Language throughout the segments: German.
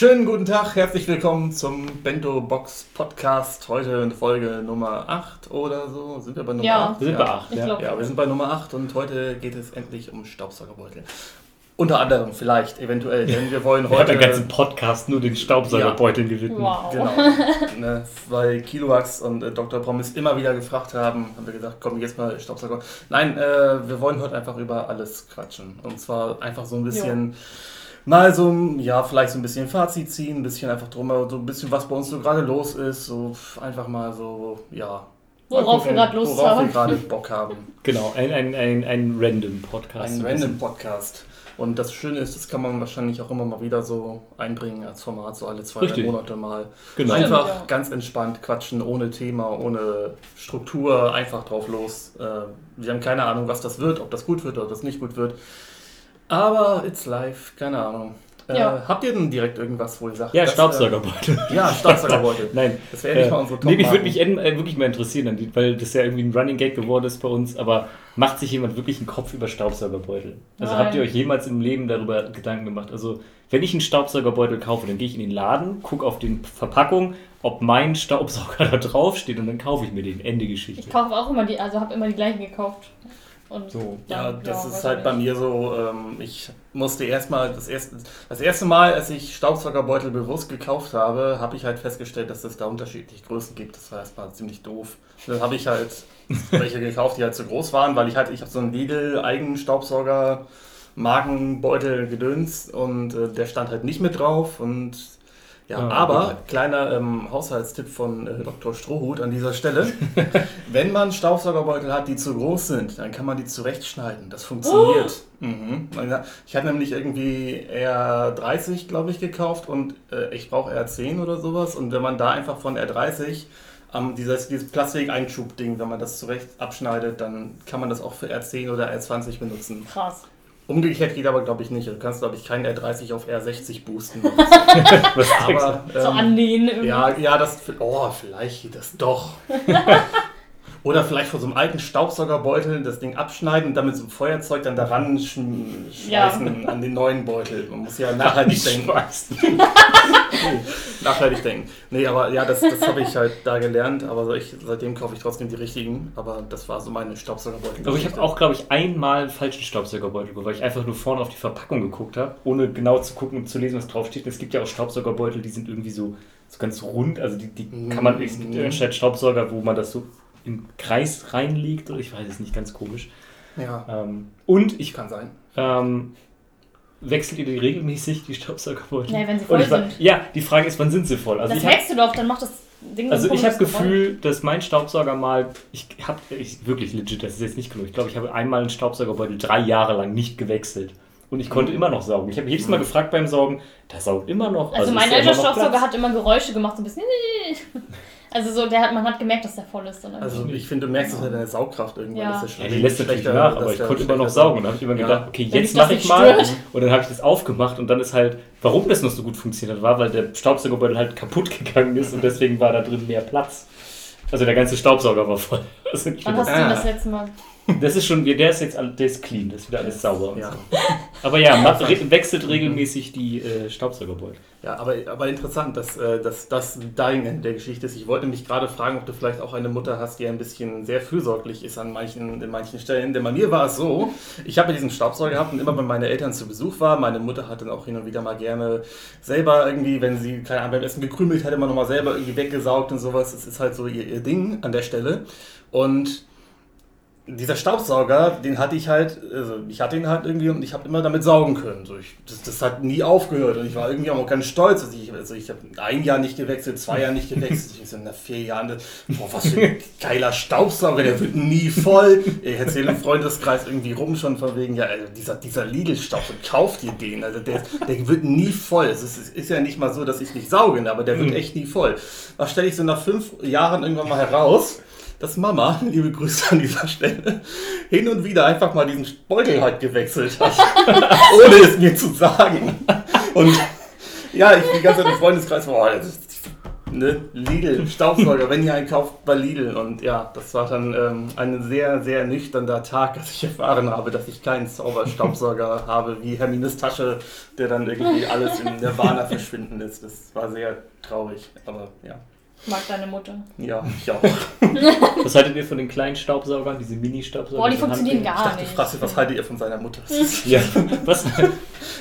Schönen guten Tag, herzlich willkommen zum Bento Box Podcast. Heute in Folge Nummer 8 oder so. Sind wir bei Nummer Ja. 8? Wir sind bei 8, ja. Ja, wir sind bei Nummer 8 und heute geht es endlich um Staubsaugerbeutel. Unter anderem, vielleicht, eventuell, denn wir wollen heute. den ganzen Podcast nur den Staubsaugerbeuteln gewidmet. Wow. Genau. ne, weil Kiloax und äh, Dr. Promis immer wieder gefragt haben, haben wir gesagt, komm jetzt mal Staubsauger. Nein, äh, wir wollen heute einfach über alles quatschen. Und zwar einfach so ein bisschen, mal so, ja, vielleicht so ein bisschen Fazit ziehen, ein bisschen einfach drum, so ein bisschen, was bei uns so gerade los ist. So einfach mal so, ja. Worauf wir gerade Lust worauf haben. wir gerade Bock haben. Genau, ein, ein, ein, ein Random-Podcast. Ein random Podcast. Und das Schöne ist, das kann man wahrscheinlich auch immer mal wieder so einbringen als Format, so alle zwei, drei. Monate mal. Genau. Einfach ja. ganz entspannt quatschen, ohne Thema, ohne Struktur, einfach drauf los. Äh, wir haben keine Ahnung, was das wird, ob das gut wird oder ob das nicht gut wird. Aber it's live, keine Ahnung. Äh, Ja. Habt ihr denn direkt irgendwas, wo ihr sagt? Ja, Staubsaugerbeutel. Äh, ja, Staubsaugerbeutel. Nein. Das wäre nicht Äh, mal unsere top nee, mich würde mich äh, wirklich mal interessieren, weil das ja irgendwie ein Running Gag geworden ist bei uns, aber macht sich jemand wirklich einen Kopf über Staubsaugerbeutel? Also Nein. habt ihr euch jemals im Leben darüber Gedanken gemacht? Also, wenn ich einen Staubsaugerbeutel kaufe, dann gehe ich in den Laden, gucke auf die Verpackung, ob mein Staubsauger da drauf steht und dann kaufe ich mir den. Ende Geschichte. Ich kaufe auch immer die, also habe immer die gleichen gekauft. Und So. Ja, dann, das weiß ist halt bei mir so, ähm, ich musste erstmal, das erste, das erste Mal, als ich Staubsaugerbeutel bewusst gekauft habe, habe ich halt festgestellt, dass es da unterschiedliche Größen gibt. Das war erstmal ziemlich doof. Dann habe ich halt welche gekauft, die halt zu groß waren, weil ich halt, ich habe so einen Lidl-Eigenstaubsauger Markenbeutel gedöns und äh, der stand halt nicht mit drauf und ja, Ah, aber okay. kleiner ähm, Haushaltstipp von äh, Dr. Strohhut an dieser Stelle. Wenn man Staubsaugerbeutel hat, die zu groß sind, dann kann man die zurechtschneiden. Das funktioniert. Mhm. Ich hatte nämlich irgendwie R30, glaube ich, gekauft und äh, ich brauche R10 oder sowas. Und wenn man da einfach von R30 am dieses, dieses Plastik-Einschub-Ding, wenn man das zurecht abschneidet, dann kann man das auch für R10 oder R20 benutzen. Krass. Umgekehrt geht aber, glaube ich, nicht. Du kannst, glaube ich, keinen R30 auf R60 boosten. Was aber, So ähm, anlehnen. irgendwie. ja, ja, das. Oh, vielleicht geht das doch. Oder vielleicht von so einem alten Staubsaugerbeutel das Ding abschneiden und dann mit so einem Feuerzeug dann daran Ja. schmeißen an den neuen Beutel. Man muss ja nachhaltig denken. schmeißen. Nachhaltig denken. Nee, aber ja, das, das habe ich halt da gelernt. Aber ich, seitdem kaufe ich trotzdem die richtigen. Aber das war so meine Staubsaugerbeutel. Aber ich habe auch, glaube ich, einmal einen falschen Staubsaugerbeutel weil ich einfach nur vorne auf die Verpackung geguckt habe, ohne genau zu gucken und zu lesen, was draufsteht. Es gibt ja auch Staubsaugerbeutel, die sind irgendwie so, so ganz rund, also die, die kann man, es gibt Mhm. anstatt Staubsauger, wo man das so im Kreis reinlegt, oder ich weiß es nicht, ganz komisch. Ja, Ähm, und ich kann sein. ähm, wechselt ihr die regelmäßig, die Staubsaugerbeutel? Nee, wenn sie voll sind. Ja, die Frage ist, wann sind sie voll? Also das hackst du doch, dann macht das Ding so also ich habe komisches Gefühl, dass mein Staubsauger mal, ich habe ich, wirklich legit, das ist jetzt nicht genug. Ich glaube, ich habe einmal einen Staubsaugerbeutel drei Jahre lang nicht gewechselt. Und ich konnte immer noch saugen. Ich habe jedes Mal gefragt beim Saugen, der saugt immer noch. Also, mein ist ja alter Staubsauger Platz. hat immer Geräusche gemacht, so ein bisschen. Also so, der hat, man hat gemerkt, dass der voll ist. Dann Also ich finde, du merkst es an der Saugkraft irgendwann. Ja. dass der Ja, die lässt natürlich nach, aber ich konnte immer noch saugen. Und dann habe ich immer Ja. gedacht, okay, jetzt mache ich mal. stört. Und dann habe ich das aufgemacht und dann ist halt, warum das noch so gut funktioniert hat, war, weil der Staubsaugerbeutel halt kaputt gegangen ist und deswegen war da drin mehr Platz. Also der ganze Staubsauger war voll. Also Wann hast du Ah. das letzte Mal? Das ist schon, der ist jetzt der ist clean, das ist wieder alles sauber. Und Ja. so. Aber ja, macht, re wechselt regelmäßig die äh, Staubsaugerbeutel. Ja, aber, aber interessant, dass, äh, dass das dein Ende der Geschichte ist. Ich wollte mich gerade fragen, ob du vielleicht auch eine Mutter hast, die ein bisschen sehr fürsorglich ist an manchen, in manchen Stellen. Denn bei mir war es so, ich habe ja diesen Staubsauger gehabt und immer, wenn meine Eltern zu Besuch waren, meine Mutter hat dann auch hin und wieder mal gerne selber irgendwie, wenn sie, keine Ahnung, beim Essen gekrümelt hat, immer nochmal selber irgendwie weggesaugt und sowas. Das ist halt so ihr, ihr Ding an der Stelle. Und dieser Staubsauger, den hatte ich halt, also ich hatte ihn halt irgendwie und ich habe immer damit saugen können. So, ich, das, das hat nie aufgehört und ich war irgendwie auch ganz stolz. Also ich, also ich habe ein Jahr nicht gewechselt, zwei Jahre nicht gewechselt. Ich so, nach vier Jahren, boah, was für ein geiler Staubsauger, der wird nie voll. Ich erzähle im Freundeskreis irgendwie rum schon von wegen, ja, also dieser, dieser Lidl-Staubsauger, kauft ihr den. Also der, der wird nie voll. Es ist, ist ja nicht mal so, dass ich nicht sauge, aber der wird echt nie voll. Was stelle ich so nach fünf Jahren irgendwann mal heraus? Dass Mama, liebe Grüße an dieser Stelle, hin und wieder einfach mal diesen Beutel halt gewechselt hat, ohne es mir zu sagen. Und ja, ich die ganze Zeit im Freundeskreis oh, das ist ne, Lidl, Staubsauger, wenn ihr einen kauft bei Lidl. Und ja, das war dann ähm, ein sehr, sehr nüchterner Tag, als ich erfahren habe, dass ich keinen Zauberstaubsauger habe, wie Hermines Tasche, der dann irgendwie alles in Nirvana verschwinden lässt. Das war sehr traurig, aber ja. Mag deine Mutter. Ja, ich auch. Was haltet ihr von den kleinen Staubsaugern, diese Mini-Staubsauger? Boah, die funktionieren Hand- Ich gar dachte, nicht. fragst du, was haltet ihr von seiner Mutter? Ja, was?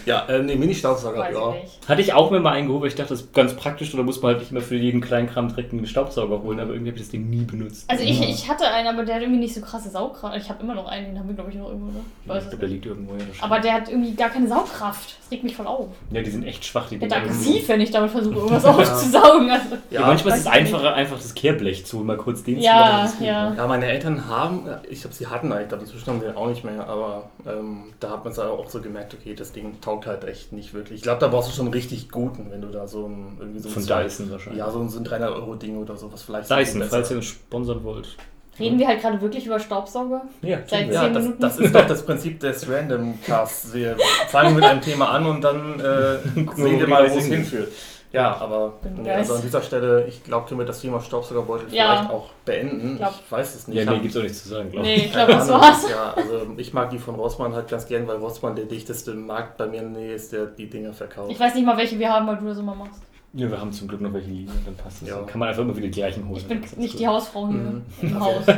Ja, äh, nee, Mini-Staubsauger, ja. ich nicht. Hatte ich auch mir mal eingehoben, weil ich dachte, das ist ganz praktisch, oder muss man halt nicht immer für jeden kleinen Kram direkt einen Staubsauger holen, aber irgendwie habe ich das Ding nie benutzt. Also ich, ich hatte einen, aber der hat irgendwie nicht so krasse Saugkraft. Ich habe immer noch einen, den haben wir glaube ich noch irgendwo, ne? Ich Ja, weiß ich glaube, der nicht. liegt irgendwo ja. Aber der hat irgendwie gar keine Saugkraft. Das regt mich voll auf. ja, die sind echt schwach, die Ich Dinger. aggressiv, wenn ich damit versuche, irgendwas aufzusaugen. Also, Ja, manchmal ist es einfacher, einfach das Kehrblech zu holen, mal kurz den Ja, zu machen. ja. Ja, meine Eltern haben, ich glaube, sie hatten eigentlich, ich glaube, inzwischen haben sie auch nicht mehr, aber ähm, da hat man es auch so gemerkt, okay, das Ding taugt halt echt nicht wirklich. Ich glaube, da brauchst du schon einen richtig guten, wenn du da so ein, irgendwie so ein Von zwei- Dyson wahrscheinlich. Ja, so ein, so ein 300-Euro-Ding oder sowas vielleicht. Dyson, falls ihr uns sponsern wollt. Reden wir halt gerade wirklich über Staubsauger? Ja, Seit. Ja, das, das ist doch das Prinzip des Random Casts. Wir fangen mit einem Thema an und dann äh, sehen wir mal, wo es hinführt. Ja, aber nee, also an dieser Stelle, ich glaube, können wir das Thema Staubsaugerbeutel Ja. vielleicht auch beenden. Glaub. Ich weiß es nicht. Ja, Ich nee, hab- gibt's auch nichts zu sagen, glaube Nee, ich. ich glaube, das war's. Ja, also ich mag die von Rossmann halt ganz gern, weil Rossmann der dichteste Markt bei mir in der Nähe ist, der die Dinger verkauft. Ich weiß nicht mal, welche wir haben, weil du das immer machst. Ja, wir haben zum Glück noch welche liegen, dann passt das. Ja. Dann kann man einfach immer wieder die gleichen holen. Ich bin nicht gut. die Hausfrau hier Mhm. im Also- Haus.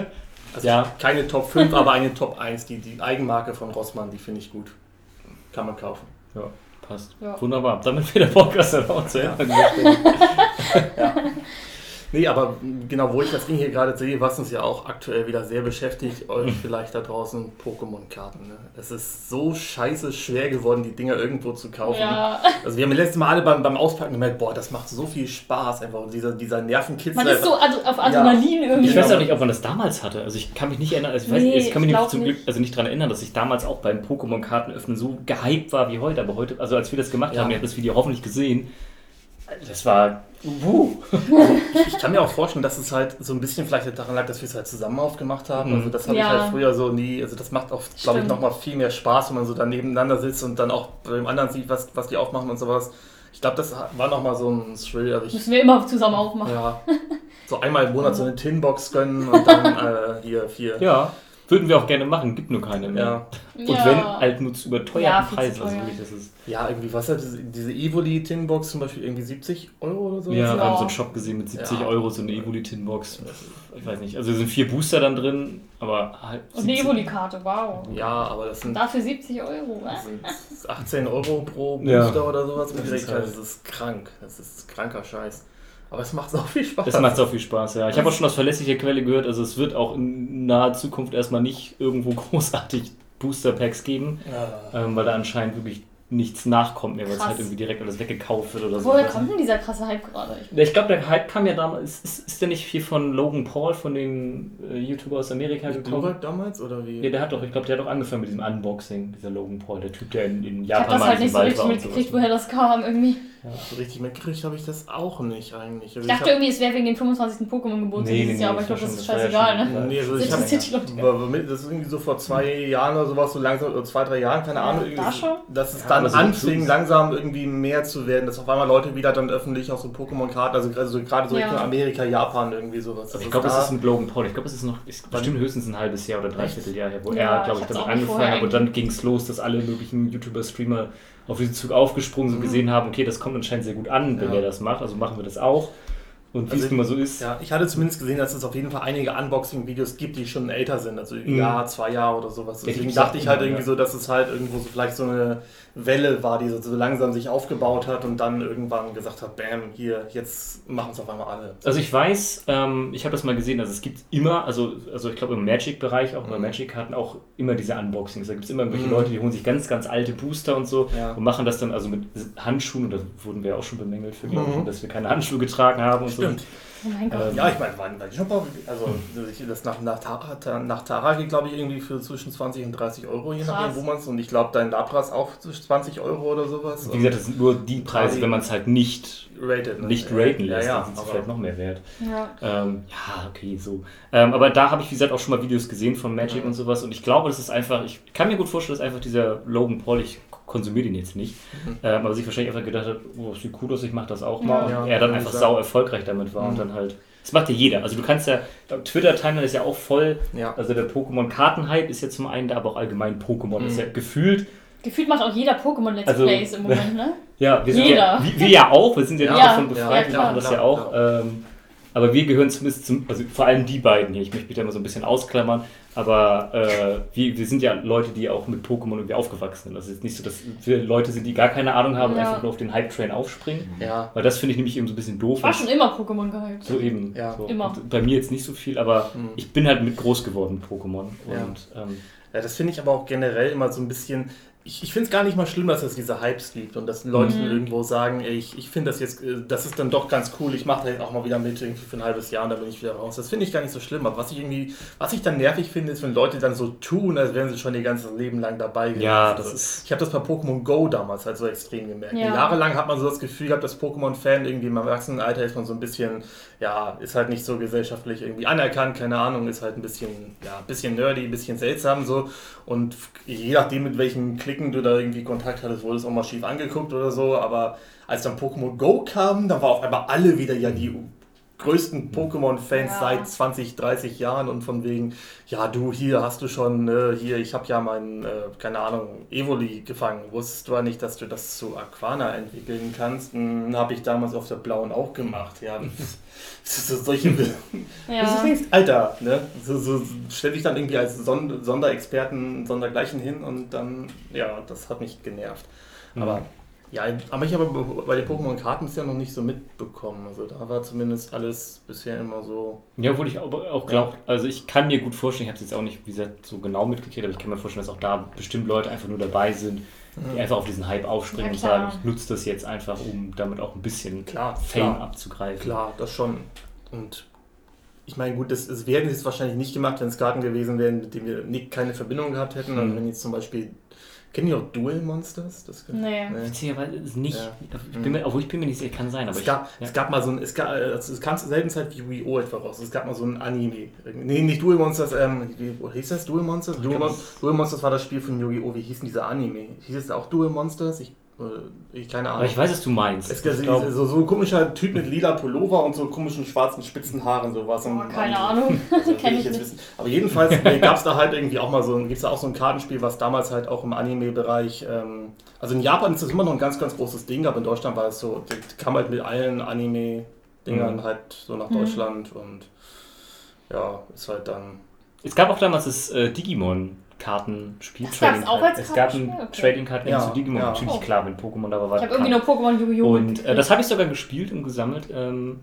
Also Ja. keine Top 5, aber eine Top 1. Die, die Eigenmarke von Rossmann, die finde ich gut. Kann man kaufen. Ja, passt. Ja. Wunderbar. Damit wäre der Podcast dann auch zu Ende. dieser Stelle. Nee, aber genau, wo ich das Ding hier gerade sehe, was uns ja auch aktuell wieder sehr beschäftigt, euch vielleicht da draußen Pokémon-Karten. Ne? Es ist so scheiße schwer geworden, die Dinger irgendwo zu kaufen. Ja, Also wir haben letztes Mal alle beim, beim Auspacken gemerkt, boah, das macht so viel Spaß einfach. Und dieser, dieser Nervenkitzel. man ist so also auf Adrenalin irgendwie. Ich weiß auch nicht, ob man das damals hatte. Also ich kann mich nicht erinnern, also ich, weiß, Nee, ich kann mich ich nicht zum nicht. Glück also nicht daran erinnern, dass ich damals auch beim Pokémon-Karten öffnen so gehypt war wie heute. Aber heute, also als wir das gemacht Ja. haben, ihr habt das Video hoffentlich gesehen, das war. Wuh. Ich kann mir auch vorstellen, dass es halt so ein bisschen vielleicht daran lag, dass wir es halt zusammen aufgemacht haben. Mhm. Also das habe Ja. ich halt früher so nie, also das macht auch, glaube ich, nochmal viel mehr Spaß, wenn man so da nebeneinander sitzt und dann auch bei dem anderen sieht, was, was die aufmachen und sowas. Ich glaube, das war nochmal so ein Thrill. Also ich, Müssen wir immer zusammen aufmachen. ja, so einmal im Monat so eine Tinbox gönnen und dann äh, hier vier. Ja, würden wir auch gerne machen, gibt nur keine mehr. Ja, Und Ja. wenn, halt nur zu überteuerten Ja, Preisen. Also wirklich, das ist. ja irgendwie, was hat diese, diese Evoli Tinbox zum Beispiel irgendwie 70 Euro oder so? Ja, wir haben so einen Shop gesehen mit 70 Ja. Euro, so eine Evoli-Tin-Box. Ich weiß nicht, also es sind vier Booster dann drin, aber halt. Und eine 70 Evoli-Karte, wow. Ja, aber das sind, dafür 70 Euro, das was? sind 18 Euro pro Ja. Booster oder sowas. Das ist, halt- das ist krank. Das ist kranker Scheiß. Aber es macht so viel Spaß. Das macht auch viel Spaß, ja. Ich habe auch schon aus verlässlicher Quelle gehört, also es wird auch in naher Zukunft erstmal nicht irgendwo großartig Booster-Packs geben, Ja. ähm, weil da anscheinend wirklich nichts nachkommt mehr, weil es halt irgendwie direkt alles weggekauft wird oder so. Woher Ich kommt denn dieser krasse Hype gerade? Ich-. Ich glaube, der Hype kam ja damals. Ist, ist der nicht hier von Logan Paul, von dem äh, YouTuber aus Amerika Nicht gekommen? Glurak damals oder wie? Ja, der hat doch, ich glaube, der hat doch angefangen mit diesem Unboxing, dieser Logan Paul, der Typ, der in, in Ich Japan habe das halt nicht so richtig mitgekriegt, woher das kam irgendwie. So richtig mitgekriegt habe ich das auch nicht eigentlich. Also Ich dachte hab- irgendwie, es wäre wegen dem 25. Pokémon-Geburtstag Nee, dieses nee, Jahr, nee, aber ich das glaube, das ist das ja scheißegal, ne? Nee, also Das ich hab, mit- das ist irgendwie so vor zwei Jahren oder sowas, so langsam, oder zwei, drei Jahren, keine Ja, Ahnung. da irgendwie, schon? Dass es Ja, dann aber so- anfing, langsam irgendwie mehr zu werden, dass auf einmal Leute wieder dann öffentlich auch so Pokémon-Karten, also gerade so, gerade so Ja. Richtung Amerika, Japan irgendwie sowas. Also ich glaube, es ist mit Logan Paul. Ich glaube, es ist noch ist bestimmt höchstens ein halbes Jahr oder dreiviertel Jahr her, wo Ja, er, glaube ich damit angefangen hat. Und dann ging es los, dass alle möglichen YouTuber-Streamer auf diesen Zug aufgesprungen sind und Mhm. gesehen haben, okay, das kommt anscheinend sehr gut an, wenn Ja. er das macht. Also machen wir das auch. Und wie Also es nun mal so ist. Ja, ich hatte zumindest gesehen, dass es auf jeden Fall einige Unboxing-Videos gibt, die schon älter sind, also ein Mhm. Jahr, zwei Jahre oder sowas. Deswegen dachte ich halt immer, irgendwie ja. so, dass es halt irgendwo so vielleicht so eine Welle war, die so, so langsam sich aufgebaut hat und dann irgendwann gesagt hat, bam, hier, jetzt machen es auf einmal alle. Also ich weiß, ähm, ich habe das mal gesehen, also es gibt immer, also, also ich glaube im Magic-Bereich, auch bei Mhm. Magic-Karten, auch immer diese Unboxings. Da gibt es immer irgendwelche Mhm. Leute, die holen sich ganz, ganz alte Booster und so Ja. und machen das dann also mit Handschuhen, und da wurden wir auch schon bemängelt für, Mhm. dass wir keine Handschuhe getragen haben und Stimmt. so. Oh mein Gott. Ähm, Ja, ich meine, waren, waren die schon also das nach, nach Tara, nach Tara geht, glaube ich, irgendwie für zwischen 20 und 30 Euro, je nachdem, wo man es. Und ich glaube, dein Lapras auch zwischen 20 Euro oder sowas. Wie gesagt, das sind nur die Preise, wenn man es halt nicht, rated, ne? nicht raten lässt, ja, ja, dann sind vielleicht noch mehr wert. Ja. Ähm, ja, okay, so. Ähm, aber da habe ich, wie gesagt, auch schon mal Videos gesehen von Magic Mhm. und sowas. Und ich glaube, das ist einfach, ich kann mir gut vorstellen, dass einfach dieser Logan Paul, ich konsumiere den jetzt nicht, Mhm. ähm, aber sich wahrscheinlich einfach gedacht hat, oh, sieht cool aus, ich mache das auch mal. Ja. und er dann einfach sau erfolgreich damit war und Mhm. dann halt. Das macht ja jeder. Also du kannst ja, Twitter-Timeline ist ja auch voll. Ja. Also der Pokémon-Karten-Hype ist ja zum einen da, aber auch allgemein Pokémon Mhm. ist ja gefühlt. Gefühlt macht auch jeder Pokémon Let's Also- Plays im Moment, ne? Ja, wir sind Jeder. ja, wir, wir ja auch, wir sind ja, Ja, davon befreit, wir klar, machen das klar, ja auch. Ähm, aber wir gehören zumindest zum, also vor allem die beiden hier, ich möchte mich da immer so ein bisschen ausklammern, aber äh, wir, wir sind ja Leute, die auch mit Pokémon irgendwie aufgewachsen sind. Also es ist nicht so, dass wir Leute sind, die gar keine Ahnung haben und Ja. einfach nur auf den Hype-Train aufspringen. Ja. Weil das finde ich nämlich eben so ein bisschen doof. Ich war schon immer Pokémon gehypt. so eben. Ja. so. Immer. Und bei mir jetzt nicht so viel, aber Mhm. ich bin halt mit groß geworden mit Pokémon. Ja. Und ähm, Ja, das finde ich aber auch generell immer so ein bisschen. Ich, ich finde es gar nicht mal schlimm, dass es diese Hypes gibt und dass Leute Mhm. irgendwo sagen, ey, ich, ich finde das jetzt, äh, das ist dann doch ganz cool, ich mache da jetzt auch mal wieder mit irgendwie für ein halbes Jahr und dann bin ich wieder raus. Das finde ich gar nicht so schlimm. Aber was ich irgendwie, was ich dann nervig finde, ist, wenn Leute dann so tun, als wären sie schon ihr ganzes Leben lang dabei gewesen. Ja, das Also, ist- ich habe das bei Pokémon Go damals halt so extrem gemerkt. Ja. Jahrelang hat man so das Gefühl gehabt, dass Pokémon-Fan irgendwie im Erwachsenenalter ist man so ein bisschen, ja, ist halt nicht so gesellschaftlich irgendwie anerkannt, keine Ahnung, ist halt ein bisschen, ja, ein bisschen nerdy, ein bisschen seltsam so. Und je nachdem, mit welchen Klicken du da irgendwie Kontakt hattest, wurde es auch mal schief angeguckt oder so. Aber als dann Pokémon Go kam, da war auf einmal alle wieder ja die größten Pokémon-Fans Ja. seit 20, 30 Jahren und von wegen, ja du, hier hast du schon, äh, hier, ich habe ja meinen, äh, keine Ahnung, Evoli gefangen. Wusstest du ja nicht, dass du das zu Aquana entwickeln kannst? Hm, habe ich damals auf der blauen auch gemacht, ja. so, solche Das ist Ja. längst, Alter, ne? So, so stell dich dann irgendwie als Son Sonderexperten, Sondergleichen hin und dann, ja, das hat mich genervt. Aber Mhm. Ja, aber ich habe bei den Pokémon-Karten bisher noch nicht so mitbekommen. Also da war zumindest alles bisher immer so. Ja, obwohl ich aber auch glaube, also ich kann mir gut vorstellen, ich habe es jetzt auch nicht, wie gesagt, so genau mitgekriegt, aber ich kann mir vorstellen, dass auch da bestimmt Leute einfach nur dabei sind, die einfach auf diesen Hype aufspringen Ja, und sagen, ich nutze das jetzt einfach, um damit auch ein bisschen Klar, Fame klar. abzugreifen. Klar, das schon. Und ich meine, gut, das, das werden jetzt wahrscheinlich nicht gemacht, wenn es Karten gewesen wären, mit denen wir nicht, keine Verbindung gehabt hätten. Und Mhm. wenn jetzt zum Beispiel. Kennen die auch Duel Monsters? Das Nee. Witzigerweise ist nicht, Ja. ich bin mir, obwohl ich bin mir nicht sicher, kann sein, aber Es ich, gab, ja. es gab mal so ein, es, gab, also es kam zur selben Zeit wie Yu-Gi-Oh! etwa raus. Es gab mal so ein Anime. Nee, nicht Duel Monsters, ähm, wie hieß das? Duel Monsters? Duel, Mon Duel Monsters war das Spiel von Yu-Gi-Oh! Wie hieß denn dieser Anime? Hieß es auch Duel Monsters? Ich, ich keine aber Ahnung. ich weiß, was du meinst. es gibt Ich glaub, so, so ein komischer Typ mit lila Pullover und so komischen schwarzen spitzen Haaren, so was. Oh, keine Ahnung. Also, Kenn will ich jetzt nicht. wissen. Aber jedenfalls gab es da halt irgendwie auch mal so, gibt es da auch so ein Kartenspiel, was damals halt auch im Anime-Bereich, ähm, also in Japan ist das immer noch ein ganz, ganz großes Ding, aber in Deutschland war es so, das kam halt mit allen Anime-Dingern Mhm. halt so nach Mhm. Deutschland und ja, ist halt dann. Es gab auch damals das äh, Digimon-Kartenspiel. Das gab's auch als Es gab ein Kartenspiel? Okay. Trading Card Game Ja, zu Digimon. ja. Natürlich Oh. klar, wenn Pokémon da war. Ich habe irgendwie nur Pokémon Yu-Gi-Oh! Und äh, das habe ich sogar gespielt und gesammelt. Ähm,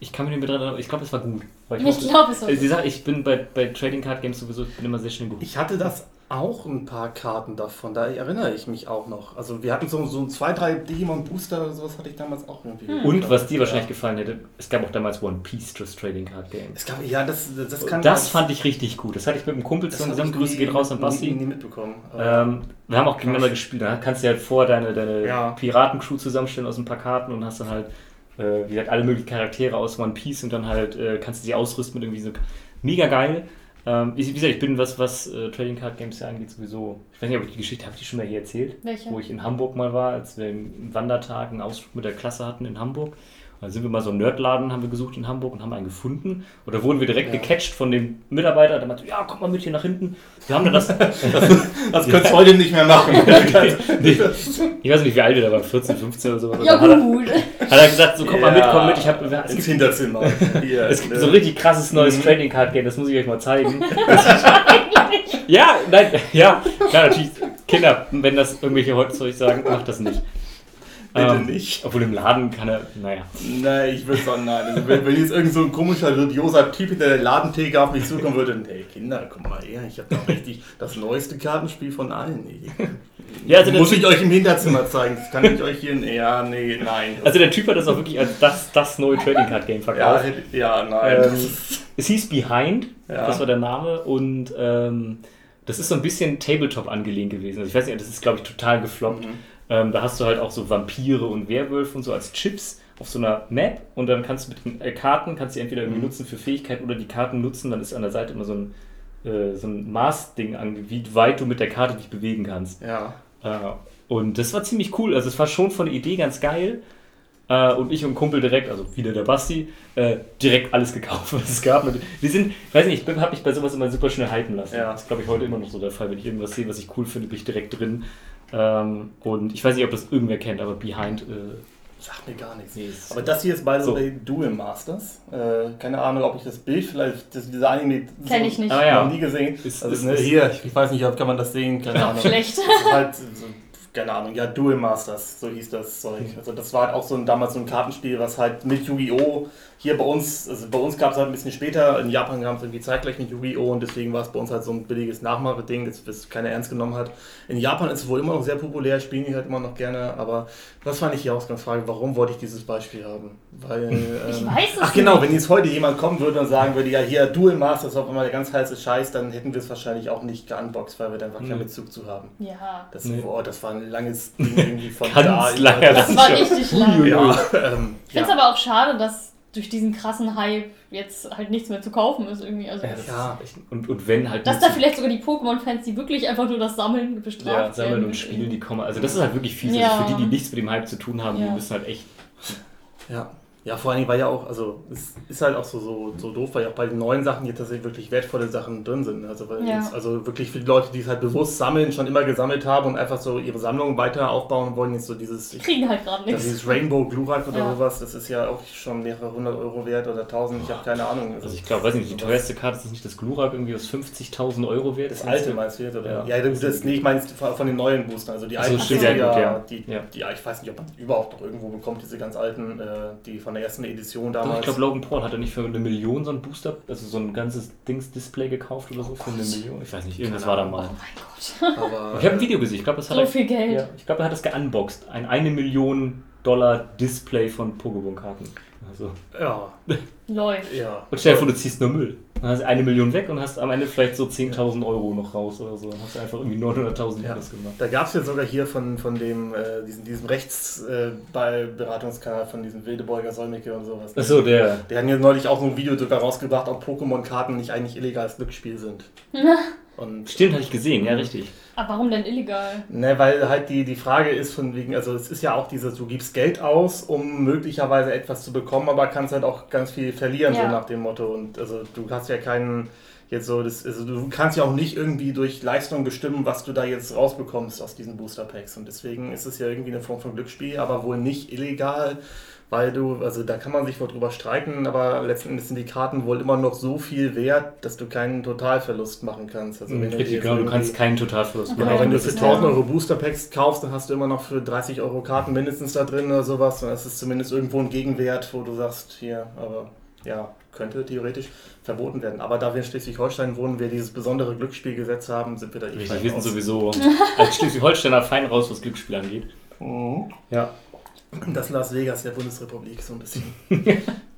ich kann mich nicht mehr dran erinnern, ich glaube, es war gut. Weil Ich mochte- glaube es auch. Äh, die Sache, ich bin bei, bei Trading Card Games sowieso, ich bin immer sehr schnell gut. Ich hatte das auch ein paar Karten davon, da erinnere ich mich auch noch. Also wir hatten so, so zwei, drei Digimon Booster oder sowas hatte ich damals auch irgendwie. Hm. Und was dir Ja. wahrscheinlich gefallen hätte, es gab auch damals One Piece, das Trading Card Game. Es gab, ja, das, das kann Das fand ich richtig gut. Das hatte ich mit einem Kumpel zusammen. Grüße nie- geht raus an Nie, Basti. nie mitbekommen. Aber- Ähm, wir haben auch gegeneinander gespielt. Da kannst du halt vor deine, deine Ja. Piratencrew zusammenstellen aus ein paar Karten und hast dann halt, äh, wie gesagt, alle möglichen Charaktere aus One Piece und dann halt äh, kannst du sie ausrüsten mit irgendwie so. Mega geil. Ähm, wie gesagt, ich bin, was, was äh, Trading Card Games ja angeht, sowieso. Ich weiß nicht, ob ich die Geschichte, habe ich die schon mal hier erzählt? Welche? Wo ich in Hamburg mal war, als wir einen Wandertag einen Ausflug mit der Klasse hatten in Hamburg. Dann sind wir mal so einen Nerdladen haben wir gesucht in Hamburg und haben einen gefunden. Und da wurden wir direkt Ja. gecatcht von dem Mitarbeiter. Der meinte, ja, komm mal mit hier nach hinten. Wir haben da das, Das könntest du heute nicht mehr machen. ich weiß nicht, wie alt wir da waren, 14, 15 oder so. Ja, hat, er, gut. hat er gesagt, so komm mal mit, komm mit. Ich hab, es, ins gibt, Hinterzimmer. Es gibt ne? so ein richtig krasses neues Mhm. Trading Card Game, das muss ich euch mal zeigen. ja, nein, ja, klar, natürlich, Kinder, wenn das irgendwelche heute euch sagen, macht das nicht. Bitte Ähm, nicht. Obwohl im Laden kann er, naja. Nein, ich würde sagen, nein. Also, wenn, wenn jetzt irgend so ein komischer, idioser Typ hinter der Ladentheke auf mich zukommen würde, hey Kinder, komm mal her, ich habe doch richtig das neueste Kartenspiel von allen. Ja, also Muss ich euch im Hinterzimmer zeigen, das kann ich euch hier, ja, nee, nein. Also der Typ hat das auch wirklich als das, das neue Trading Card Game ja, verkauft. hätte- ja, nein. Ähm, es hieß Behind, Ja. das war der Name und ähm, das ist so ein bisschen Tabletop angelehnt gewesen. Also ich weiß nicht, das ist glaube ich total gefloppt. Mhm. Ähm, da hast du halt auch so Vampire und Werwölfe und so als Chips auf so einer Map und dann kannst du mit den äh, Karten, kannst du entweder irgendwie Mhm. nutzen für Fähigkeiten oder die Karten nutzen, dann ist an der Seite immer so ein, äh, so ein Maßding an, wie weit du mit der Karte dich bewegen kannst. ja. Äh, und das war ziemlich cool. Also es war schon von der Idee ganz geil. Äh, und ich und Kumpel direkt, also wieder der Basti, äh, direkt alles gekauft, was es gab. Und wir sind, ich weiß nicht, ich habe mich bei sowas immer super schnell hypen lassen. Ja. Das ist, glaube ich, heute immer noch so der Fall. Wenn ich irgendwas sehe, was ich cool finde, bin ich direkt drin. Ähm, und ich weiß nicht, ob das irgendwer kennt, aber Behind. Äh, Sagt mir gar nichts. nee, ist- Aber das hier ist by the So. way Duel Masters. Äh, keine Ahnung, ob ich das Bild vielleicht, das, dieser Anime Kenn ich nicht. Ah, ja. noch nie gesehen. Ist- also, ist- ne, ist- hier, ich weiß nicht, ob kann man das sehen, keine Ahnung. Schlecht. Halt so, keine Ahnung, ja, Duel Masters, so hieß das Zeug. Also das war halt auch so ein, damals so ein Kartenspiel, was halt mit Yu-Gi-Oh! Hier bei uns, also bei uns gab es halt ein bisschen später, in Japan kam es irgendwie zeitgleich mit Yu-Gi-Oh! und deswegen war es bei uns halt so ein billiges Nachmacheding, das, das keiner ernst genommen hat. In Japan ist es wohl immer noch sehr populär, spielen die halt immer noch gerne, aber das fand ich die Ausgangsfrage, warum wollte ich dieses Beispiel haben? Weil, Ich ähm, weiß es Ach genau, nicht. wenn jetzt heute jemand kommen würde und sagen würde, ja hier Duel Masters ist auf einmal der ganz heiße Scheiß, dann hätten wir es wahrscheinlich auch nicht geunboxed, weil wir da einfach keinen Mhm. Bezug zu haben. Ja. Das, Nee. oh, das war ein langes Ding irgendwie von Ganz da. über- langer Das war richtig lang. Ja, ähm, Ich finde es ja. aber auch schade, dass durch diesen krassen Hype jetzt halt nichts mehr zu kaufen ist irgendwie. Also, Ja, das Ja. ist und, und wenn halt. dass da vielleicht sogar die Pokémon-Fans, die wirklich einfach nur das Sammeln bestraft ja, sammeln werden. und spielen, die kommen. Also das ist halt wirklich fies. Ja. Also für die, die nichts mit dem Hype zu tun haben, Ja. die müssen halt echt. ja. Ja, vor allen Dingen war ja auch, also es ist halt auch so, so, so doof, weil ja auch bei den neuen Sachen jetzt tatsächlich wirklich wertvolle Sachen drin sind. Also, weil Ja. jetzt, also wirklich für die Leute, die es halt bewusst sammeln, schon immer gesammelt haben und einfach so ihre Sammlung weiter aufbauen wollen, jetzt so dieses, ich Kriegen halt gerade nichts. dieses Rainbow Glurak oder Ja. sowas, das ist ja auch schon mehrere hundert Euro wert oder tausend, ich habe keine Ahnung. Also ich glaube, weiß nicht, die teuerste Karte ist das nicht das Glurak irgendwie aus 50.000 Euro wert. Das alte meinst du jetzt, oder? Ja. Ja, das, das, nee, ich meine von von den neuen Boostern. Also die so, alten ja, ja. Die, Ja. Die, ja, ich weiß nicht, ob man die überhaupt noch irgendwo bekommt, diese ganz alten, äh, die von der ersten Edition Doch, damals. ich glaube, Logan Paul hat er nicht für eine Million so ein Booster, also so ein ganzes Dings-Display gekauft oder so für eine Million. Ich weiß nicht, irgendwas war da Oh mal. mein Gott. aber, Ich habe ein Video gesehen, ich glaube, das hat So er, viel Geld. ja, ich glaube, er hat das geunboxed. Ein eine Million Dollar Display von Pokémon-Karten. Also. Ja, Läuft. ja. Und stell dir vor, du ziehst nur Müll. Dann hast du eine Million weg und hast am Ende vielleicht so 10.000 Euro noch raus oder so. Dann hast du einfach irgendwie 900.000 Ja. Gemacht. Da gab es ja sogar hier von, von dem, äh, diesem, diesem Rechtsberatungskanal von diesem Wildebeuger Solmecke und sowas. Achso, der. Der hat ja neulich auch so ein Video sogar rausgebracht, ob Pokémon-Karten nicht eigentlich illegales Glücksspiel sind. Und Stimmt, hatte ich gesehen, ja, richtig. Aber warum denn illegal? Ne, weil halt die, die Frage ist von wegen, also es ist ja auch dieses, du gibst Geld aus, um möglicherweise etwas zu bekommen, aber kannst halt auch ganz viel verlieren, so Ja. nach dem Motto. Und also du hast ja keinen, jetzt so, das, also du kannst ja auch nicht irgendwie durch Leistung bestimmen, was du da jetzt rausbekommst aus diesen Booster Packs. Und deswegen ist es ja irgendwie eine Form von Glücksspiel, aber wohl nicht illegal. Weil du, also da kann man sich wohl drüber streiten, aber letzten Endes sind die Karten wohl immer noch so viel wert, dass du keinen Totalverlust machen kannst. Also wenn du Richtig, jetzt genau, du kannst keinen Totalverlust Okay. Genau, machen. wenn du für ist- 1000 Euro Booster Packs kaufst, dann hast du immer noch für 30 Euro Karten mindestens da drin oder sowas. Und das ist zumindest irgendwo ein Gegenwert, wo du sagst, hier, aber ja, könnte theoretisch verboten werden. Aber da wir in Schleswig-Holstein wohnen, wir dieses besondere Glücksspielgesetz haben, sind wir da eh Richtig, fein wir sind raus. sowieso als Schleswig-Holsteiner fein raus, was Glücksspiel angeht. Mhm. Ja. Das Las Vegas der Bundesrepublik, so ein bisschen.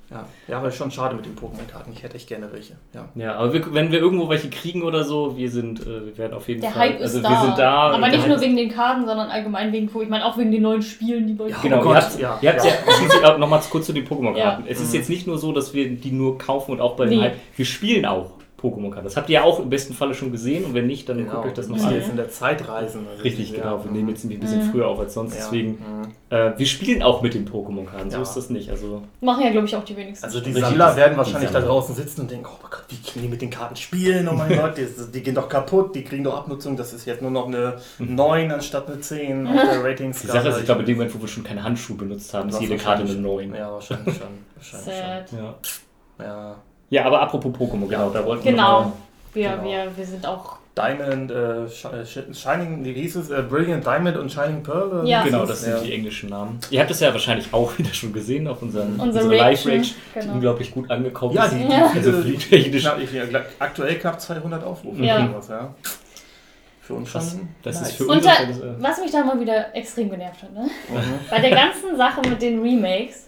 ja. ja, aber schon schade mit den Pokémon-Karten. Ich hätte echt gerne welche. Ja. Ja, aber wir, wenn wir irgendwo welche kriegen oder so, wir sind, äh, wir werden auf jeden Der Fall. Hype ist also da. wir sind da. Aber nicht nur ist- wegen den Karten, sondern allgemein wegen, ich meine auch wegen den neuen Spielen, die bei Ja, Genau, Oh Gott, ihr habt, ja, ihr habt ja, ja. nochmal kurz zu den Pokémon-Karten. Ja. Es ist jetzt nicht nur so, dass wir die nur kaufen und auch bei den Nee. Hype. Wir spielen auch Pokémon-Karten. Das habt ihr ja auch im besten Falle schon gesehen und wenn nicht, dann Genau, guckt euch das wir noch müssen an. jetzt in der Zeit reisen. Also Richtig, ja. genau. Wir nehmen jetzt ein bisschen Mhm. früher auf als sonst. Ja. Deswegen, Mhm. äh, wir spielen auch mit den Pokémon-Karten. So Ja. ist das nicht. Also, Machen ja, glaube ich, auch die wenigsten. Also die Richtig, Sammler werden wahrscheinlich da draußen sitzen und denken, oh mein Gott, wie können die mit den Karten spielen? Oh mein Gott, die, die gehen doch kaputt, die kriegen doch Abnutzung, das ist jetzt nur noch eine 9 anstatt eine 10 auf der Ratings. die Sache ist, ich glaube, in dem Moment, wo wir schon keine Handschuhe benutzt haben, ist jede Karte eine 9. Ja, wahrscheinlich schon. Wahrscheinlich Sad. Schon. Ja. ja, aber apropos Pokémon, genau, da wollten wir Genau. Wir, Genau. wir, wir sind auch Diamond, äh, äh, Sh- Shining, wie hieß es? Äh, Brilliant Diamond und Shining Pearl? Ja. Genau, das sind Ja. die englischen Namen. Ihr habt es ja wahrscheinlich auch wieder schon gesehen auf unserem Unsere unserer Live-Rage, die genau. unglaublich gut angekommen Ja, ist. die, die Ja. Also fliegtechnisch. knapp, ja, aktuell knapp 200 Aufrufe. Ja. oder sowas, ja. Für uns Das, schon. das nice. ist für uns. da, das, was mich da mal wieder extrem genervt hat, ne? Mhm. Bei der ganzen Sache mit den Remakes,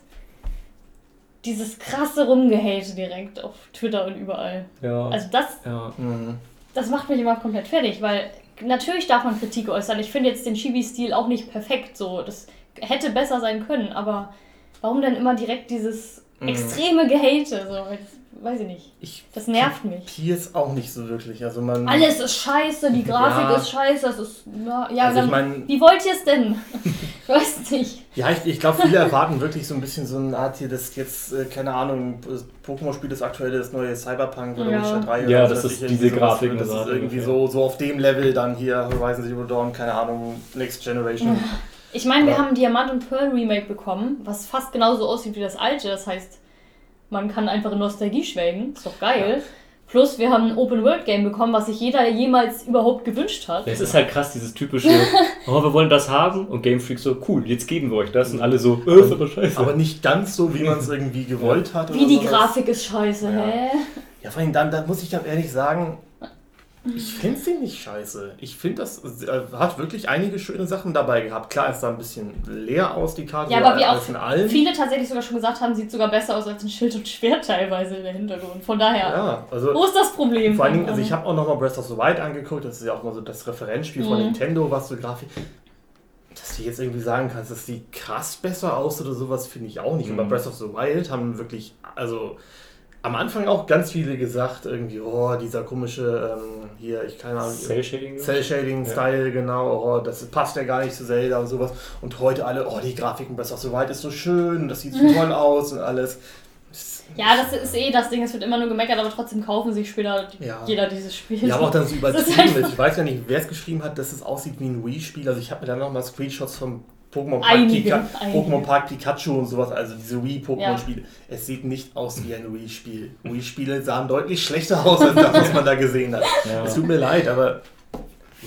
dieses krasse Rumgehate direkt auf Twitter und überall. ja, Also das, ja. Mhm. das macht mich immer komplett fertig, weil natürlich darf man Kritik äußern. Ich finde jetzt den Chibi-Stil auch nicht perfekt so. Das hätte besser sein können, aber warum denn immer direkt dieses Mhm. extreme Gehate? So, weiß ich nicht. Ich Das nervt mich. Piers auch nicht so wirklich. Also man, Alles ist scheiße, die Grafik Ja. ist scheiße, das ist. Ja, ja Also ich dann, mein- wie wollt ihr es denn? ich weiß nicht. Ja, ich, ich glaube, viele erwarten wirklich so ein bisschen so eine Art hier, das jetzt, äh, keine Ahnung, das Pokémon-Spiel das aktuelle, das neue Cyberpunk oder Ja. Witcher 3 Ja, oder was das weiß ist ich, diese. Grafik, Das das ist irgendwie so, so auf dem Level dann hier Horizon Zero Dawn, keine Ahnung, Next Generation. Ich meine, wir haben ein Diamant und Pearl Remake bekommen, was fast genauso aussieht wie das alte. Das heißt, man kann einfach in Nostalgie schwelgen. Ist doch geil. Plus, wir haben ein Open-World-Game bekommen, was sich jeder jemals überhaupt gewünscht hat. Es ist halt krass, dieses typische, oh, wir wollen das haben und Game Freak so, cool, jetzt geben wir euch das und alle so, äh, ist aber scheiße. Aber nicht ganz so, wie man es irgendwie gewollt hat. Wie oder die sowas. Grafik ist scheiße, Ja. hä? Ja, vor allem dann, da muss ich dann ehrlich sagen, ich finde sie nicht scheiße. Ich finde, das äh, hat wirklich einige schöne Sachen dabei gehabt. Klar ist da ein bisschen leer aus, die Karte. Ja, aber wie auch viele tatsächlich sogar schon gesagt haben, sieht sogar besser aus als ein Schild und Schwert teilweise in der Hintergrund. Von daher, Ja, also wo ist das Problem? Vor allen Dingen, also ich habe auch nochmal Breath of the Wild angeguckt, das ist ja auch mal so das Referenzspiel von Mhm. Nintendo, was so Grafik. Dass du jetzt irgendwie sagen kannst, das sieht krass besser aus oder sowas, finde ich auch nicht. Und bei Mhm. Breath of the Wild haben wirklich, also am Anfang auch ganz viele gesagt, irgendwie, oh, dieser komische, ähm, hier, ich keine Ahnung, Cell-Shading? Cell-Shading-Style, genau, oh, das passt ja gar nicht zu Zelda und sowas. Und heute alle, oh, die Grafik in Breath of the Wild ist so schön, das sieht so toll aus und alles. Ja, das ist eh das Ding, es wird immer nur gemeckert, aber trotzdem kaufen sich später Ja. jeder dieses Spiel. Ja, aber auch dann so übertrieben ist. Ich weiß ja nicht, wer es geschrieben hat, dass es aussieht wie ein Wii-Spiel. Also ich habe mir dann nochmal Screenshots vom Pokémon Park, Einige, Pika einige. Pokémon Park Pikachu und sowas, also diese Wii-Pokémon-Spiele. Es sieht nicht aus wie ein Wii-Spiel. Wii-Spiele sahen deutlich schlechter aus als das, was man da gesehen hat. Ja. Es tut mir leid, aber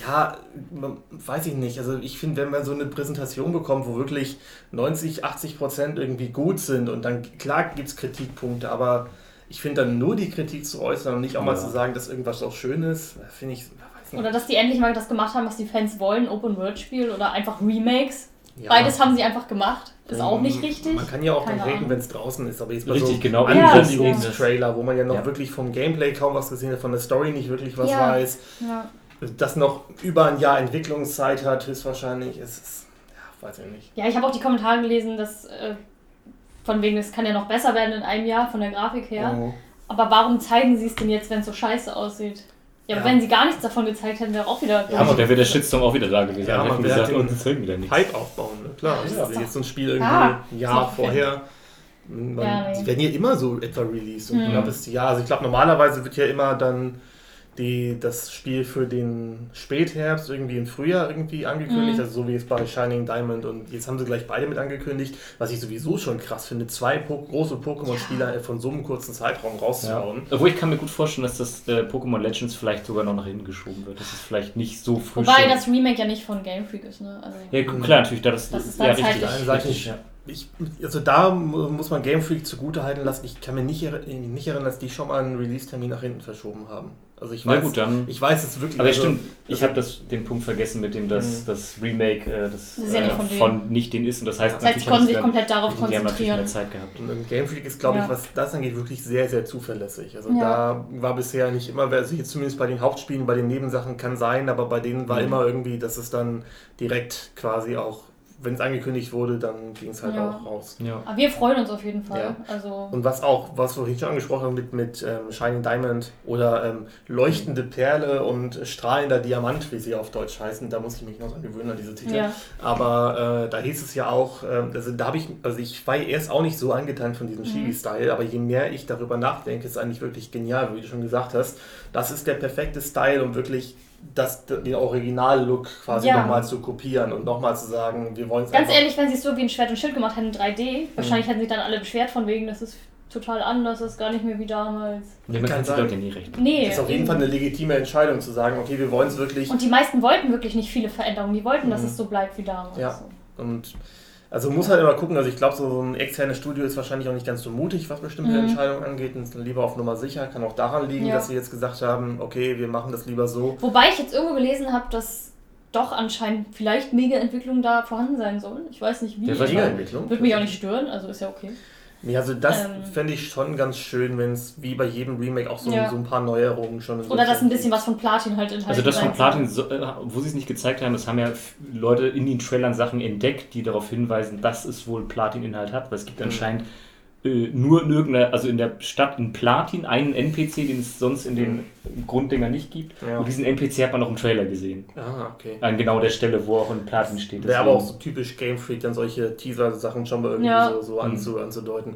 ja, man- weiß ich nicht. Also ich finde, wenn man so eine Präsentation bekommt, wo wirklich 90, 80 Prozent irgendwie gut sind und dann, klar gibt es Kritikpunkte, aber ich finde dann nur die Kritik zu äußern und nicht auch mal Ja. zu sagen, dass irgendwas auch schön ist, finde ich. Oder dass die endlich mal das gemacht haben, was die Fans wollen, Open-World-Spiel oder einfach Remakes. Ja. Beides haben sie einfach gemacht. Ist Ähm, auch nicht richtig. Man kann ja auch Keine dann reden, wenn es draußen ist, aber jetzt bei Richtig, so genau. Ja, Ankündigungstrailer, wo man ja noch Ja. wirklich vom Gameplay kaum was gesehen hat, von der Story nicht wirklich was Ja. weiß, Ja. das noch über ein Jahr Entwicklungszeit hat, höchstwahrscheinlich, es ist, ja, weiß ich nicht. ja, ich habe auch die Kommentare gelesen, dass äh, von wegen, es kann ja noch besser werden in einem Jahr von der Grafik her. Oh. Aber warum zeigen sie es denn jetzt, wenn es so scheiße aussieht? Ja, aber Ja. wenn sie gar nichts davon gezeigt hätten, wäre auch wieder. Ja, aber da wäre der Shitstorm auch wieder da gewesen. Ja, Ja, man gesagt, oh, den das zeigen wieder nichts. Hype aufbauen, ne? klar. Ja. Also jetzt so ein Spiel irgendwie Ah, ein Jahr vorher. Man, Ja, nee. Die werden ja immer so etwa released. Und Mhm. ein knappes Jahr. Also ich glaube, normalerweise wird ja immer dann die, das Spiel für den Spätherbst irgendwie im Frühjahr irgendwie angekündigt. Mhm. Also so wie es bei Shining Diamond und jetzt haben sie gleich beide mit angekündigt. Was ich sowieso schon krass finde, zwei po große Pokémon-Spieler von so einem kurzen Zeitraum Ja. rauszuhauen. Obwohl ich kann mir gut vorstellen, dass das äh, Pokémon Legends vielleicht sogar noch nach hinten geschoben wird. Das ist vielleicht nicht so früh. Wobei schon- das Remake ja nicht von Game Freak ist, ne? Also, Ja, klar, natürlich. Da das, Das ist ja, richtig. zeitlich- richtig ja. Ich, also da mu- muss man Game Freak zugute halten lassen. Ich kann mir nicht, erri- nicht erinnern, dass die schon mal einen Release-Termin nach hinten verschoben haben. Also ich Na weiß, gut, dann. ich weiß es wirklich. Aber also, stimmt, ich habe das den Punkt vergessen, mit dem das, Mhm. das Remake äh, das, Das ja äh, nicht von nicht den ist. Und das heißt, das heißt, sie konnten sich dann- komplett darauf die haben natürlich konzentrieren. mehr Zeit gehabt. Und Game Freak ist, glaube ich, Ja. was das angeht, wirklich sehr, sehr zuverlässig. Also Ja. da war bisher nicht immer, also jetzt zumindest bei den Hauptspielen, bei den Nebensachen kann sein, aber bei denen war Mhm. immer irgendwie, dass es dann direkt quasi auch, wenn es angekündigt wurde, dann ging es halt Ja. auch raus. Ja. Aber wir freuen uns auf jeden Fall. Ja. Also, Und was auch, was wir vorhin schon angesprochen haben mit, mit ähm, Shining Diamond oder ähm, leuchtende Perle und strahlender Diamant, wie sie auf Deutsch heißen, da muss ich mich noch dran gewöhnen an diese Titel. ja. Aber äh, da hieß es ja auch, ähm, also da habe ich, also ich war erst auch nicht so angetan von diesem Mhm. Chibi-Style, aber je mehr ich darüber nachdenke, ist eigentlich wirklich genial, wie du schon gesagt hast. Das ist der perfekte Style, um wirklich das, den Original-Look quasi Ja. nochmal zu kopieren und nochmal zu sagen, wir wollen es Ganz ehrlich, wenn sie es so wie ein Schwert und Schild gemacht hätten, 3D, Mhm. wahrscheinlich hätten sich dann alle beschwert von wegen, das ist total anders ist, gar nicht mehr wie damals. Nee, man Kann sein. Leute nie recht. Nee. ist auf jeden. Fall eine legitime Entscheidung zu sagen, okay, wir wollen es wirklich. Und die meisten wollten wirklich nicht viele Veränderungen. Die wollten, dass Mhm. es so bleibt wie damals. Ja. Und also muss halt immer gucken, also ich glaube, so so ein externes Studio ist wahrscheinlich auch nicht ganz so mutig, was bestimmte Mhm. Entscheidungen angeht. Und ist dann lieber auf Nummer sicher. Kann auch daran liegen, Ja. dass sie jetzt gesagt haben, okay, wir machen das lieber so. Wobei ich jetzt irgendwo gelesen habe, dass doch anscheinend vielleicht Mega-Entwicklungen da vorhanden sein sollen. Ich weiß nicht wie. Ja, weiß aber Entwicklung. Würde mich auch nicht stören, also ist ja okay. Nee, also das Ähm. fände ich schon ganz schön, wenn es wie bei jedem Remake auch so, Ja. so ein paar Neuerungen schon Oder dass ein bisschen was von Platin halt enthalten Also das von Platin, so, äh, wo sie es nicht gezeigt haben, das haben ja Leute in den Trailern Sachen entdeckt, die darauf hinweisen, dass es wohl Platin-Inhalt hat, weil es gibt Mhm. anscheinend äh, nur in irgendeiner, also in der Stadt in Platin einen NPC, den es sonst in den Grunddingern nicht gibt. Ja. Und diesen NPC hat man auch im Trailer gesehen. Ah, okay. An genau der Stelle, wo auch in Platin steht. Wäre aber auch so typisch Game Freak, dann solche Teaser-Sachen schon mal irgendwie Ja. so, so Mhm. anzu, anzudeuten.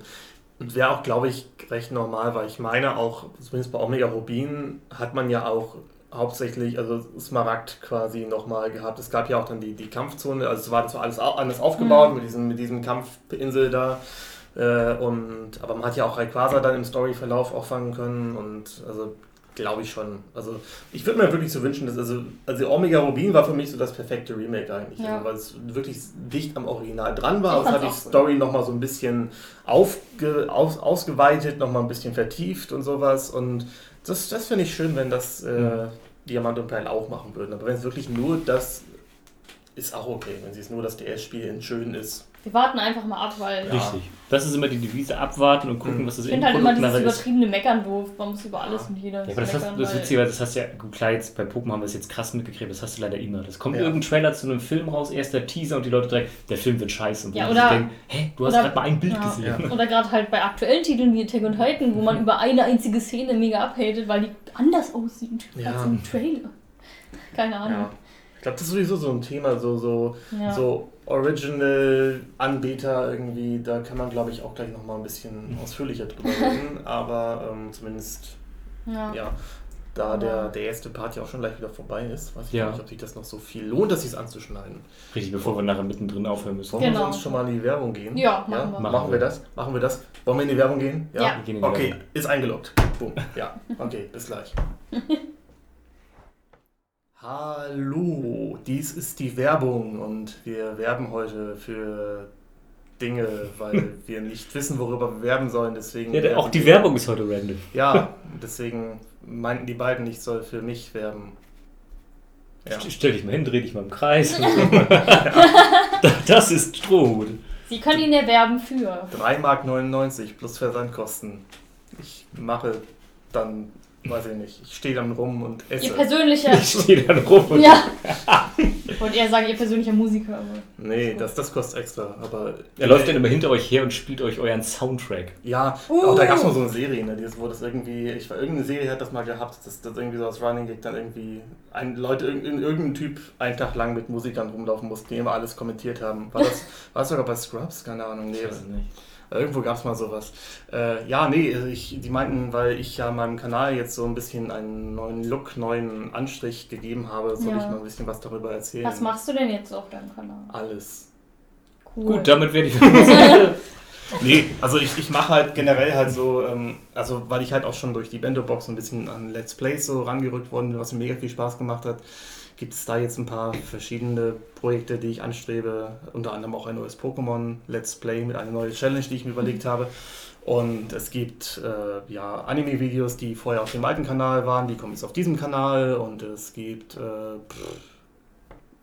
Und wäre auch, glaube ich, recht normal, weil ich meine auch, zumindest bei Omega Rubin hat man ja auch hauptsächlich, also Smaragd quasi nochmal gehabt. Es gab ja auch dann die, die Kampfzone, also es war das war alles anders aufgebaut mit diesem, mit diesem Kampfinsel da. Äh, und, aber man hat ja auch Rayquaza dann im Storyverlauf auch fangen können und also glaube ich schon. Also ich würde mir wirklich so wünschen, dass also, also Omega Rubin war für mich so das perfekte Remake eigentlich, Ja. also, weil es wirklich dicht am Original dran war. Es hat die. Story nochmal so ein bisschen aufge, aus, ausgeweitet, nochmal ein bisschen vertieft und sowas. Und das, das finde ich schön, wenn das äh, Mhm. Diamant und Perl auch machen würden. Aber wenn es wirklich nur das ist auch okay, wenn sie es nur das DS-Spiel in schön ist. Wir warten einfach mal ab, weil Ja. Richtig. Das ist immer die Devise, abwarten und gucken, Mhm. was das ich finde halt immer dieses ist. übertriebene Meckern doof. Man muss über alles Ja. und jeder Ja, aber das, hast, meckern. das weil- Witzige, das hast du ja, gut, klar, jetzt bei Pokémon haben wir es jetzt krass mitgekriegt, das hast du leider immer. Das kommt Ja. irgendein Trailer zu einem Film raus, erster Teaser und die Leute direkt, der Film wird scheiße. Und Ja, oder- denken, hä, du hast oder- gerade mal ein Bild Ja. gesehen. Oder gerade halt bei aktuellen Titeln wie Attack on Titan, wo man über eine einzige Szene mega abhatet, weil die anders aussieht Ja. als im Trailer. Keine Ahnung. Ja. Ich glaube, das ist sowieso so ein Thema, so, so, Ja. so Original-Anbieter irgendwie, da kann man, glaube ich, auch gleich nochmal ein bisschen ausführlicher drüber reden, aber ähm, zumindest, Ja. ja, da Ja. der, der erste Part ja auch schon gleich wieder vorbei ist, weiß ich Ja. gar nicht, ob sich das noch so viel lohnt, dass sie es anzuschneiden. Richtig, bevor wir nachher mittendrin aufhören müssen. Wollen wir Genau. sonst schon mal in die Werbung gehen? Ja, machen wir. Machen wir das? Machen wir das? Wollen wir in die Werbung gehen? Ja. Wir gehen in die Okay, Werbung. ist eingeloggt. Boom. Ja, okay, bis gleich. Hallo, dies ist die Werbung und wir werben heute für Dinge, weil wir nicht wissen, worüber wir werben sollen. Deswegen Ja, auch werben die wir- Werbung ist heute random. Ja, deswegen meinten die beiden, ich soll für mich werben. Ja. St- Stell dich mal hin, dreh dich mal im Kreis. Und so. das ist Strohhut. Sie können ihn erwerben für. 3,99 Mark plus Versandkosten. Ich mache dann, weiß ich nicht, ich stehe dann rum und esse. Ihr persönlicher. Ich stehe dann rum und ja. Wollte eher sagen, ihr persönlicher Musiker. Aber Nee, das, das kostet extra. Aber er läuft dann immer hinter euch her und spielt euch euren Soundtrack. Ja, Uh. auch da gab es mal so eine Serie, ne, wo das irgendwie, ich war irgendeine Serie hat das mal gehabt, dass das irgendwie so als Running Gag dann irgendwie ein, Leute, irgendein, irgendein Typ einen Tag lang mit Musikern rumlaufen mussten, die immer alles kommentiert haben. War das, war das sogar bei Scrubs? Keine Ahnung, nee. Ich weiß es nicht. Irgendwo gab es mal sowas. Äh, ja, nee, also ich, die meinten, weil ich ja meinem Kanal jetzt so ein bisschen einen neuen Look, neuen Anstrich gegeben habe, soll Ja. ich mal ein bisschen was darüber erzählen. was machst du denn jetzt so auf deinem Kanal? Alles. Cool. Gut, damit werde ich. Nee, also ich, ich mache halt generell halt so, ähm, also weil ich halt auch schon durch die Bento-Box ein bisschen an Let's Plays so rangerückt worden bin, was mir mega viel Spaß gemacht hat, gibt es da jetzt ein paar verschiedene Projekte, die ich anstrebe, unter anderem auch ein neues Pokémon Let's Play mit einer neuen Challenge, die ich mir überlegt habe. Und es gibt äh, ja Anime-Videos, die vorher auf dem alten Kanal waren, die kommen jetzt auf diesem Kanal und es gibt äh, pff,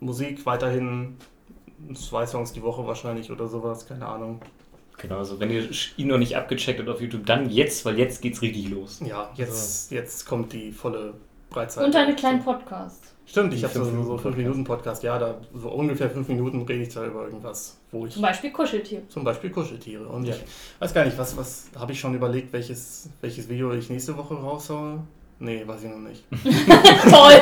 Musik weiterhin, zwei Songs die Woche wahrscheinlich oder sowas, keine Ahnung. Genau, also wenn ihr ihn noch nicht abgecheckt habt auf YouTube, dann jetzt, weil jetzt geht's richtig los. Ja, jetzt, jetzt kommt die volle Breitseite. Und deine kleinen Podcasts. Stimmt, ich habe so Fünf so Minuten 5 Minuten Podcast. Ja, da so ungefähr 5 Minuten rede ich da über irgendwas, wo ich Zum Beispiel Kuscheltier. zum Beispiel Kuscheltiere. Und Ja. ich weiß gar nicht, was, was habe ich schon überlegt, welches, welches Video ich nächste Woche raushaue? Nee, weiß ich noch nicht. Toll!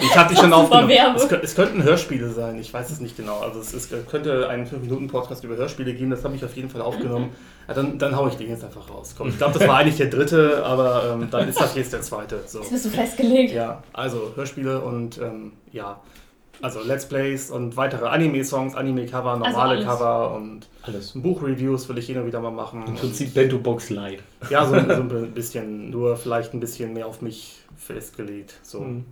Ich habe die schon aufgenommen. Es, es könnten Hörspiele sein, ich weiß es nicht genau. Also es, es könnte einen 5-Minuten-Podcast über Hörspiele geben, das habe ich auf jeden Fall aufgenommen. Ja, dann, dann haue ich den jetzt einfach raus. Komm, ich glaube, das war eigentlich der dritte, aber ähm, dann ist das jetzt der zweite. So. Jetzt bist du festgelegt. Ja, also Hörspiele und ähm, ja, Also Let's Plays und weitere Anime-Songs, Anime-Cover, Also normale alles. Cover und Alles. Buchreviews will ich hin und wieder mal machen. Im Prinzip Bento Box Light. Ja, so, so ein bisschen, nur vielleicht ein bisschen mehr auf mich festgelegt. So. Mhm.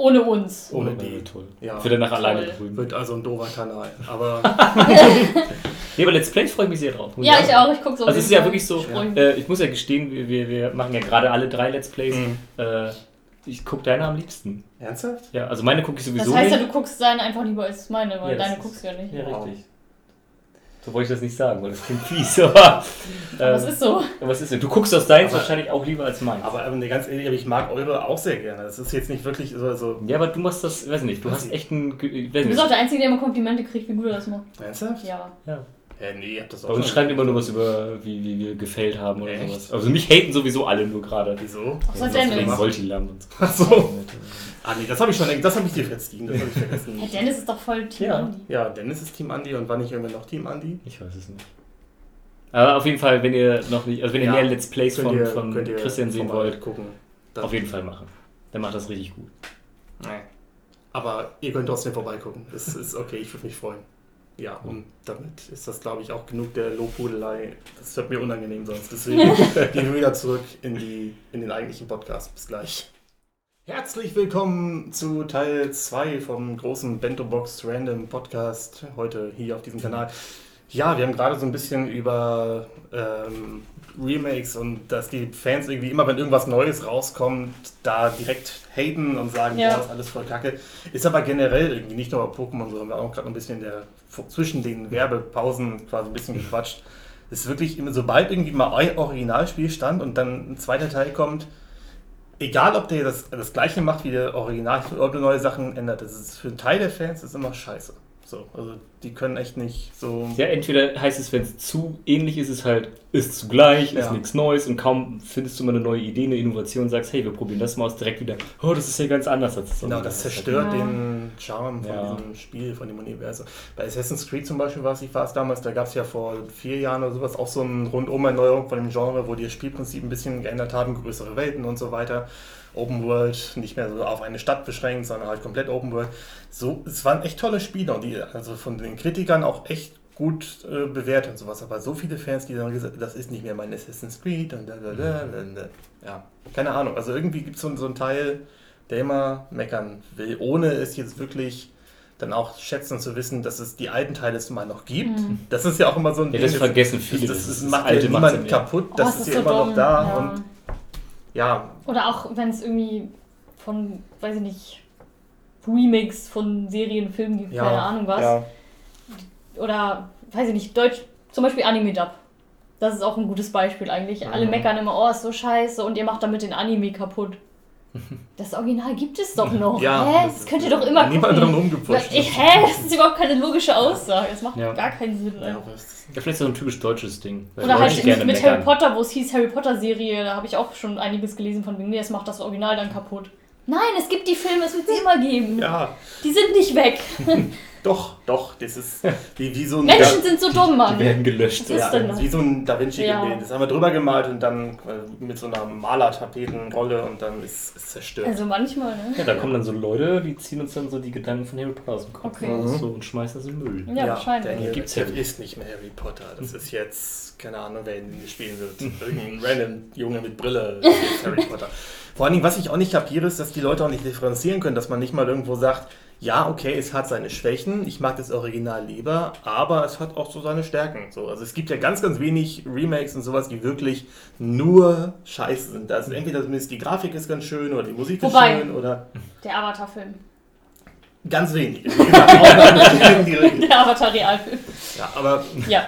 Ohne uns. Ohne Ja, die. Toll. Ja. Werde danach Toll. alleine drüben. Wird also ein doofer Kanal. Aber Nee, aber Let's Plays freue ich mich sehr drauf. Ja, sagen. ich auch. Ich gucke so. Also es ist ja wirklich so, äh, ich muss ja gestehen, wir, wir, wir machen ja gerade alle drei Let's Plays. Mhm. Äh, ich gucke deine am liebsten. ernsthaft? Ja, also meine gucke ich Das sowieso heißt ja, du guckst deine einfach lieber als meine, weil Ja, das deine guckst du ja nicht. Ja, Wow. richtig. So wollte ich das nicht sagen, weil das klingt fies, aber. Aber es ähm, ist so. was ist denn? Du guckst aus deins Aber- wahrscheinlich auch lieber als meins. Aber, aber nee, ganz ehrlich, aber ich mag eure auch sehr gerne. Das ist jetzt nicht wirklich so. so ja, aber du machst das, weiß nicht, du hast ich- echt ein. Du bist nicht. auch der Einzige, der immer Komplimente kriegt, wie gut er das macht. ernsthaft? Ja. Ja. Äh, nee, ihr habt das auch Bei uns schreiben immer nur was über, wie, wie wir gefällt haben oder Echt? sowas. Also mich haten sowieso alle nur gerade. Wieso? Ach, so Was Dennis. du Wegen? Multilam und so. Ach so. Ah nee, das habe ich schon, das habe ich dir verziehen, das habe ich vergessen. Herr Dennis ist doch voll Team Ja. Andi. Ja, Dennis ist Team Andi und war nicht irgendwann noch Team Andi? Ich weiß es nicht. Aber auf jeden Fall, wenn ihr noch nicht, also wenn ihr Ja, mehr Let's Plays von, ihr, von könnt ihr Christian sehen wollt, gucken. Dann- auf jeden Fall machen. Der macht das richtig gut. Nee. Aber ihr könnt trotzdem vorbeigucken. Das ist okay, ich würde mich freuen. Ja, und damit ist das, glaube ich, auch genug der Lobhudelei. Das wird mir unangenehm sonst. Deswegen gehen wir wieder zurück in, die, in den eigentlichen Podcast. Bis gleich. Herzlich willkommen zu Teil 2 vom großen Bento Box Random Podcast. Heute hier auf diesem Kanal. Ja, wir haben gerade so ein bisschen über ähm, Remakes und dass die Fans irgendwie immer, wenn irgendwas Neues rauskommt, da direkt haten und sagen, Ja. das ist alles voll kacke. Ist aber generell irgendwie nicht nur bei Pokémon so, haben wir auch gerade ein bisschen in der, zwischen den Werbepausen quasi ein bisschen gequatscht. Es ist wirklich immer, sobald irgendwie mal ein Originalspiel stand und dann ein zweiter Teil kommt, egal ob der das, das gleiche macht wie der Original, ob der neue Sachen ändert, das ist für einen Teil der Fans ist immer scheiße. So, also die können echt nicht so. Ja, entweder heißt es, wenn es zu ähnlich ist, ist halt, ist zugleich, ist Ja. nichts Neues und kaum findest du mal eine neue Idee, eine Innovation und sagst, hey, wir probieren das mal aus, direkt wieder, oh, das ist ja ganz anders als das Genau, das zerstört Ja. den Charme von Ja. diesem Spiel, von dem Universum. Bei Assassin's Creed zum Beispiel war es, ich war es damals, da gab es ja vor vier Jahren oder sowas auch so eine Rundum-Erneuerung von dem Genre, wo die das Spielprinzip ein bisschen geändert haben, größere Welten und so weiter. Open World, nicht mehr so auf eine Stadt beschränkt, sondern halt komplett Open World. So, es waren echt tolle Spiele und die, also von den Kritikern auch echt gut äh, bewertet und sowas. Aber so viele Fans, die dann gesagt das ist nicht mehr mein Assassin's Creed und da, da, da, da, da. ja, keine Ahnung. Also irgendwie gibt es so, so einen Teil, der immer meckern will, ohne es jetzt wirklich dann auch schätzen zu wissen, dass es die alten Teile es mal noch gibt. Mhm. Das ist ja auch immer so ein Ja, das Ding, vergessen viele. Das, das, das, das das macht Alte niemand kaputt, Oh, das es ist ja so immer noch dumm, da ja. und ja, Oder auch wenn es irgendwie von, weiß ich nicht, Remakes von Serien, Filmen gibt, ja, keine Ahnung was. Ja, Oder, weiß ich nicht, Deutsch, zum Beispiel Anime Dub. Das ist auch ein gutes Beispiel eigentlich. Alle Mhm. meckern immer, oh, ist so scheiße und ihr macht damit den Anime kaputt. Das Original gibt es doch noch. ja, hä? Das, könnt ihr doch immer Niemand dran rumgepusht. Ich, hä? Das ist überhaupt keine logische Aussage. Das macht Ja. gar keinen Sinn. Ja, vielleicht so ein typisch deutsches Ding. Oder halt mit, gerne mit meckern. Harry Potter, wo es hieß Harry Potter Serie, da habe ich auch schon einiges gelesen von wegen, nee, es macht das Original dann kaputt. Nein, es gibt die Filme, es wird sie immer geben. ja, Die sind nicht weg. doch, doch, das ist wie, wie so ein Menschen sind so dumm, Die Mann. werden gelöscht. Was ist ja, denn das? wie so ein Da Vinci Ja. Gemälde. Das haben wir drüber gemalt und dann äh, mit so einer Malertapetenrolle und dann ist es zerstört. Also manchmal, ne? Ja, da kommen dann so Leute, die ziehen uns dann so die Gedanken von Harry Potter aus dem Kopf Okay. und Mhm. so und schmeißen das in den Müll. Ja, wahrscheinlich. Daniel Gibt's ja. ist nicht mehr Harry Potter. Das ist jetzt, keine Ahnung, wer ihn spielen wird. Irgendein random Junge mit Brille ist Harry Potter. Vor allen Dingen, was ich auch nicht kapiere, ist, dass die Leute auch nicht differenzieren können, dass man nicht mal irgendwo sagt, ja, okay, es hat seine Schwächen, ich mag das Original lieber, aber es hat auch so seine Stärken. So, also es gibt ja ganz, ganz wenig Remakes und sowas, die wirklich nur scheiße sind. Also entweder zumindest die Grafik ist ganz schön oder die Musik Wobei- ist schön oder Der Avatar-Film. Ganz wenig. Wie gesagt, auch in die Richtung. Der Avatar-Realfilm. ja, aber Ja.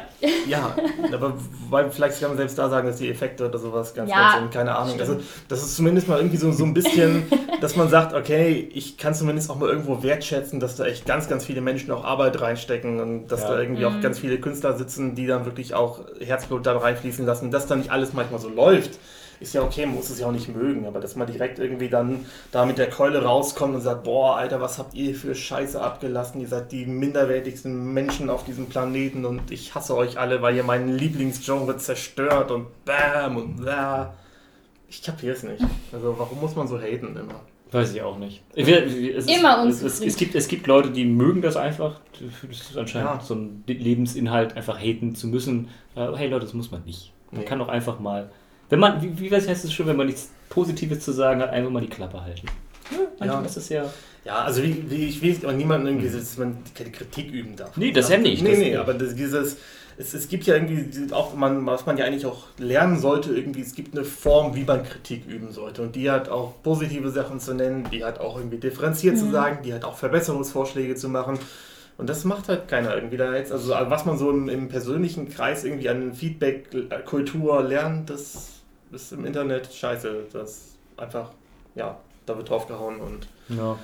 Ja, aber weil vielleicht kann man selbst da sagen, dass die Effekte oder sowas ganz Ja, sind, keine Ahnung. stimmt. Also das ist zumindest mal irgendwie so, so ein bisschen, dass man sagt, okay, ich kann zumindest auch mal irgendwo wertschätzen, dass da echt ganz, ganz viele Menschen auch Arbeit reinstecken und dass Ja. da irgendwie Mhm. auch ganz viele Künstler sitzen, die dann wirklich auch Herzblut da reinfließen lassen. Dass da nicht alles manchmal so läuft, ist ja okay, man muss es ja auch nicht mögen, aber dass man direkt irgendwie dann da mit der Keule rauskommt und sagt, boah, Alter, was habt ihr für Scheiße abgelassen? Ihr seid die minderwertigsten Menschen auf diesem Planeten und ich hasse euch alle, weil ihr meinen Lieblingsgenre zerstört und bam und bla. Ich kapiere es nicht. Also warum muss man so haten immer? Weiß ich auch nicht. Es ist, Immer es, es, es, gibt, es gibt Leute, die mögen das einfach. Das ist anscheinend Ja. so ein Lebensinhalt, einfach haten zu müssen. Aber hey Leute, das muss man nicht. Man Nee. kann doch einfach mal, wenn man, wie, wie heißt es schon, wenn man nichts Positives zu sagen hat, einfach mal die Klappe halten. Ja, manchmal Ja. ist es ja. Ja, also wie, wie ich will aber niemanden irgendwie, dass man keine Kritik üben darf. Nee, das ja nicht, Nee, das nee, nicht. aber das, dieses, es, es gibt ja irgendwie auch, man, was man ja eigentlich auch lernen sollte, irgendwie, es gibt eine Form, wie man Kritik üben sollte. Und die hat auch positive Sachen zu nennen, die hat auch irgendwie differenziert zu sagen, die hat auch Verbesserungsvorschläge zu machen. Und das macht halt keiner irgendwie da jetzt. Also was man so im, im persönlichen Kreis irgendwie an Feedback, äh, lernt, das ist im Internet scheiße. Das einfach, ja, da wird draufgehauen und. Ja,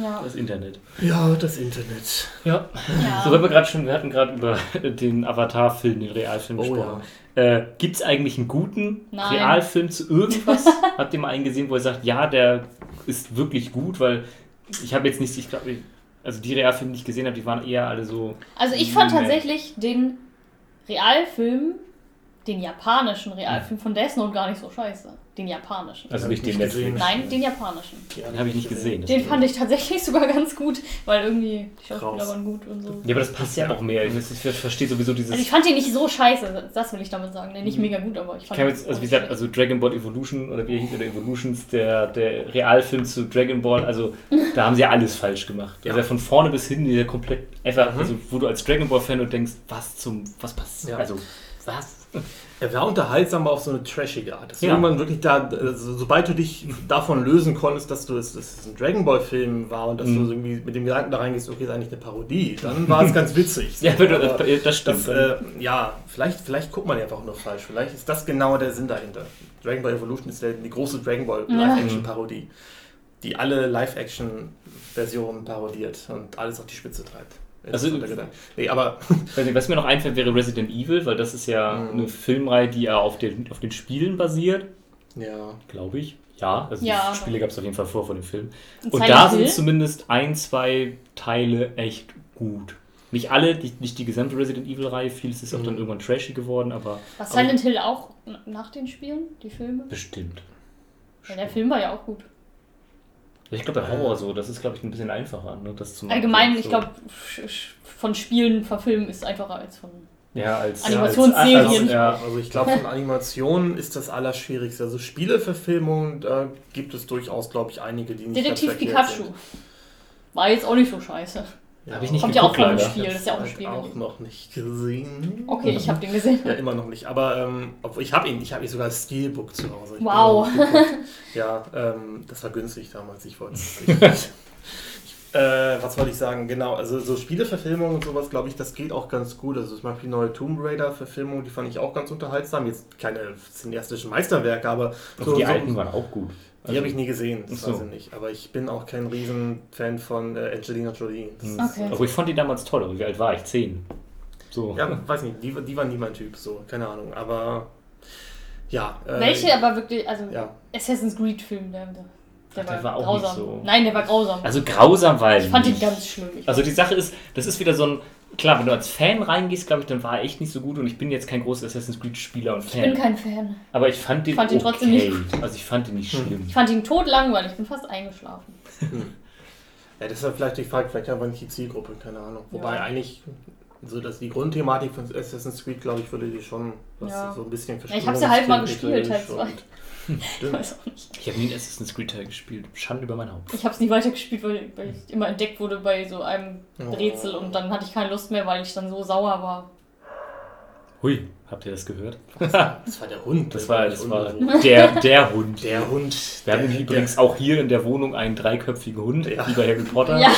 Ja. das Internet. Ja, das Internet. Ja. ja. So, wenn wir gerade schon, wir hatten gerade über den Avatar-Film, den Realfilm Oh gesprochen. Äh, Gibt es eigentlich einen guten Nein. Realfilm zu irgendwas? Habt ihr mal einen gesehen, wo ihr sagt, ja, der ist wirklich gut, weil ich habe jetzt nicht, ich glaube, also die Realfilme, die ich gesehen habe, die waren eher alle so. Also ich fand tatsächlich den Realfilm, den japanischen Realfilm von Death Note gar nicht so scheiße. Den japanischen. Also nicht ich den nicht gesehen. Netflix. Nein, den japanischen. Den habe ich nicht gesehen. Den fand ich tatsächlich sogar ganz gut, weil irgendwie die Schauspieler waren gut und so. Ja, aber das passt ja auch mehr. Ich, ich verstehe sowieso dieses. Also ich fand den nicht so scheiße, das will ich damit sagen. Nee, nicht mega gut, aber ich Ich fand kann ihn jetzt, also wie gesagt, also Dragon Ball Evolution oder wie er hieß, oder Evolutions, der, der Realfilm zu Dragon Ball, also da haben sie ja alles falsch gemacht. Ja. Also von vorne bis hin, der komplett einfach, Mhm. also wo du als Dragon Ball Fan und denkst, was zum, was passiert? Ja. Also, was? Er war unterhaltsam, aber auf so eine trashige Art. Dass Ja. irgendwann wirklich da, also, sobald du dich davon lösen konntest, dass du es dass es ein Dragon Ball Film war und dass Mhm. du irgendwie mit dem Gedanken da reingehst, okay, ist eigentlich eine Parodie, dann war es ganz witzig. Ja, aber das, das stimmt. das, äh, ja, vielleicht, vielleicht guckt man ja einfach nur falsch. Vielleicht ist das genau der Sinn dahinter. Dragon Ball Evolution ist die große Dragon Ball. Live-Action-Parodie, die alle Live-Action-Versionen parodiert und alles auf die Spitze treibt. Also- nee, aber nicht, was mir noch einfällt, wäre Resident Evil, weil das ist ja Mhm. eine Filmreihe, die ja auf den, auf den Spielen basiert, ja, glaube ich. Ja, also Ja, die Spiele gab es auf jeden Fall vor, vor dem Film. Und Und Silent da Hill? sind zumindest ein, zwei Teile echt gut. Nicht alle, die, nicht die gesamte Resident Evil-Reihe, vieles ist auch dann Mhm. irgendwann trashy geworden, aber War Silent Hill auch nach den Spielen, die Filme? bestimmt. Ja, der Film war ja auch gut. Ich glaube, bei Horror so, das ist, glaube ich, ein bisschen einfacher, ne, das zu machen. Allgemein, So. ich glaube, von Spielen verfilmen ist einfacher als von. ja, als Animationsserien. als- als- ja, Also ich glaube, von Animationen ist das Allerschwierigste. Also Spieleverfilmungen, da gibt es durchaus, glaube ich, einige, die nicht Detektiv Pikachu. sind. War jetzt auch nicht so scheiße. Hab ich nicht Kommt ja auch geguckt, von einem leider. Spiel, das ist ja auch ein Spiel. auch noch nicht gesehen. Okay, ich habe den gesehen. Ja, immer noch nicht. Aber ähm, obwohl ich habe ihn, ich habe ihn sogar als Steelbook zu Hause. Ich Wow. Ja, ähm, das war günstig damals. Ich wollte es. Äh, was wollte ich sagen? Genau, also so Spieleverfilmungen und sowas, glaube ich, das geht auch ganz gut. Also zum Beispiel die neue Tomb Raider-Verfilmung, die fand ich auch ganz unterhaltsam. Jetzt keine cineastischen Meisterwerke, aber Also die alten waren auch gut. Die habe ich nie gesehen, das so. weiß ich nicht. Aber ich bin auch kein Riesen-Fan von äh, Angelina Jolie. Okay. Aber ich fand die damals toll, aber wie alt war ich? Zehn. So. Ja, weiß nicht, die, die war nie mein Typ, so, keine Ahnung. Aber ja. äh, Welche aber wirklich, also Ja. Assassin's Creed-Film, der, der, Ach, der war, war auch grausam. nicht so- Nein, der war grausam. Also grausam war er ich fand ihn ganz schlimm. Ich Also die Sache ist, das ist wieder so ein klar, wenn du als Fan reingehst, glaube ich, dann war er echt nicht so gut und ich bin jetzt kein großer Assassin's Creed-Spieler und Fan. Ich bin kein Fan. Aber ich fand den, fand ihn okay. trotzdem nicht gut. Also ich fand ihn nicht hm. schlimm. Ich fand ihn totlangweilig, ich bin fast eingeschlafen. Hm. ja, deshalb vielleicht die Frage, vielleicht einfach nicht die Zielgruppe, keine Ahnung. Wobei ja. eigentlich so dass die Grundthematik von Assassin's Creed, glaube ich, würde die schon ja. so ein bisschen verstehen. Ich habe sie ja halt mal gespielt, Teil 2. Hm. Ich weiß auch nicht. Ich habe nie ein Assassin's Creed Teil gespielt. Schande über mein Haupt. Ich habe es nie weitergespielt, weil, weil ich immer entdeckt wurde bei so einem oh. Rätsel und dann hatte ich keine Lust mehr, weil ich dann so sauer war. Hui, habt ihr das gehört? Das war der Hund. Das war, das war der, der Hund. Der Hund. Wir der, haben übrigens der. auch hier in der Wohnung einen dreiköpfigen Hund, ja. lieber bei Harry Potter. Ja.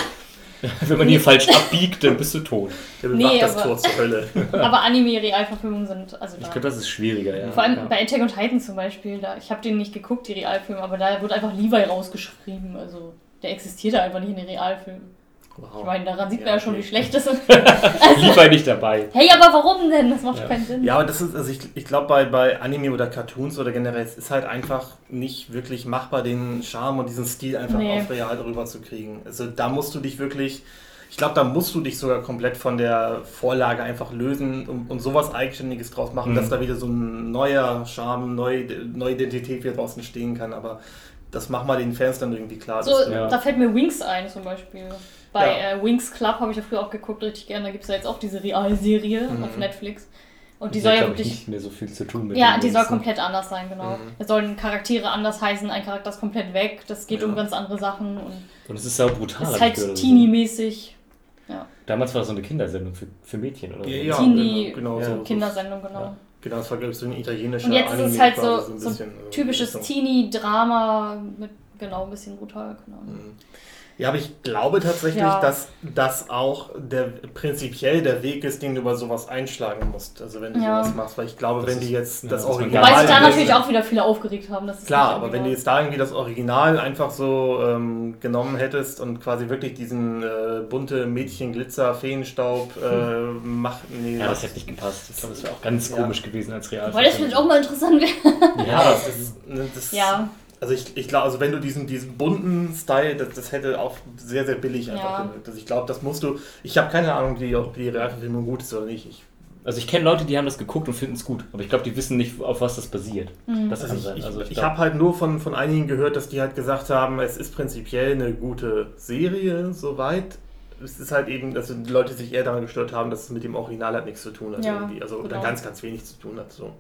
Wenn man hier falsch abbiegt, dann bist du tot. Bewacht Nee, das aber- Tor zur Hölle. aber Anime-Realverfilmungen sind, also Ich da. glaube, das ist schwieriger, ja. Vor allem ja. bei Attack on Titan zum Beispiel, da, ich habe den nicht geguckt, die Realfilme, aber da wird einfach Levi rausgeschrieben. Also der existiert da einfach nicht in den Realfilmen. Ich Wow. meine, daran sieht Ja, man ja schon, okay. wie schlecht das ist. Lieber nicht dabei. hey, aber warum denn? Das macht Ja. keinen Sinn. Ja, aber das ist, also ich, ich glaube, bei, bei Anime oder Cartoons oder generell, es ist halt einfach nicht wirklich machbar, den Charme und diesen Stil einfach Nee. auf real drüber zu kriegen. Also da musst du dich wirklich, ich glaube, da musst du dich sogar komplett von der Vorlage einfach lösen und, und sowas Eigenständiges draus machen, Mhm. dass da wieder so ein neuer Charme, neue, neue Identität wieder draußen stehen kann. Aber das macht mal den Fans dann irgendwie klar. So, ja. da fällt mir Wings ein zum Beispiel. Bei Ja. äh, Wings Club habe ich ja früher auch geguckt, richtig gerne. Da gibt es ja jetzt auch diese Realserie Mhm. auf Netflix. Und die Die soll ja glaub ich, wirklich. nicht mehr so viel zu tun mit Ja, die soll ne? komplett anders sein, genau. Mhm. Es sollen Charaktere anders heißen, ein Charakter ist komplett weg, das geht Ja. um ganz andere Sachen und Und es ist sau brutal. ist hab halt so. teenie-mäßig. Damals war das so eine Kindersendung für, für Mädchen oder so. Ja, ja, Teenie- genau, Ja. so. Kindersendung, genau. Ja. Genau, das war, glaube ich, so ein italienischer Und jetzt ist es Anime halt quasi, so- ein so bisschen, äh, Typisches Teenie-Drama mit, genau, ein bisschen brutal, genau. Mhm. Ja, aber ich glaube tatsächlich, Ja. dass das auch der prinzipiell der Weg ist, den du über sowas einschlagen musst. Also wenn du Ja. sowas machst, weil ich glaube, Das wenn die jetzt ja, das man Original. Wobei sich da natürlich das- auch wieder viele aufgeregt haben. Das ist Klar, aber wenn du jetzt da irgendwie das Original einfach so ähm, genommen hättest und quasi wirklich diesen äh, bunte Mädchen Glitzer Feenstaub äh, mach, nee, Ja, das hätte nicht gepasst. Ich glaube, das wäre auch ganz Ja. komisch gewesen als Real. Weil das vielleicht auch mal interessant wäre. ja, das ist, das, Ja, Also ich, ich glaube, also wenn du diesen, diesen bunten Style, das, das hätte auch sehr, sehr billig einfach Ja. gewirkt. Also ich glaube, das musst du. Ich habe keine Ahnung, wie, ob die Realverfilmung gut ist oder nicht. Ich, Also ich kenne Leute, die haben das geguckt und finden es gut, aber ich glaube, die wissen nicht, auf was das basiert. Mhm. Das also kann ich, sein. ich, Also ich, glaub- habe halt nur von, von einigen gehört, dass die halt gesagt haben, es ist prinzipiell eine gute Serie, soweit. Es ist halt eben, dass die Leute sich eher daran gestört haben, dass es mit dem Original halt nichts zu tun hat. Ja, irgendwie. Also oder genau. ganz, ganz wenig zu tun hat. So.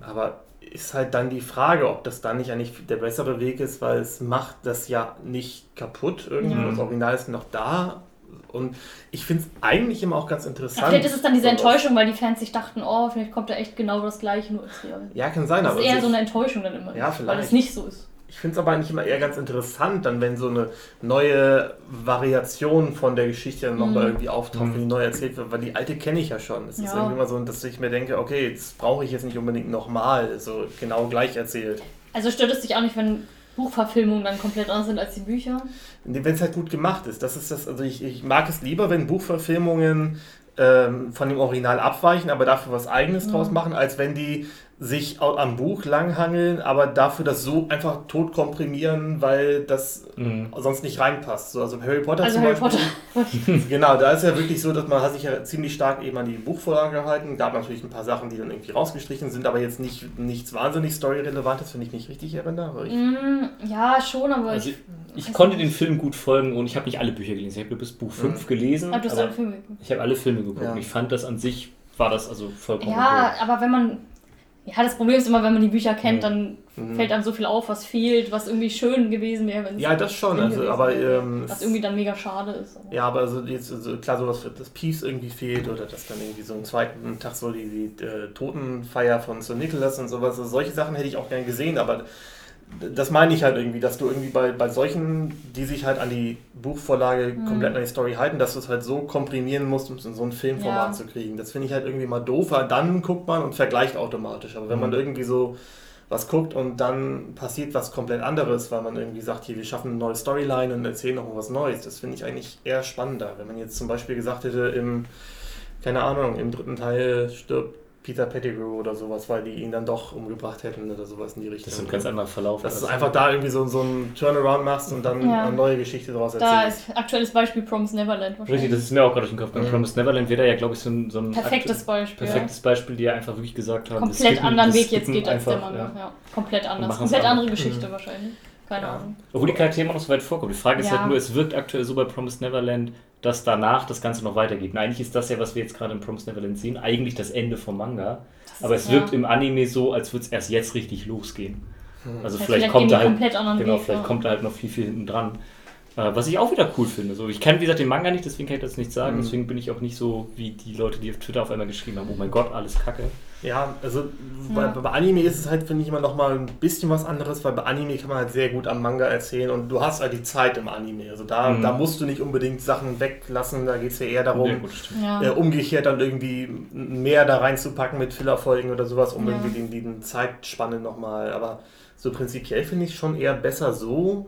Aber ist halt dann die Frage, ob das dann nicht eigentlich der bessere Weg ist, weil es macht das ja nicht kaputt. Irgendwie Ja. das Original ist noch da. Und ich finde es eigentlich immer auch ganz interessant. vielleicht ist es dann diese. Enttäuschung, weil die Fans sich dachten, oh, vielleicht kommt da echt genau das Gleiche, nur als Real. Ja, kann sein, Das aber ist eher es so eine Enttäuschung dann immer. Ja, Weil vielleicht. es nicht so ist. Ich finde es aber eigentlich immer eher ganz interessant, dann wenn so eine neue Variation von der Geschichte dann nochmal Mhm. irgendwie auftaucht, Mhm. wenn die neu erzählt wird, weil die alte kenne ich ja schon. Es ist Ja. irgendwie immer so, dass ich mir denke, okay, das brauche ich jetzt nicht unbedingt nochmal, so genau gleich erzählt. Also stört es dich auch nicht, wenn Buchverfilmungen dann komplett anders sind als die Bücher? Wenn es halt gut gemacht ist. Das ist das, also ich, ich mag es lieber, wenn Buchverfilmungen ähm, von dem Original abweichen, aber dafür was eigenes Mhm. draus machen, als wenn die sich am Buch langhangeln, aber dafür das so einfach tot komprimieren, weil das Mhm. sonst nicht reinpasst. So, also Harry Potter Also zum Harry Beispiel. Potter. Genau, da ist ja wirklich so, dass man hat sich ja ziemlich stark eben an die Buchvorlage gehalten. Gab natürlich ein paar Sachen, die dann irgendwie rausgestrichen sind, aber jetzt nicht nichts wahnsinnig storyrelevantes, wenn ich mich richtig erinnere. Ich, Mm, ja, schon, aber Also ich. ich konnte den Film gut folgen und ich habe nicht alle Bücher gelesen. Ich habe bis Buch 5 gelesen, Ah, du hast aber alle Filme geguckt. ich habe alle Filme geguckt Ja. und ich fand das an sich, war das also vollkommen Ja, okay. aber wenn man. Ja, das Problem ist immer, wenn man die Bücher kennt, Ja. dann Mhm. fällt einem so viel auf, was fehlt, was irgendwie schön gewesen wäre. wenn es Ja, das schon, also, aber, wäre. ähm, was irgendwie dann mega schade ist. aber- ja, aber also jetzt, also klar, sowas, das Peace irgendwie fehlt oder dass dann irgendwie so am zweiten Tag so die, die äh, Totenfeier von Sir Nicholas und sowas. Also solche Sachen hätte ich auch gerne gesehen, aber das meine ich halt irgendwie, dass du irgendwie bei, bei solchen, die sich halt an die Buchvorlage Mhm. komplett an die Story halten, dass du es halt so komprimieren musst, um es in so ein Filmformat Ja. zu kriegen. Das finde ich halt irgendwie mal doof, weil dann guckt man und vergleicht automatisch. Aber wenn man Mhm. irgendwie so was guckt und dann passiert was komplett anderes, weil man irgendwie sagt, hier, wir schaffen eine neue Storyline und erzählen noch was Neues. Das finde ich eigentlich eher spannender. Wenn man jetzt zum Beispiel gesagt hätte, im, keine Ahnung, im dritten Teil stirbt Peter Pettigrew oder sowas, weil die ihn dann doch umgebracht hätten oder sowas in die Richtung. Das ist ein ganz anderer Verlauf. Dass du einfach da irgendwie so, so einen Turnaround machst und dann Ja. eine neue Geschichte daraus Da erzählst. ist aktuelles Beispiel Promise Neverland wahrscheinlich. Richtig, das ist mir auch gerade durch den Kopf gegangen. Mhm. Promised Neverland wäre da ja, glaube ich, so ein, so ein Perfektes Beispiel. perfektes Beispiel, die ja einfach wirklich gesagt haben, Komplett skippen- anderen Weg jetzt geht als der einfach, Manga. ja. Ja. Komplett anders. Komplett an. andere Geschichte wahrscheinlich. Keine Ja. Ahnung. Obwohl die Charaktere immer noch so weit vorkommen. Die Frage ist halt nur, es wirkt aktuell so bei Promised Neverland, dass danach das Ganze noch weitergeht. Und eigentlich ist das ja, was wir jetzt gerade in Promised Neverland sehen, eigentlich das Ende vom Manga. Aber es ja. wirkt im Anime so, als würde es erst jetzt richtig losgehen. Also Ja, vielleicht, gehen kommt da halt, genau, vielleicht kommt da halt noch viel, viel hinten dran. Äh, was ich auch wieder cool finde. So, ich kenne, wie gesagt, den Manga nicht, deswegen kann ich das nicht sagen. Mhm. Deswegen bin ich auch nicht so wie die Leute, die auf Twitter auf einmal geschrieben haben, oh mein Gott, alles Kacke. Ja, also Ja. Bei, bei Anime ist es halt, finde ich, immer noch mal ein bisschen was anderes, weil bei Anime kann man halt sehr gut am Manga erzählen und du hast halt die Zeit im Anime. Also da, Mhm. da musst du nicht unbedingt Sachen weglassen, da geht es ja eher darum, Ja, gut. Ja. äh, umgekehrt dann irgendwie mehr da reinzupacken mit Fillerfolgen oder sowas, um Ja. irgendwie den, den Zeitspanne nochmal. Aber so prinzipiell finde ich schon eher besser so,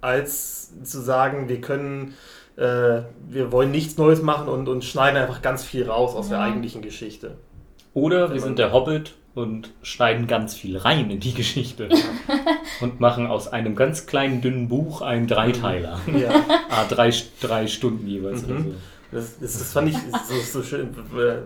als zu sagen, wir können, äh, wir wollen nichts Neues machen und, und schneiden einfach ganz viel raus aus der Ja. eigentlichen Geschichte. Oder wir sind der Hobbit und schneiden ganz viel rein in die Geschichte. und machen aus einem ganz kleinen, dünnen Buch einen Dreiteiler. Ja. ah, drei, drei Stunden jeweils Mhm. oder so. Das, das, das fand ich so, so schön.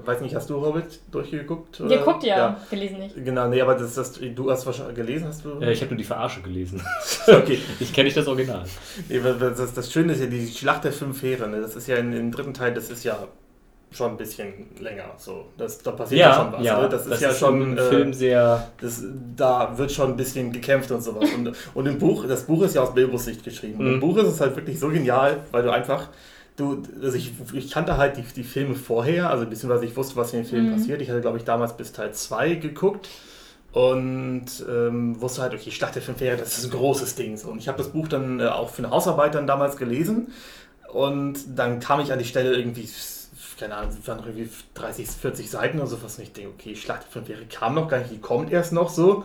Weiß nicht, hast du Hobbit durchgeguckt? Ihr guckt ja, gelesen nicht. Genau, nee, aber das, das, du hast wahrscheinlich gelesen, hast du? Äh, ich habe nur die Verarsche gelesen. okay. Ich kenne nicht das Original. Nee, das, das, das Schöne ist ja die Schlacht der fünf Heere. Ne? Das ist ja in, im dritten Teil, das ist ja schon ein bisschen länger. So, das, da passiert ja, schon was. Ja, ne? das, das ist ja ist schon im äh, Film sehr. Das, da wird schon ein bisschen gekämpft und sowas. Und, und im Buch, das Buch ist ja aus Bilbos Sicht geschrieben. Und im mhm. Buch ist es halt wirklich so genial, weil du einfach du, also ich, ich kannte halt die, die Filme vorher, also beziehungsweise ich wusste, was in den Filmen mhm. passiert. Ich hatte, glaube ich, damals bis Teil 2 geguckt und ähm, wusste halt, okay, Schlacht der Fünf Heere, das ist ein großes Ding. So. Und ich habe das Buch dann äh, auch für eine Hausarbeit dann damals gelesen und dann kam ich an die Stelle irgendwie, keine Ahnung, es waren irgendwie 30, 40 Seiten oder sowas und ich denke, okay, Schlacht der Fünf Heere kam noch gar nicht, die kommt erst noch so.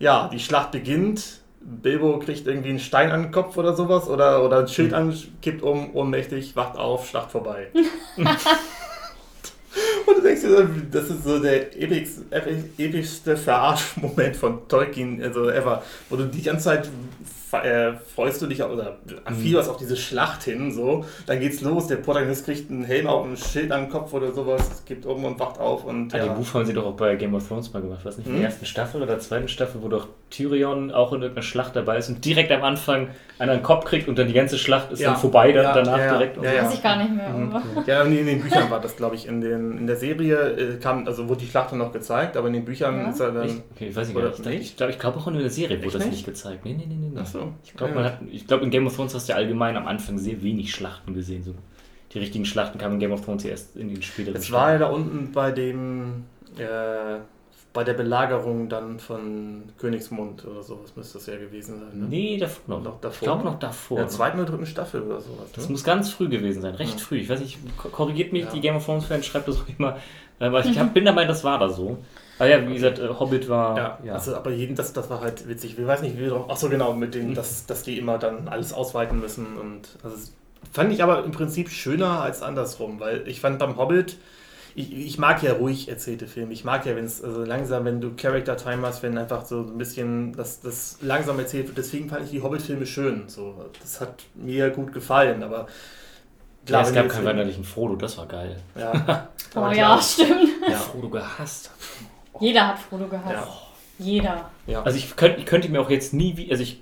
Ja, die Schlacht beginnt Bilbo kriegt irgendwie einen Stein an den Kopf oder sowas oder, oder ein Schild an, kippt um, ohnmächtig, wacht auf, Schlacht vorbei. Und du denkst dir, das ist so der epischste Verarschmoment von Tolkien, also ever, wo du die ganze Zeit äh, freust du dich oder fieberst mhm. auf diese Schlacht hin, so. Dann geht's los, der Protagonist kriegt einen Helm auf, ein Schild an den Kopf oder sowas, gibt um und wacht auf und. Ah, ja. Den Buch haben sie doch auch bei Game of Thrones mal gemacht, was nicht? In der mhm. ersten Staffel oder zweiten Staffel, wo doch Tyrion auch in irgendeiner Schlacht dabei ist und direkt am Anfang einen an den Kopf kriegt und dann die ganze Schlacht ist ja. dann vorbei, dann ja, danach ja, direkt. Ja, ja. Weiß ich gar nicht mehr. Mhm. Ja, in den Büchern war das, glaube ich, in, den, in der Serie äh, kam, also wurde die Schlacht dann noch gezeigt, aber in den Büchern ist er dann. Ich, okay, ich weiß nicht, nicht? ich glaube ich glaub auch in der Serie wurde das nicht gezeigt. Nee, nee, nee, nee. Ach so. Ich glaube, glaube, in Game of Thrones hast du allgemein am Anfang sehr wenig Schlachten gesehen. So. Die richtigen Schlachten kamen in Game of Thrones erst in den späteren Es war ja da unten bei dem, äh, bei der Belagerung dann von Königsmund oder sowas müsste das ja gewesen sein. Ne? Nee, davor noch. noch davor. Ich glaube noch davor. In der zweiten oder dritten Staffel oder sowas. Das ne? muss ganz früh gewesen sein, recht ja. früh. Ich weiß nicht, korrigiert mich, ja. die Game of Thrones-Fans schreibt das auch immer. Aber ich hab, bin der Meinung, das war da so. Ah ja, wie gesagt, äh, Hobbit war. Ja, ja. Also, aber jeden, das, das war halt witzig. Ich weiß nicht, wie wir drauf. Achso, genau, mit dem, mhm. dass, dass die immer dann alles ausweiten müssen. Und also, fand ich aber im Prinzip schöner als andersrum, weil ich fand beim Hobbit. Ich, ich mag ja ruhig erzählte Filme. Ich mag ja, wenn es also langsam, wenn du Character Time hast, wenn einfach so ein bisschen das, das langsam erzählt wird. Deswegen fand ich die Hobbit-Filme schön. So, das hat mir gut gefallen, aber Klar, ja, es gab keinen weinerlichen Frodo, das war geil. Ja. oh ja, stimmt. Ja. Frodo gehasst. Jeder hat Frodo gehasst. Ja. Jeder. Ja. Also ich könnte, ich könnte mir auch jetzt nie, wie, also ich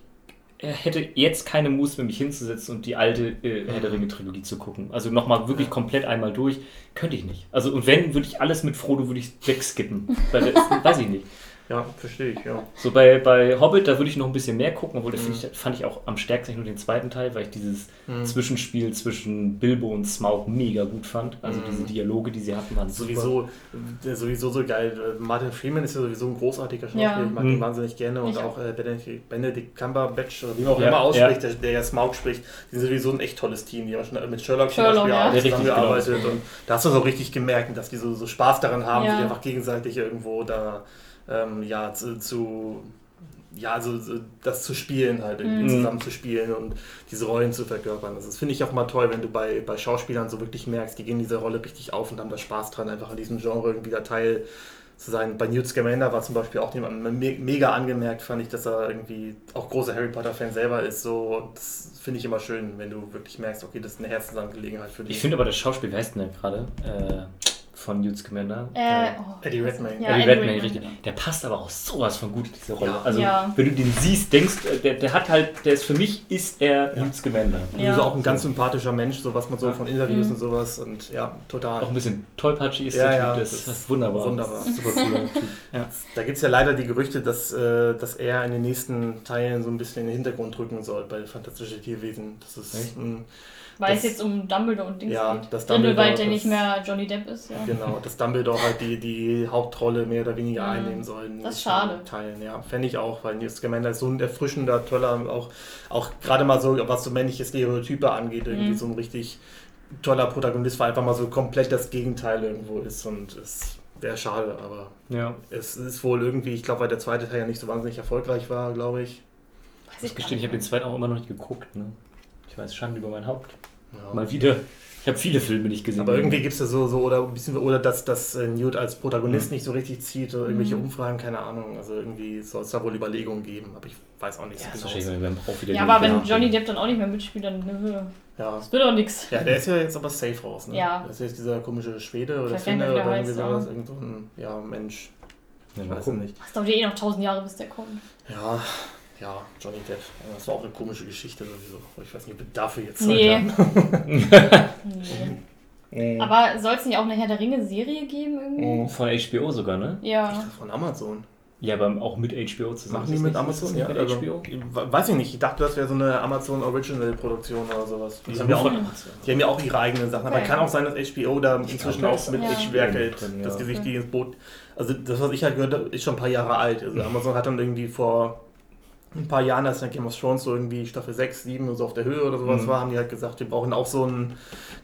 hätte jetzt keine Muße, mich hinzusetzen und die alte äh, Herr der Ringe Trilogie zu gucken. Also nochmal wirklich komplett einmal durch, könnte ich nicht. Also und wenn, würde ich alles mit Frodo würde ich wegskippen. Weil das, weiß ich nicht. Ja, verstehe ich, ja. So bei, bei Hobbit, da würde ich noch ein bisschen mehr gucken, obwohl das mhm. ich, fand ich auch am stärksten nur den zweiten Teil, weil ich dieses mhm. Zwischenspiel zwischen Bilbo und Smaug mega gut fand. Also mhm. diese Dialoge, die sie hatten, waren sowieso, super. sowieso so geil. Martin Freeman ist ja sowieso ein großartiger Schauspieler, ja. ich mag ihn mhm. wahnsinnig gerne und ich auch äh, Benedict, Benedict Cumberbatch, oder wie man auch ja, immer ausspricht, ja. der, der ja Smaug spricht, die sind sowieso ein echt tolles Team. Die haben schon mit Sherlock, Sherlock zum Beispiel ja. auch zusammengearbeitet und da hast du so richtig gemerkt, dass die so, so Spaß daran haben, ja. die einfach gegenseitig irgendwo da ähm, ja, zu, zu, ja, also das zu spielen halt, irgendwie mhm. zusammen zu spielen und diese Rollen zu verkörpern. Also das finde ich auch mal toll, wenn du bei, bei Schauspielern so wirklich merkst, die gehen diese Rolle richtig auf und haben da Spaß dran, einfach an diesem Genre irgendwie da Teil zu sein. Bei Newt Scamander war zum Beispiel auch jemand mega angemerkt, fand ich, dass er irgendwie auch großer Harry Potter-Fan selber ist. So, das finde ich immer schön, wenn du wirklich merkst, okay, das ist eine Herzensangelegenheit für dich. Ich finde aber das Schauspiel, wer heißt denn gerade? Äh, von Newt Scamander. Äh, oh, Eddie Redmayne. Ja, Eddie Redmayne, richtig. Der passt aber auch sowas von gut in diese Rolle. Ja. Also, ja. wenn du den siehst, denkst, äh, der, der hat halt, der ist für mich, ist er ja. Newt Scamander. Ja. Also auch ein ganz sympathischer Mensch, so was man so von Interviews mhm. und sowas und ja, total. Auch ein bisschen tollpatschig ist ja, der Typ, das, das, ist wunderbar. Wunderbar. Super cooler Typ. Ja. Da gibt es ja leider die Gerüchte, dass, äh, dass er in den nächsten Teilen so ein bisschen in den Hintergrund rücken soll bei Fantastische Tierwesen. Das ist ein weil es jetzt um Dumbledore und Dings ja, geht. Das Dumbledore, weil der nicht mehr Johnny Depp ist. Ja. Genau, dass Dumbledore halt die, die Hauptrolle mehr oder weniger mhm. einnehmen soll. Das ist schade. Teilen, ja. Fände ich auch, weil Newt Scamander ist so ein erfrischender, toller, auch, auch gerade mal so, was so männliche Stereotype angeht, irgendwie mhm. so ein richtig toller Protagonist, weil einfach mal so komplett das Gegenteil irgendwo ist und es wäre schade, aber ja. es ist wohl irgendwie, ich glaube, weil der zweite Teil ja nicht so wahnsinnig erfolgreich war, glaube ich. Weiß ich gestehen, ich habe den zweiten auch immer noch nicht geguckt. Ne? Ich weiß, Schande über mein Haupt. Ja. Mal wieder. Ich habe viele Filme nicht gesehen. Aber irgendwie gibt es ja so, so oder ein bisschen, oder dass, dass äh, Newt als Protagonist Mhm. nicht so richtig zieht oder irgendwelche Mhm. Umfragen, keine Ahnung. Also irgendwie soll es da wohl Überlegungen geben, aber ich weiß auch nicht ja, so genau. wenn auch wieder Ja, aber wenn. Johnny Depp dann auch nicht mehr mitspielt, dann äh, Ja. das wird auch nichts. ja, der ist ja jetzt aber safe raus, ne? Ja. Das ist jetzt dieser komische Schwede oder Finne oder irgendwie sowas. ja. Irgend so ein, ja, Mensch, Ja, ich weiß es nicht. Das dauert ja eh noch tausend Jahre, bis der kommt. Ja, ja, Johnny Depp. Das war auch eine komische Geschichte sowieso. Ich weiß nicht, ob wir dafür jetzt Nee. Zeit haben. Nee. Mhm. Aber soll es nicht auch eine Herr der Ringe-Serie geben irgendwie? Von HBO sogar, ne? Ja. Von Amazon. Ja, aber auch mit HBO zusammen. Machen die mit nicht- Amazon? Ja, nicht also, mit HBO? Weiß ich nicht. Ich dachte, das wäre so eine Amazon Original Produktion oder sowas. Die, Die haben ja auch, die haben ja auch ihre eigenen Sachen. Aber Okay. kann auch sein, dass HBO da inzwischen auch mit auch werkelt, dass ja. die sich die ins Boot. Also das, was ich halt gehört habe, ist schon ein paar Jahre alt. Also Amazon hat dann irgendwie vor ein paar Jahren, als dann Game of Thrones so irgendwie Staffel 6, 7 oder so auf der Höhe oder sowas Mhm. war, haben die halt gesagt, wir brauchen auch so ein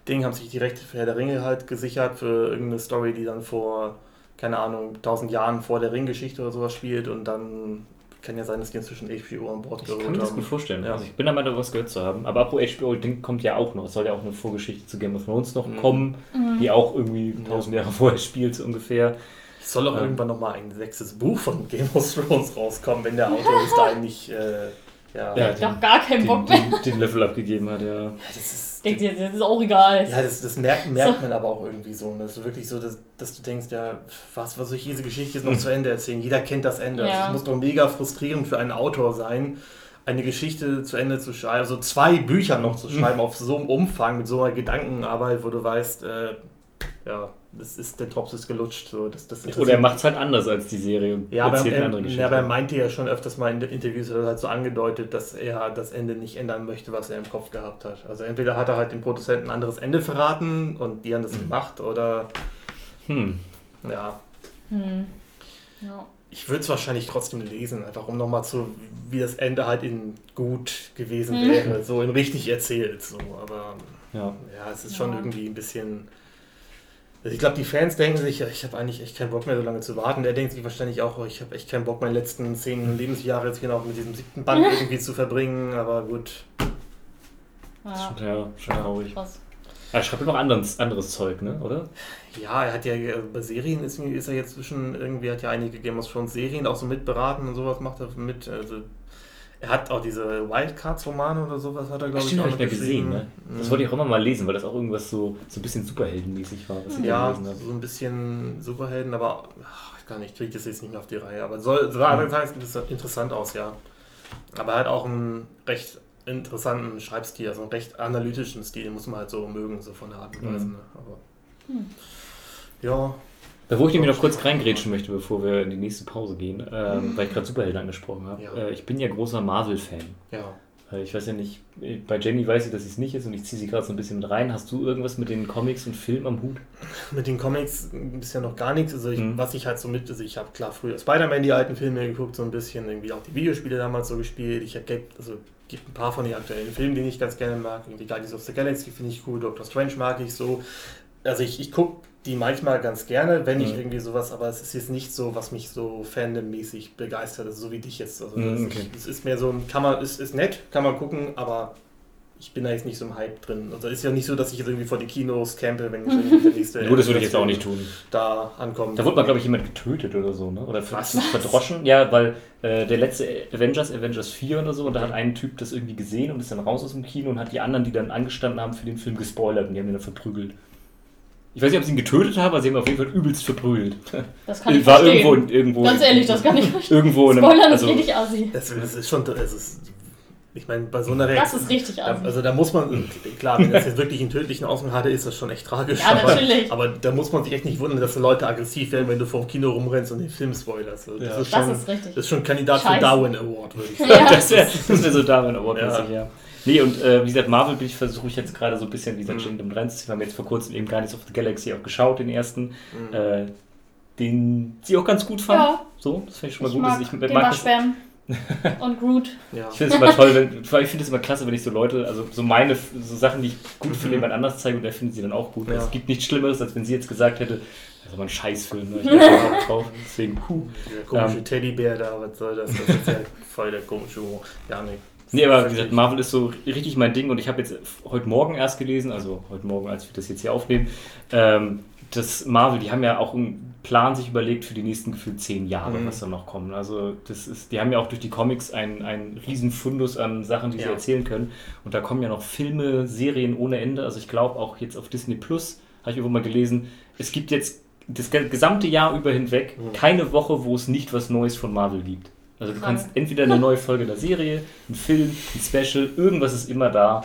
Ding, haben sich die Rechte für Herr der Ringe halt gesichert für irgendeine Story, die dann vor, keine Ahnung, 1000 Jahren vor der Ringgeschichte oder sowas spielt und dann kann ja sein, dass die inzwischen HBO an Bord Ich geholt kann mir das haben. gut vorstellen. Ja. Also ich bin der Meinung, was gehört zu haben. Aber apropos HBO, Ding kommt ja auch noch. Es soll ja auch eine Vorgeschichte zu Game of Thrones noch Mhm. kommen, Mhm. die auch irgendwie tausend Jahre vorher spielt, so ungefähr. Es soll auch Ja. irgendwann nochmal ein sechstes Buch von Game of Thrones rauskommen, wenn der Autor bis dahin nicht. Äh, ja, Ja, Ich hab gar keinen Den, Bock mehr. den, den Level abgegeben hat, ja. das ist. Denkt ihr, das ist auch egal. Ja, das, das merkt, merkt man aber auch irgendwie so. Das ist wirklich so, dass, dass du denkst, ja, was, was soll ich diese Geschichte jetzt noch zu Ende erzählen? Jeder kennt das Ende. Also Ja. es muss doch mega frustrierend für einen Autor sein, eine Geschichte zu Ende zu schreiben, also zwei Bücher noch zu schreiben auf so einem Umfang, mit so einer Gedankenarbeit, wo du weißt, äh, ja, das ist, der Drops ist gelutscht. So, das, das Oder er macht es halt anders als die Serie und Ja, aber, erzählt eine er, andere Geschichte. ja, aber er meinte ja schon öfters mal in den Interviews oder halt so angedeutet, dass er das Ende nicht ändern möchte, was er im Kopf gehabt hat. Also entweder hat er halt dem Produzenten ein anderes Ende verraten und die haben das gemacht oder hm. ja. Hm. Ja. Ich würde es wahrscheinlich trotzdem lesen, einfach um nochmal zu, wie das Ende halt in gut gewesen Hm. wäre, so in richtig erzählt. So. Aber Ja. ja, es ist schon Ja. irgendwie ein bisschen. Also ich glaube, die Fans denken sich, ich habe eigentlich echt keinen Bock mehr, so lange zu warten. Der denkt sich wahrscheinlich auch, oh, ich habe echt keinen Bock, meine letzten zehn Lebensjahre jetzt hier noch mit diesem siebten Band irgendwie zu verbringen. Aber gut, Ja. ja, schon traurig. Krass. Er schreibt noch anderes, anderes Zeug, ne? Oder? ja, er hat ja äh, bei Serien ist, ist er jetzt zwischen irgendwie hat ja einige Game of Thrones Serien auch so mitberaten und sowas macht er mit. Also er hat auch diese Wildcards-Romane oder sowas hat er glaube ich auch ich gesehen, ne? Das Mhm. wollte ich auch immer mal lesen, weil das auch irgendwas so, so ein bisschen superheldenmäßig war, Ja, so ein bisschen Superhelden, aber ach, ich kann nicht, kriege das jetzt nicht mehr auf die Reihe. Aber soll, sah Mhm. interessant aus, ja. Aber er hat auch einen recht interessanten Schreibstil, also einen recht analytischen Stil, den muss man halt so mögen, so von der Art und Weise. Mhm. Ne? Aber, Hm. Ja, wo ich nämlich noch kurz reingrätschen möchte, bevor wir in die nächste Pause gehen, ähm, weil ich gerade Superhelden angesprochen habe. Ja. Äh, ich bin ja großer Marvel-Fan. ja. Äh, Ich weiß ja nicht, bei Jenny weiß ich, dass es nicht ist und ich ziehe sie gerade so ein bisschen mit rein. Hast du irgendwas mit den Comics und Filmen am Hut? Mit den Comics bisher noch gar nichts. Also ich, Mhm. was ich halt so mit, also ich habe klar früher Spider-Man die alten Filme geguckt, so ein bisschen, irgendwie auch die Videospiele damals so gespielt. Ich habe also gibt ein paar von den aktuellen Filmen, die ich ganz gerne mag. Irgendwie Guardians of the Galaxy finde ich cool, Doctor Strange mag ich so. Also ich, ich gucke die manchmal ganz gerne, wenn ich Mhm. irgendwie sowas, aber es ist jetzt nicht so, was mich so fandommäßig begeistert, also so wie dich jetzt. Also Mhm, es, okay. es ist mehr so, ein- kann man, ist, ist nett, kann man gucken, aber ich bin da jetzt nicht so im Hype drin. Also ist ja nicht so, dass ich jetzt irgendwie vor die Kinos campe, wenn ich irgendwie der nächste Gut, das würde ich jetzt auch nicht tun. da ankommen. Da wurde mal, glaube ich, jemand getötet oder so, ne? Oder Was? verdroschen. Ja, weil äh, der letzte Avengers, Avengers 4 oder so, und da hat ein Typ das irgendwie gesehen und ist dann raus aus dem Kino und hat die anderen, die dann angestanden haben für den Film, gespoilert und die haben ihn dann verprügelt. Ich weiß nicht, ob sie ihn getötet haben, aber sie haben ihn auf jeden Fall übelst verprügelt. Das kann ich War verstehen. irgendwo, irgendwo. Ganz ehrlich, das kann ich verstehen. Irgendwo in einem. Spoilern also, ist richtig assi. Das, das ist schon, das ist, ich meine, bei so einer Das Reaktion. ist richtig Da, assi. also da muss man, klar, wenn das jetzt wirklich einen tödlichen Ausgang hatte, ist das schon echt tragisch. Ja, aber, natürlich. aber da muss man sich echt nicht wundern, dass die Leute aggressiv werden, wenn du vor dem Kino rumrennst und den Film spoilerst. Also Ja. Das, ist Das schon, ist richtig. das ist schon Kandidat für Scheiße. Darwin Award, würde ich sagen. Ja. Das wäre das wär so Darwin Award Ja. ja. Nee, und äh, wie gesagt, Marvel bin ich versuche ich jetzt gerade so ein bisschen, wie gesagt, Mhm. Kingdom reinzuziehen. Wir haben jetzt vor kurzem eben Guardians of the Galaxy auch geschaut, den ersten, Mhm. äh, den sie auch ganz gut fand. Ja. So, das finde ich schon mal Ich gut. mag ich den mag das, Waschbären und Groot. ja. ich finde es immer toll, wenn, ich finde es immer klasse, wenn ich so Leute, also so meine, so Sachen, die ich gut finde, Mhm. jemand anders zeige und der findet sie dann auch gut. Ja. Es gibt nichts Schlimmeres, als wenn sie jetzt gesagt hätte, das ist aber ein Scheißfilm, ne? ich keinen Bock drauf. Deswegen, puh. Der komische Ähm. Teddybär da, was soll das? Das ist ja voll der komische Humor. Ja, nee. Nee, aber wie gesagt, Marvel ist so richtig mein Ding und ich habe jetzt heute Morgen erst gelesen, also heute Morgen, als wir das jetzt hier aufnehmen, ähm, dass Marvel, die haben ja auch einen Plan sich überlegt für die nächsten gefühlt zehn Jahre, Mhm. was da noch kommen. Also das ist, die haben ja auch durch die Comics einen, einen riesen Fundus an Sachen, die sie Ja. erzählen können. Und da kommen ja noch Filme, Serien ohne Ende. Also ich glaube auch jetzt auf Disney Plus, habe ich irgendwo mal gelesen, es gibt jetzt das ge- gesamte Jahr über hinweg Mhm. keine Woche, wo es nicht was Neues von Marvel gibt. Also du Krank. kannst entweder eine neue Folge der Serie, ein Film, ein Special, irgendwas ist immer da.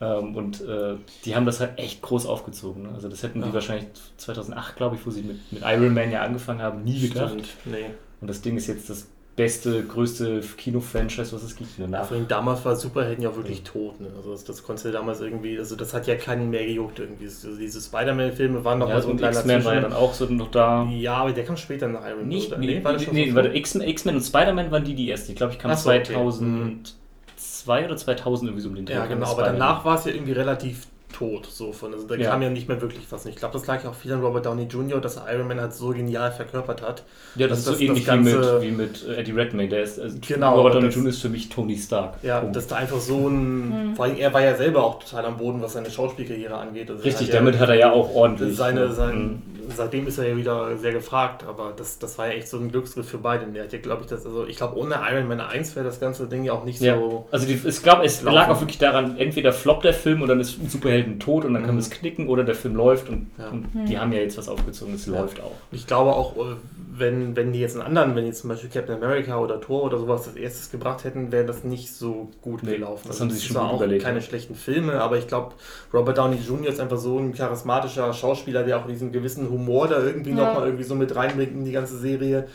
Ähm, und äh, die haben das halt echt groß aufgezogen. Ne? Also das hätten die Ja. wahrscheinlich 2008, glaube ich, wo sie mit, mit Iron Man ja angefangen haben, nie gedacht. Stimmt, nee. Und das Ding ist jetzt das beste, größte Kino-Franchise, was es gibt. Ja, vor allem damals war Superhelden ja wirklich tot. Ne? Also das, das konntest du damals irgendwie, also das hat ja keinen mehr gejuckt irgendwie. Also diese Spider-Man-Filme waren noch Ja, mal so ein und kleiner X-Men war ja dann auch so noch da. Ja, aber der kam später nach Iron Man. Nicht, oder? nee, war nee, nee, früh? X-Men und Spider-Man waren die die ersten. Ich glaube, ich kam so, okay. 2002 oder 2000 irgendwie so um den Dreh. Ja, genau, aber danach war es ja irgendwie relativ tot. So von, also da Ja. kam ja nicht mehr wirklich was. Und ich glaube, das lag ja auch viel an Robert Downey Jr., dass Iron Man halt so genial verkörpert hat. Ja, das, das- ist so ähnlich das Ganze- wie, mit, wie mit äh, Eddie Redmayne. Der ist, also Genau, Robert Downey das- Jr. ist für mich Tony Stark. Ja, Punkt. dass da einfach so ein. Vor allem, er war ja selber auch total am Boden, was seine Schauspielkarriere angeht. Also Richtig, hat ja- damit hat er ja auch ordentlich. Seine, ne? sein, Mhm. Seitdem ist er ja wieder sehr gefragt, aber das, das war ja echt so ein Glücksgriff für beide. Der hat ja, glaube ich, das, also ich glaube, ohne Iron Man 1 wäre das ganze Ding ja auch nicht Ja, so. also die, ich glaube, es Laufen. lag auch wirklich daran, entweder floppt der Film und dann ist ein Superhelden tot und dann kann Mhm. es knicken oder der Film läuft und, Ja. und die haben ja jetzt was aufgezogen, es Ja. läuft auch. Ich glaube auch, äh, wenn, wenn die jetzt einen anderen, wenn jetzt zum Beispiel Captain America oder Thor oder sowas das erstes gebracht hätten, wäre das nicht so gut Nee, gelaufen. das haben sie es sich sind schon gut auch überlegt, keine schlechten Filme, aber ich glaube, Robert Downey Jr. ist einfach so ein charismatischer Schauspieler, der auch diesen gewissen Humor da irgendwie Ja. nochmal irgendwie so mit reinbringt in die ganze Serie,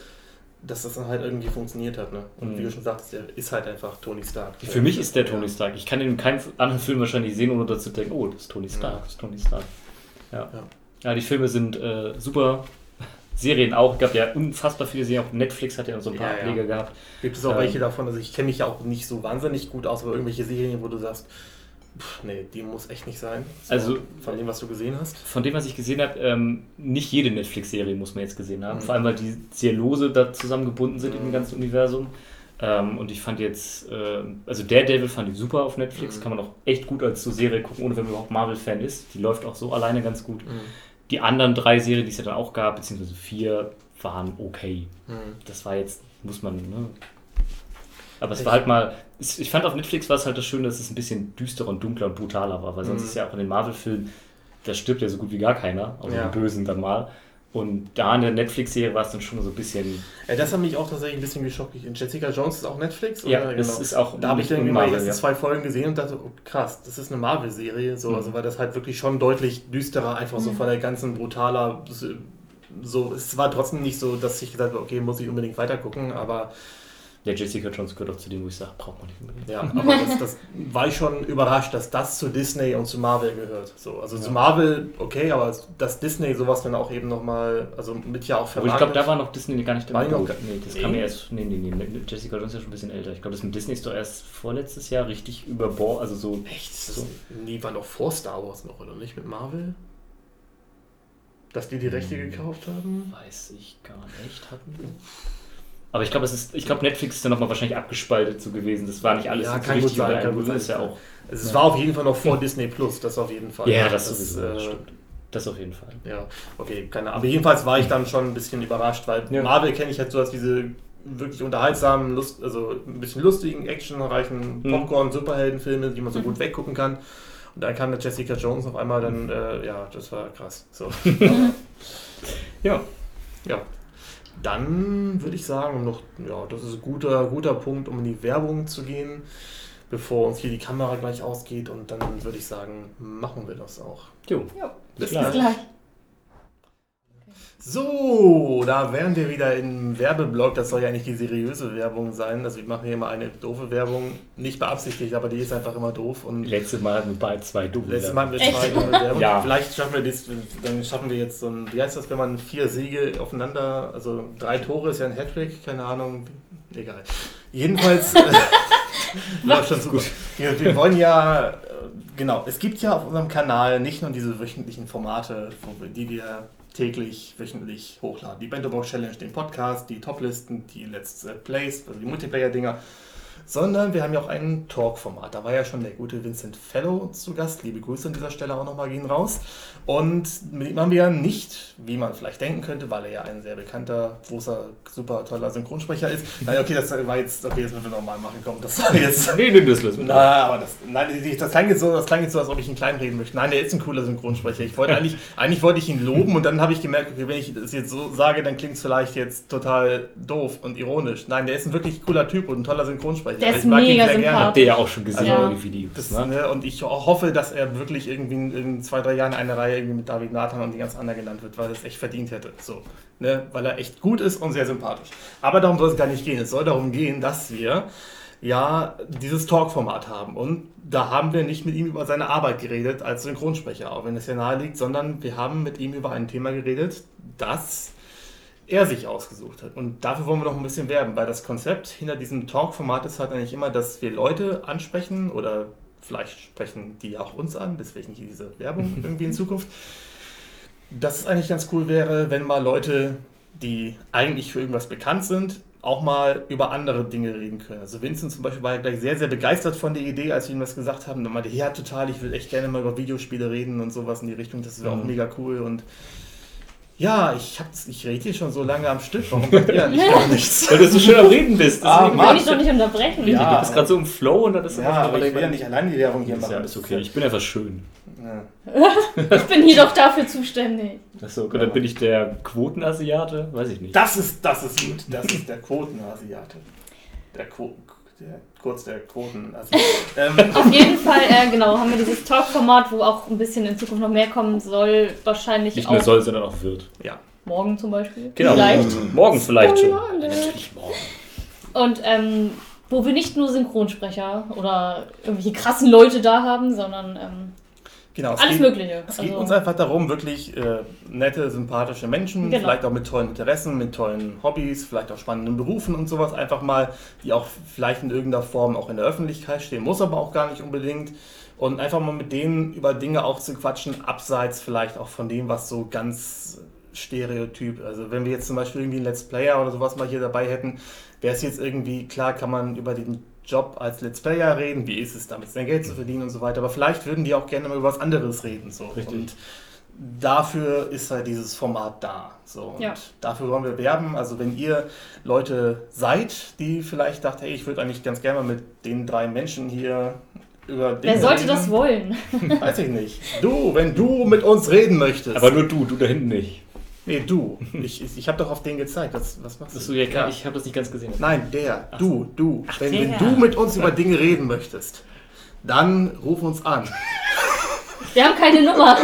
dass das dann halt irgendwie funktioniert hat. Ne? Und Mhm. wie du schon sagtest, der ist halt einfach Tony Stark. Für mich ist der Tony. Stark. Ich kann ihn in keinem anderen Film wahrscheinlich sehen, ohne dazu denken, oh, das ist Tony Stark, Ja. das ist Tony Stark. Ja, Ja. ja. die Filme sind äh, super. Serien auch. Es gab ja unfassbar viele Serien. Auch Netflix hat ja so ein paar Ja, ja. Ableger gehabt. Gibt es auch Ähm, welche davon, also ich kenne mich ja auch nicht so wahnsinnig gut aus, aber irgendwelche Serien, wo du sagst, pff, nee, die muss echt nicht sein. So, Also- von dem, was du gesehen hast. Von dem, was ich gesehen habe, ähm, nicht jede Netflix-Serie muss man jetzt gesehen haben. Mhm. Vor allem, weil die sehr lose da zusammengebunden sind in dem Mhm. ganzen Universum. Ähm, und ich fand jetzt, äh, also Daredevil fand ich super auf Netflix. Mhm. Kann man auch echt gut als so Serie gucken, ohne wenn man überhaupt Marvel-Fan ist. Die läuft auch so alleine ganz gut. Mhm. Die anderen drei Serien, die es ja dann auch gab, beziehungsweise vier, waren okay. Mhm. Das war jetzt, muss man, ne? Aber es Ich- war halt mal, ich fand auf Netflix war es halt das Schöne, dass es ein bisschen düsterer und dunkler und brutaler war, weil sonst Mhm. ist ja auch in den Marvel-Filmen, da stirbt ja so gut wie gar keiner, außer Ja. den Bösen dann mal. Und da in der Netflix-Serie war es dann schon so ein bisschen, Ja, das hat mich auch tatsächlich ein bisschen geschockt. Jessica Jones ist auch Netflix? ja, oder? das Genau. ist auch Da habe ich dann mal die ersten zwei Folgen gesehen und dachte, oh, krass, das ist eine Marvel-Serie. So, Mhm. Also weil das halt wirklich schon deutlich düsterer, einfach so Mhm. von der ganzen brutaler. So, es war trotzdem nicht so, dass ich gesagt habe, okay, muss ich unbedingt weitergucken, aber Der Jessica Jones gehört auch zu denen, wo ich sage, braucht man nicht unbedingt. ja, aber das, das war ich schon überrascht, dass das zu Disney und zu Marvel gehört. So, also Ja. zu Marvel, okay, aber dass Disney sowas dann auch eben nochmal, also mit ja auch Aber ich glaube, da war noch Disney gar nicht die noch Nee, das Nee? kam ja erst, nee, nee, nee, Jessica Jones ist ja schon ein bisschen älter. Ich glaube, das mit Disney ist doch erst vorletztes Jahr richtig über Bord, also so Echt? So. Nie war noch vor Star Wars noch, oder nicht? Mit Marvel? Dass die die Rechte Hm. gekauft haben? Weiß ich gar nicht. Hatten wir. Aber ich glaube, ist, glaube, Netflix ist dann nochmal wahrscheinlich abgespaltet so gewesen. Das war nicht alles Ja, kann gut richtig sein, über kann gut Beruf, ist ja sein. auch. Es Ja. war auf jeden Fall noch vor Disney Plus, das auf jeden Fall. Ja, das, sowieso, äh, das stimmt. Das auf jeden Fall. Ja, okay, keine Ahnung. Aber jedenfalls war ich dann schon ein bisschen überrascht, weil Ja. Marvel kenne ich halt so als diese wirklich unterhaltsamen, Lust, also ein bisschen lustigen, actionreichen Mhm. Popcorn-Superheldenfilme, die man so gut weggucken kann. Und dann kam der Jessica Jones auf einmal dann, äh, ja, das war krass. So. Ja. Ja. Dann würde ich sagen, noch, ja, das ist ein guter, guter Punkt, um in die Werbung zu gehen, bevor uns hier die Kamera gleich ausgeht. Und dann würde ich sagen, machen wir das auch. Jo. Ja, Bis bis gleich. So, da wären wir wieder im Werbeblock. Das soll ja eigentlich die seriöse Werbung sein. Also wir machen hier mal eine doofe Werbung. Nicht beabsichtigt, aber die ist einfach immer doof. Und Letztes Mal hatten wir beide zwei Double. letztes Mal haben wir zwei doofe Werbung. Ja. Vielleicht schaffen wir das, dann schaffen wir jetzt so ein, wie heißt das, wenn man vier Siege aufeinander, also drei Tore ist ja ein Hattrick, keine Ahnung, egal. Jedenfalls läuft schon super. Wir, wir wollen ja, äh, genau, es gibt ja auf unserem Kanal nicht nur diese wöchentlichen Formate, die wir täglich, wöchentlich hochladen. Die Bento Box Challenge, den Podcast, die Toplisten, die Let's Plays, also die Multiplayer-Dinger. Sondern wir haben ja auch ein Talk-Format. Da war ja schon der gute Vincent Fellow zu Gast. Liebe Grüße an dieser Stelle auch nochmal gehen raus. Und mit ihm haben wir ja nicht, wie man vielleicht denken könnte, weil er ja ein sehr bekannter, großer, super toller Synchronsprecher ist. Nein, okay, das war jetzt, okay, jetzt müssen wir nochmal machen. Komm, das war jetzt. Nee, nimm das lassen. Na, aber das, nein, das klang, jetzt so, das klang jetzt so, als ob ich ihn kleinreden möchte. Nein, der ist ein cooler Synchronsprecher. Ich wollte eigentlich, eigentlich wollte ich ihn loben und dann habe ich gemerkt, okay, wenn ich das jetzt so sage, dann klingt es vielleicht jetzt total doof und ironisch. Nein, der ist ein wirklich cooler Typ und ein toller Synchronsprecher. Der ist ich mag ihn mega sehr gerne. sympathisch. Habt ihr ja auch schon gesehen, Ja. die Videos. Das, ne? ne, und ich ho- hoffe, dass er wirklich irgendwie in, in zwei, drei Jahren eine Reihe irgendwie mit David Nathan und die ganz anderen genannt wird, weil er es echt verdient hätte. So, ne, weil er echt gut ist und sehr sympathisch. Aber darum soll es gar nicht gehen. Es soll darum gehen, dass wir ja dieses Talk-Format haben. Und da haben wir nicht mit ihm über seine Arbeit geredet als Synchronsprecher, auch wenn es ja nahe liegt, sondern wir haben mit ihm über ein Thema geredet, das er sich ausgesucht hat. Und dafür wollen wir noch ein bisschen werben, weil das Konzept hinter diesem Talk-Format ist halt eigentlich immer, dass wir Leute ansprechen oder vielleicht sprechen die auch uns an, deswegen diese Werbung irgendwie in Zukunft. Dass es eigentlich ganz cool wäre, wenn mal Leute, die eigentlich für irgendwas bekannt sind, auch mal über andere Dinge reden können. Also Vincent zum Beispiel war ja gleich sehr, sehr begeistert von der Idee, als wir ihm das gesagt haben. Und meinte, ja total, ich will echt gerne mal über Videospiele reden und sowas in die Richtung. Das wäre auch Mhm. mega cool. Und ja, ich, hab's, ich rede hier schon so lange am Stück. Warum sagt ihr nicht gar nichts? Weil du so schön am Reden bist. Ah, Mann. Kann ich doch nicht unterbrechen. Ja. du bist gerade so im Flow und dann ist Ja, aber ich will ja nicht allein die Werbung hier Ist machen. ja, ist okay. Ich bin einfach schön. Ja. Ich bin hier doch dafür zuständig. Achso, gut, dann bin ich der Quotenasiate? Weiß ich nicht. Das ist, das ist gut. Das ist der Quotenasiate. Der, Quo der kurz der Quotenasiate. ähm, Auf jeden Fall, äh, genau, haben wir dieses Talk-Format, wo auch ein bisschen in Zukunft noch mehr kommen soll. Wahrscheinlich Nicht auch nur soll, sondern auch wird. ja. morgen zum Beispiel. Genau. Vielleicht. Morgen vielleicht schon. Natürlich morgen. Und ähm, wo wir nicht nur Synchronsprecher oder irgendwelche krassen Leute da haben, sondern ähm, Genau, es alles geht, Mögliche. Es geht Also- uns einfach darum, wirklich äh, nette, sympathische Menschen, Genau. vielleicht auch mit tollen Interessen, mit tollen Hobbys, vielleicht auch spannenden Berufen und sowas, einfach mal, die auch vielleicht in irgendeiner Form auch in der Öffentlichkeit stehen, muss aber auch gar nicht unbedingt. Und einfach mal mit denen über Dinge auch zu quatschen, abseits vielleicht auch von dem, was so ganz stereotyp, also wenn wir jetzt zum Beispiel irgendwie einen Let's Player oder sowas mal hier dabei hätten, wäre es jetzt irgendwie, klar kann man über den Job als Let's Player reden, wie ist es damit, sein Geld zu verdienen und so weiter, aber vielleicht würden die auch gerne mal über was anderes reden. So. Richtig. Und dafür ist halt dieses Format da. So. Und Ja. dafür wollen wir werben. Also wenn ihr Leute seid, die vielleicht dachten, hey, ich würde eigentlich ganz gerne mal mit den drei Menschen hier über Dinge wer sollte reden. das wollen? Weiß ich nicht. Du, wenn du mit uns reden möchtest. Aber nur du, du da hinten nicht. Nee, du. Ich, ich, ich habe doch auf den gezeigt. Was, was machst du? Achso, ja, klar, ich habe das nicht ganz gesehen. Nein, der. Du, du. wenn, wenn der. du mit uns über Dinge reden möchtest, dann ruf uns an. Wir haben keine Nummer.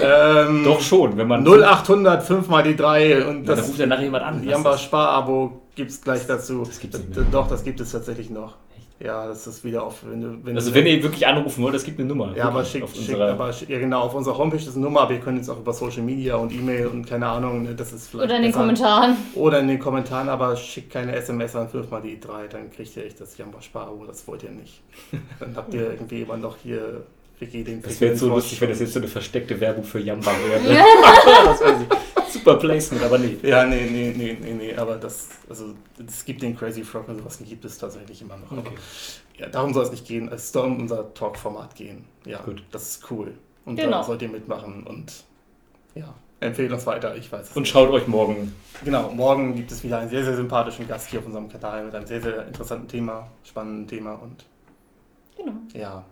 Ähm, Doch schon, wenn man. 0800 5 mal die 3 und Dann das ruft ja nachher jemand an. Jamba Sparabo gibt es gleich dazu. Das gibt's nicht mehr. Doch, das gibt es tatsächlich noch. Ja, das ist wieder auf. Wenn du, wenn Also du, wenn ihr wirklich anrufen wollt, es gibt eine Nummer. ja, aber Wirklich, schick, auf schick, unserer- aber schick, ja genau, auf unserer Homepage ist eine Nummer, aber ihr könnt jetzt auch über Social Media und E-Mail und keine Ahnung, ne, das ist vielleicht. Oder in den. Kommentaren. Oder in den Kommentaren, aber schickt keine SMS an 5 mal die 3, dann kriegt ihr echt das Jamba Sparabo, das wollt ihr nicht. Dann habt ihr irgendwie immer noch hier Das wäre jetzt so lustig, wenn das jetzt so eine versteckte Werbung für Jamba wäre. das wäre super Placement, aber nee. Ja, nee, nee, nee, nee, nee, aber das, also, es gibt den Crazy Frog und sowas gibt es tatsächlich immer noch. Aber Okay. ja, darum soll es nicht gehen, es soll um unser Talk-Format gehen. Ja, Gut. das ist cool. Und Genau. da sollt ihr mitmachen und ja, empfehlen uns weiter, ich weiß es Und nicht. schaut euch morgen. Genau, morgen gibt es wieder einen sehr, sehr sympathischen Gast hier auf unserem Kanal mit einem sehr, sehr interessanten Thema, spannenden Thema und Genau. ja,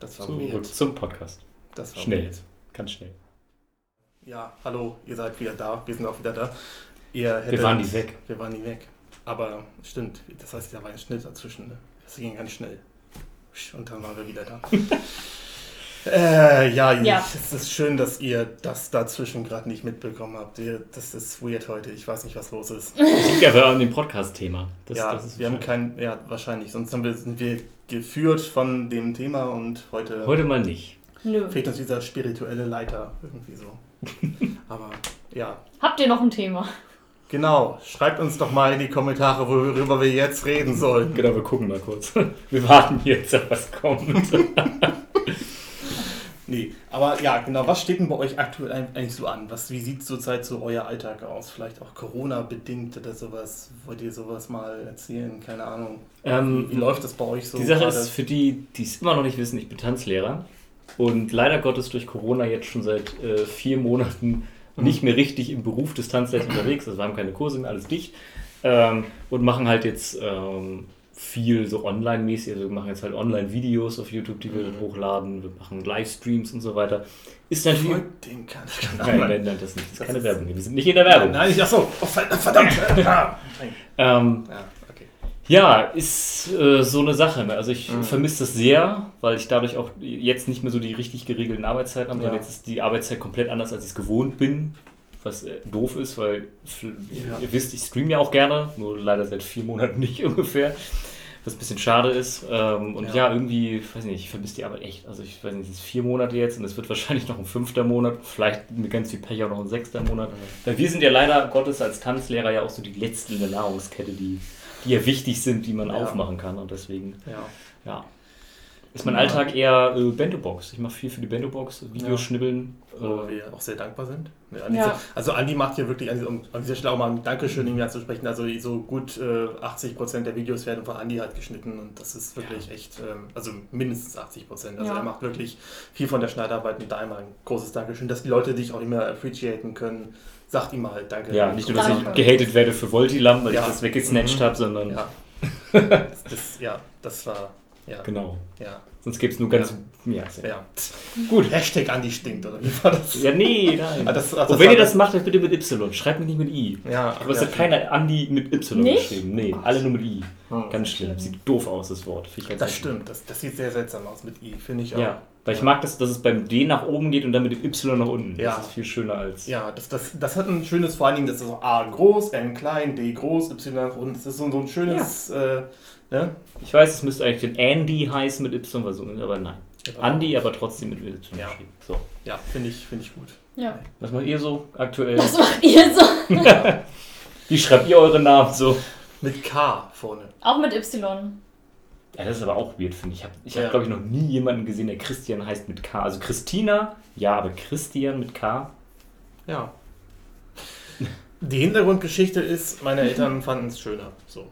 das war Zurück weird. zum Podcast. Das war Schnell. weird. Ganz schnell. Ja, hallo, ihr seid wieder da, wir sind auch wieder da. Ihr Wir waren nie weg. Wir waren nie weg. Aber stimmt, das heißt, da war ein Schnitt dazwischen. Ne? Das ging ganz schnell. Und dann waren wir wieder da. äh, ja, Ja. es ist schön, dass ihr das dazwischen gerade nicht mitbekommen habt. Das ist weird heute. Ich weiß nicht, was los ist. Das liegt ja aber an dem Podcast-Thema. Das, ja, das ist wir haben kein, ja, wahrscheinlich. Sonst haben wir, sind wir geführt von dem Thema und heute, Heute mal nicht. Nö. fehlt uns dieser spirituelle Leiter irgendwie so. Aber ja, Habt ihr noch ein Thema? genau. Schreibt uns doch mal in die Kommentare, worüber wir jetzt reden sollen. Genau, wir gucken mal kurz. Wir warten jetzt, ob was kommt. Nee, aber ja, genau. Was steht denn bei euch aktuell eigentlich so an? Was, wie sieht zurzeit so euer Alltag aus? Vielleicht auch Corona-bedingt oder sowas? Wollt ihr sowas mal erzählen? Keine Ahnung. Ähm, wie, wie läuft das bei euch so? Die Sache gerade? ist, für die, die es immer noch nicht wissen, ich bin Tanzlehrer und leider Gottes durch Corona jetzt schon seit äh, vier Monaten nicht mehr richtig im Beruf des Tanzlehrers unterwegs. Also wir haben keine Kurse mehr, alles dicht ähm, und machen halt jetzt ähm, viel so online-mäßig. Also wir machen jetzt halt Online-Videos auf YouTube, die wir Mhm. hochladen. Wir machen Livestreams und so weiter. Ist natürlich... Folgt dem Kanal. Nein, nein, nein, das nicht. Das ist Das keine ist- Werbung. Wir sind nicht in der Werbung. Nein, ich, achso. Oh, verdammt. ja, Ähm, okay. Ja, ist äh, so eine Sache. Ne? Also ich Mhm. vermisse das sehr, weil ich dadurch auch jetzt nicht mehr so die richtig geregelten Arbeitszeiten habe, sondern Ja. jetzt ist die Arbeitszeit komplett anders, als ich es gewohnt bin. Was äh, doof ist, weil Ja. ihr wisst, ich streame ja auch gerne, nur leider seit vier Monaten nicht ungefähr. Was ein bisschen schade ist. Ähm, und Ja. ja. irgendwie, ich weiß nicht, ich vermisse die Arbeit echt. Also ich weiß nicht, es ist vier Monate jetzt und es wird wahrscheinlich noch ein fünfter Monat, vielleicht mit ganz viel Pech auch noch ein sechster Monat. Weil wir sind ja leider Gottes als Tanzlehrer ja auch so die letzten in der Nahrungskette, die, die ja wichtig sind, die man Ja. aufmachen kann. Und deswegen, Ja. ja. Ist mein Alltag eher äh, Bento-Box. Ich mache viel für die Bento-Box, Videos Ja. schnibbeln. Wo Äh, wir auch sehr dankbar sind. Ja, an Ja. dieser, also Andi macht hier wirklich, an- um an dieser Stelle auch mal ein Dankeschön irgendwie anzusprechen. Also so gut äh, 80% der Videos werden von Andi halt geschnitten und das ist wirklich echt, ähm, also mindestens 80%. Also Ja. er macht wirklich viel von der Schneidarbeit und da einmal ein großes Dankeschön, dass die Leute dich auch immer appreciaten können. Sagt ihm mal Danke. ja, nicht nur, dass ich gehatet werde für Voltilam, weil Ja. ich das weggesnatcht Mhm. habe, sondern Ja. das, das, ja, das war, ja. genau. Ja, Sonst gibt es nur ganz. Ja, sehr. ja. Gut. Hashtag Andi stinkt, oder wie war das? Ja, nee, nein. Ah, das- ach, das Und wenn ihr das- das macht, dann bitte mit Y. Schreibt mich nicht mit I. Ja, Aber es ja. hat keiner Andi mit Y Nicht? geschrieben. Nee, alle nur mit I. Hm. Ganz schlimm. Sieht doof aus, das Wort. Das stimmt, das, das sieht sehr seltsam aus mit I, finde ich auch. Ja, weil ich mag das, dass es beim D nach oben geht und dann mit dem Y nach unten. Ja. Das ist viel schöner als. Ja, das, das, das hat ein schönes, vor allen Dingen, das ist so A groß, N klein, D groß, Y nach unten. Das ist so, so ein schönes, äh, ne? Ich weiß, es müsste eigentlich den Andy heißen mit Y, weil so- aber nein. Andy, aber trotzdem mit Y Ja. geschrieben. So. Ja, finde ich, finde ich gut. Ja. Was macht ihr so aktuell? Was macht ihr so? Wie schreibt ihr eure Namen so? Mit K vorne. Auch mit Y. Ja, das ist aber auch weird, finde ich. Ich habe, ich Ja. hab, glaube ich, noch nie jemanden gesehen, der Christian heißt mit K. Also Christina, ja, aber Christian mit K. Ja. Die Hintergrundgeschichte ist, meine Eltern fanden es schöner. So.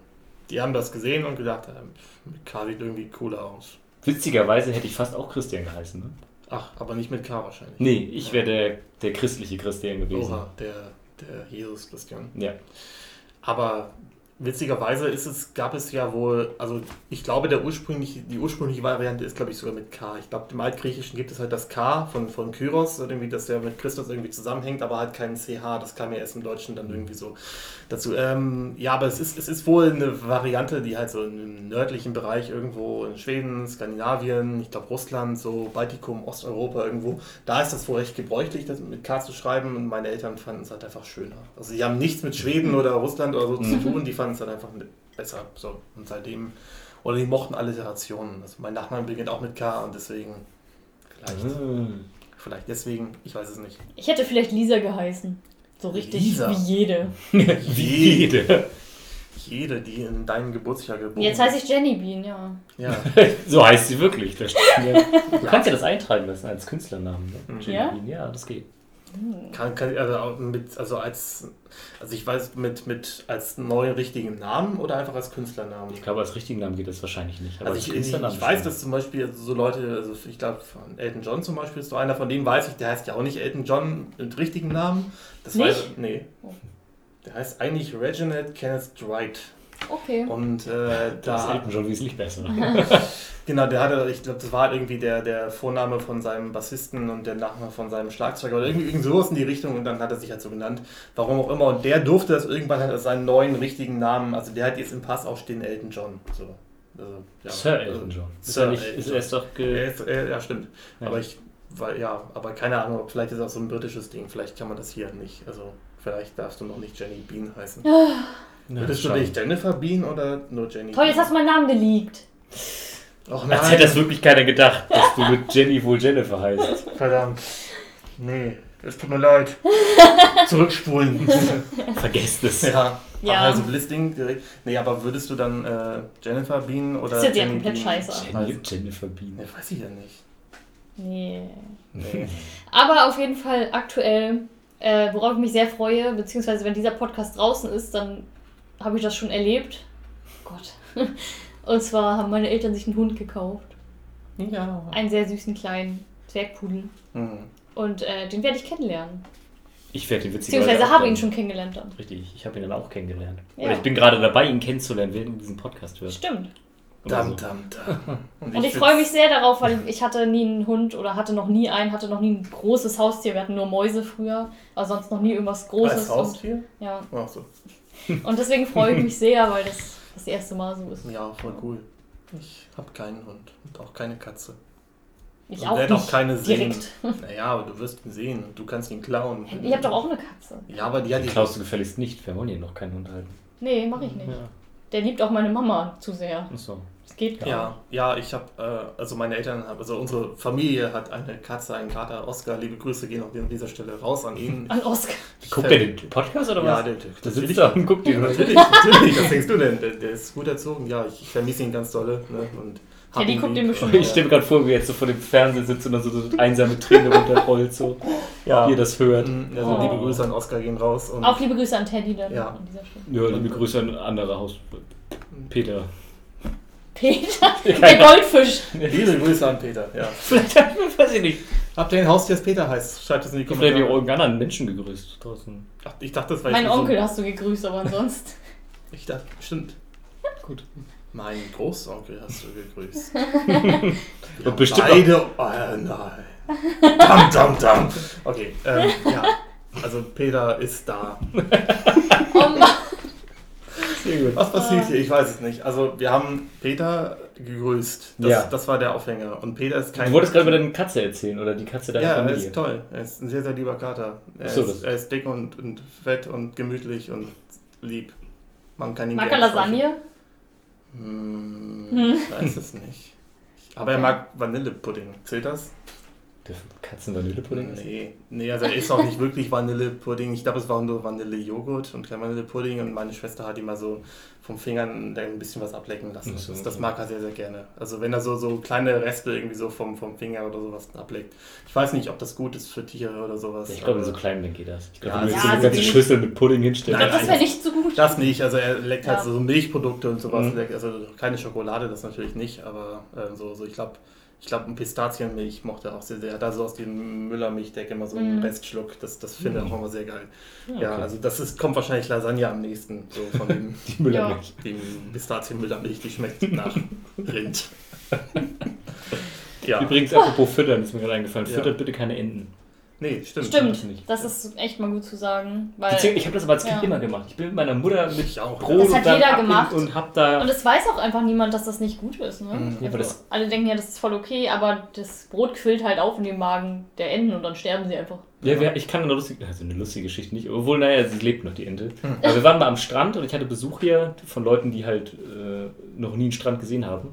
Die haben das gesehen und gedacht, ähm, mit K sieht irgendwie cooler aus. Witzigerweise hätte ich fast auch Christian geheißen. Ne? Ach, aber nicht mit K wahrscheinlich. Nee, ich wäre der, der christliche Christian gewesen. Oha, der, der Jesus Christian. Ja. Aber witzigerweise ist es, gab es ja wohl, also ich glaube, der ursprüngliche, die ursprüngliche Variante ist, glaube ich, sogar mit K. Ich glaube, im Altgriechischen gibt es halt das K von, von Kyros, irgendwie, dass der mit Christus irgendwie zusammenhängt, aber halt kein CH. Das kam ja erst im Deutschen dann irgendwie so dazu. Ähm, ja, aber es ist, es ist wohl eine Variante, die halt so im nördlichen Bereich irgendwo in Schweden, Skandinavien, ich glaube Russland, so Baltikum, Osteuropa irgendwo, da ist das wohl recht gebräuchlich, das mit K zu schreiben und meine Eltern fanden es halt einfach schöner. Also die haben nichts mit Schweden oder Russland oder so zu tun, die fanden es halt einfach besser. So. Und seitdem, oder die mochten Alliterationen. Also mein Nachname beginnt auch mit K und deswegen, vielleicht, Ah. vielleicht deswegen, ich weiß es nicht. Ich hätte vielleicht Lisa geheißen. So richtig Lisa? wie jede. Wie jede. Jede, die in deinem Geburtsjahr geboren Jetzt heiße ich Jenny Bean, ja. Ja. So heißt sie wirklich. Da steht mir- Du kannst ja das eintragen lassen als Künstlernamen. Ne? Mhm. Jenny Ja? Bean. Ja, das geht. Kann, kann, also, mit, also als, also ich weiß, mit, mit als neuen richtigen Namen oder einfach als Künstlernamen? Ich glaube, als richtigen Namen geht das wahrscheinlich nicht. Aber Also als ich, ich, ich weiß, dass zum Beispiel so Leute, also ich glaube von Elton John zum Beispiel ist so einer von denen, weiß ich, der heißt ja auch nicht Elton John mit richtigen Namen. Das Nicht? Weiß, nee. Oh. Der heißt eigentlich Reginald Kenneth Dwight. Okay. Und äh, Das ist da, Elton John wesentlich besser. genau, der hatte, ich glaube, das war halt irgendwie der, der Vorname von seinem Bassisten und der Nachname von seinem Schlagzeuger oder irgendwie, irgend sowas in die Richtung und dann hat er sich halt so genannt. Warum auch immer. Und der durfte das irgendwann halt als seinen neuen richtigen Namen, also der hat jetzt im Pass auch stehen Elton John. So. Also, ja. Sir Elton John. Ist Sir er nicht, Elton ist, John. er ist doch ge Er ist, er, ja, stimmt. Ja. Aber ich, weil, ja, aber keine Ahnung, vielleicht ist das auch so ein britisches Ding. Vielleicht kann man das hier nicht. Also, vielleicht darfst du noch nicht Jenny Bean heißen. Ja, Würdest du dich Jennifer Bean oder nur Jenny Toll, jetzt hast du meinen Namen geleakt. Och Als hätte das wirklich keiner gedacht, dass du mit Jenny wohl Jennifer heißt. Verdammt. Nee, es tut mir leid. Zurückspulen. Vergesst es. ja. Ja. Ach, also Listing direkt. Nee, aber würdest du dann äh, Jennifer Bean oder Das ist ja Jenny komplett scheiße. Jenny, Jennifer Bean. Ja, weiß ich ja nicht. Nee. Nee. Aber auf jeden Fall aktuell, äh, worauf ich mich sehr freue, beziehungsweise wenn dieser Podcast draußen ist, dann habe ich das schon erlebt. Gott. Und zwar haben meine Eltern sich einen Hund gekauft. Ja. Einen sehr süßen kleinen Zwergpudel. Mhm. Und äh, den werde ich kennenlernen. Ich werde ihn witzigerweise Beziehungsweise habe ihn schon kennengelernt dann. Richtig, ich habe ihn dann auch kennengelernt. Ja. Oder ich bin gerade dabei, ihn kennenzulernen, während diesen Podcast hört. Stimmt. Dam, so. dam, dam. Und ich freue mich sehr darauf, weil ich hatte nie einen Hund oder hatte noch nie einen, hatte noch nie ein großes Haustier. Wir hatten nur Mäuse früher, aber sonst noch nie irgendwas Großes. Als Haustier? Und, ja. Ach so. und deswegen freue ich mich sehr, weil das das erste Mal so ist. Ja, voll cool. Ich habe keinen Hund und auch keine Katze. Ich Und auch nicht auch keine sehen. direkt. Naja, aber du wirst ihn sehen und du kannst ihn klauen. Ihr habt doch auch eine Katze. Ja, aber die hat Die die. klaust du gefälligst nicht. Wir wollen hier noch keinen Hund halten. Nee, mache ich nicht. Ja. Der liebt auch meine Mama zu sehr. Achso. Das geht gar Ja, ja, ich habe, äh, also meine Eltern haben, also unsere Familie hat eine Katze, einen Kater, Oscar. Liebe Grüße gehen auch an dieser Stelle raus an ihn. nicht. An Oscar. Guckt der den Podcast oder Ja, was? der, der, Da sitzt er und guckt ihn. Natürlich, natürlich, was denkst du denn? Der, der ist gut erzogen, ja, ich, ich vermisse ihn ganz dolle. Ne? Und Ja, die guckt den bestimmt Ich stelle mir gerade vor, wie er jetzt so vor dem Fernseher sitzt und dann so eine einsame Träne runterrollt, so. Ja. Wie ihr das hört. Mhm, Also Oh. liebe Grüße an Oscar gehen raus. Und Auch liebe Grüße an Teddy dann Ja. an dieser Stelle. Ja, liebe Grüße an andere Haus. Peter. Peter, der Goldfisch. liebe Grüße an Peter. Ja. Vielleicht, weiß ich nicht. Habt ihr ein Haustier, das Peter heißt? Schreibt es in die Vielleicht haben Kommentare. irgendeinen anderen Menschen gegrüßt draußen. Ach, ich dachte, das war Mein jetzt so- Onkel hast du gegrüßt, aber ansonsten. Ich dachte, stimmt. Gut. Mein Großonkel hast du gegrüßt. Und bestimmt Beide. Oh, nein. Dam, dam, dam. Okay, ähm, ja. Also Peter ist da. Oh Mann. Sehr gut. Was passiert hier? Ich weiß es nicht. Also wir haben Peter gegrüßt. Das, Ja. das war der Aufhänger. Und Peter ist kein. Du wolltest gerade über deine Katze erzählen oder die Katze deiner ja, er Familie. ist toll. Er ist ein sehr, sehr lieber Kater. Er, so, ist, er ist dick und, und fett und gemütlich und lieb. Man kann ihn Mag er gerne streicheln. Hm, Hm. ich weiß es nicht. Aber er mag Vanillepudding. Zählt das? Dürfen Katzen Vanillepudding essen? Nee, nee, also er ist auch nicht wirklich Vanillepudding. Ich glaube, es war nur Vanillejoghurt und kein Vanillepudding. Und meine Schwester hat immer so vom Fingern ein bisschen was ablecken lassen. So, das, das mag er sehr, sehr gerne. Also wenn er so, so kleine Reste irgendwie so vom, vom Finger oder sowas ableckt. Ich weiß nicht, ob das gut ist für Tiere oder sowas. Ja, ich glaube, in so kleinen Mengen geht das. Ich glaube, Ja, wenn du ja, so eine also ganze Schüssel mit Pudding hinstellst. Nein, das wäre nicht so gut. Das nicht, also er leckt halt Ja. so Milchprodukte und sowas. Mhm. leckt- Also keine Schokolade, das natürlich nicht, aber äh, so, so ich glaube, ich glaube, Pistazienmilch mochte er auch sehr, sehr. Da so aus dem Müllermilchdecke immer so einen Mhm. Restschluck. Das, das finde ich Mhm. auch immer sehr geil. Ja, Ja, okay. also das ist, kommt wahrscheinlich Lasagne am nächsten, so von dem, die Müllermilch. dem Pistazienmüllermilch, die schmeckt nach Rind. ja, Übrigens, apropos Füttern, ist mir gerade eingefallen. Ja. Füttert bitte keine Enten. Nee, stimmt. das Stimmt, nicht. das ist echt mal gut zu sagen. Weil Beziehungsweise, Ich habe das aber als Kind Ja. immer gemacht. Ich bin mit meiner Mutter mit Ich auch. Brot Das und hat jeder gemacht. und hab da. Und es weiß auch einfach niemand, dass das nicht gut ist. Ne? Mhm. Ja, Also, das- alle denken ja, das ist voll okay, aber das Brot quillt halt auf in den Magen der Enten und dann sterben sie einfach. Ja, wir, ich kann eine lustige, also eine lustige Geschichte nicht, obwohl, naja, sie lebt noch, die Ente. Aber wir waren mal am Strand und ich hatte Besuch hier von Leuten, die halt äh, noch nie einen Strand gesehen haben.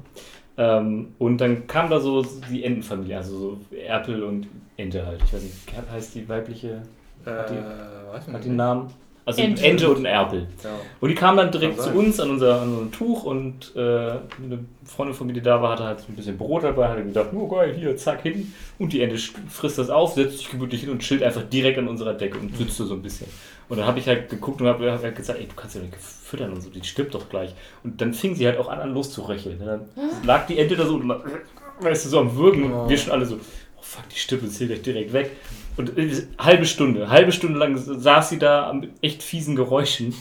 Ähm, und dann kam da so die Entenfamilie, also so Erpel und Ente halt. Ich weiß nicht, heißt die weibliche, Äh, Hat die- weiß hat nicht. den Namen? Also Ente. Ente, und ein Erpel. Ja. Und die kamen dann direkt Kann zu sein. uns an unser, an unser Tuch und äh, eine Freundin von mir, die da war, hatte halt so ein bisschen Brot dabei, hat gedacht, oh geil, hier, zack, hin. Und die Ente frisst das auf, setzt sich gemütlich hin und chillt einfach direkt an unserer Decke und sitzt so ein bisschen. Und dann habe ich halt geguckt und habe hab halt gesagt, ey, du kannst ja nicht füttern und so, die stirbt doch gleich. Und dann fing sie halt auch an, an loszuröcheln. Und dann lag die Ente da so und weißt du, so am Würgen und Oh. wir schon alle so, oh fuck, die stirbt jetzt hier gleich direkt weg. Und äh, halbe Stunde, halbe Stunde lang saß sie da mit echt fiesen Geräuschen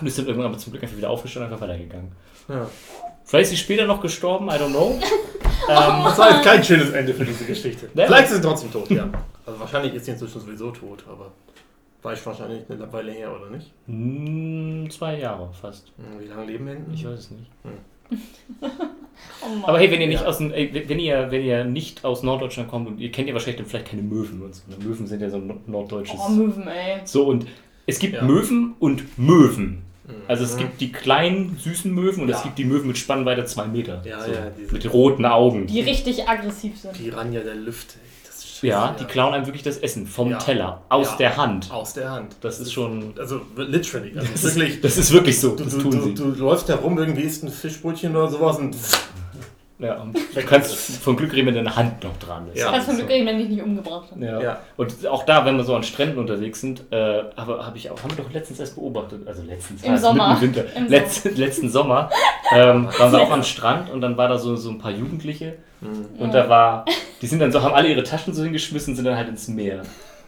und ist dann irgendwann aber zum Glück einfach wieder aufgestanden und einfach weitergegangen. Ja. Vielleicht ist sie später noch gestorben, I don't know. ähm, Das war jetzt kein schönes Ende für diese Geschichte. Ne? Vielleicht ist sie trotzdem tot, ja. Also wahrscheinlich ist sie inzwischen sowieso tot, aber war ich wahrscheinlich eine Weile her, oder nicht? mm, zwei Jahre fast. Hm, Wie lange leben Enten? Ich weiß es nicht. Oh. Aber hey, wenn ihr nicht Ja. aus wenn ihr, wenn ihr nicht aus Norddeutschland kommt und ihr kennt ja wahrscheinlich dann vielleicht keine Möwen und so. ne? Möwen sind ja so ein nord- norddeutsches. oh, Möwen, ey. So und es gibt Ja. Möwen und Möwen. Mhm. Also es gibt die kleinen, süßen Möwen und es Ja. gibt die Möwen mit Spannweite zwei Meter. Ja, so, ja, diese- Mit roten Augen. Die richtig aggressiv sind. Piranha der Lüfte. Das ist ja, die klauen einem wirklich das Essen vom Ja. Teller, aus Ja. der Hand. Aus der Hand. Das ist schon. Also literally. Also Das wirklich. ist, das ist wirklich so. Du, Das tun du, sie. du läufst herum, irgendwie isst ein Fischbrötchen oder sowas und Ja, und du kannst vom Glück reden, wenn deine Hand noch dran ist. Ja. Kannst von Glück reden, wenn ich nicht umgebracht habe. Ja. Ja. Und auch da, wenn wir so an Stränden unterwegs sind, äh, habe hab ich auch, haben wir doch letztens erst beobachtet, also letztens Im Sommer. mitten im Winter, Im Letz, letzten Sommer, ähm, waren wir auch am Strand und dann war da so, so ein paar Jugendliche und da war, die sind dann so, haben alle ihre Taschen so hingeschmissen, sind dann halt ins Meer.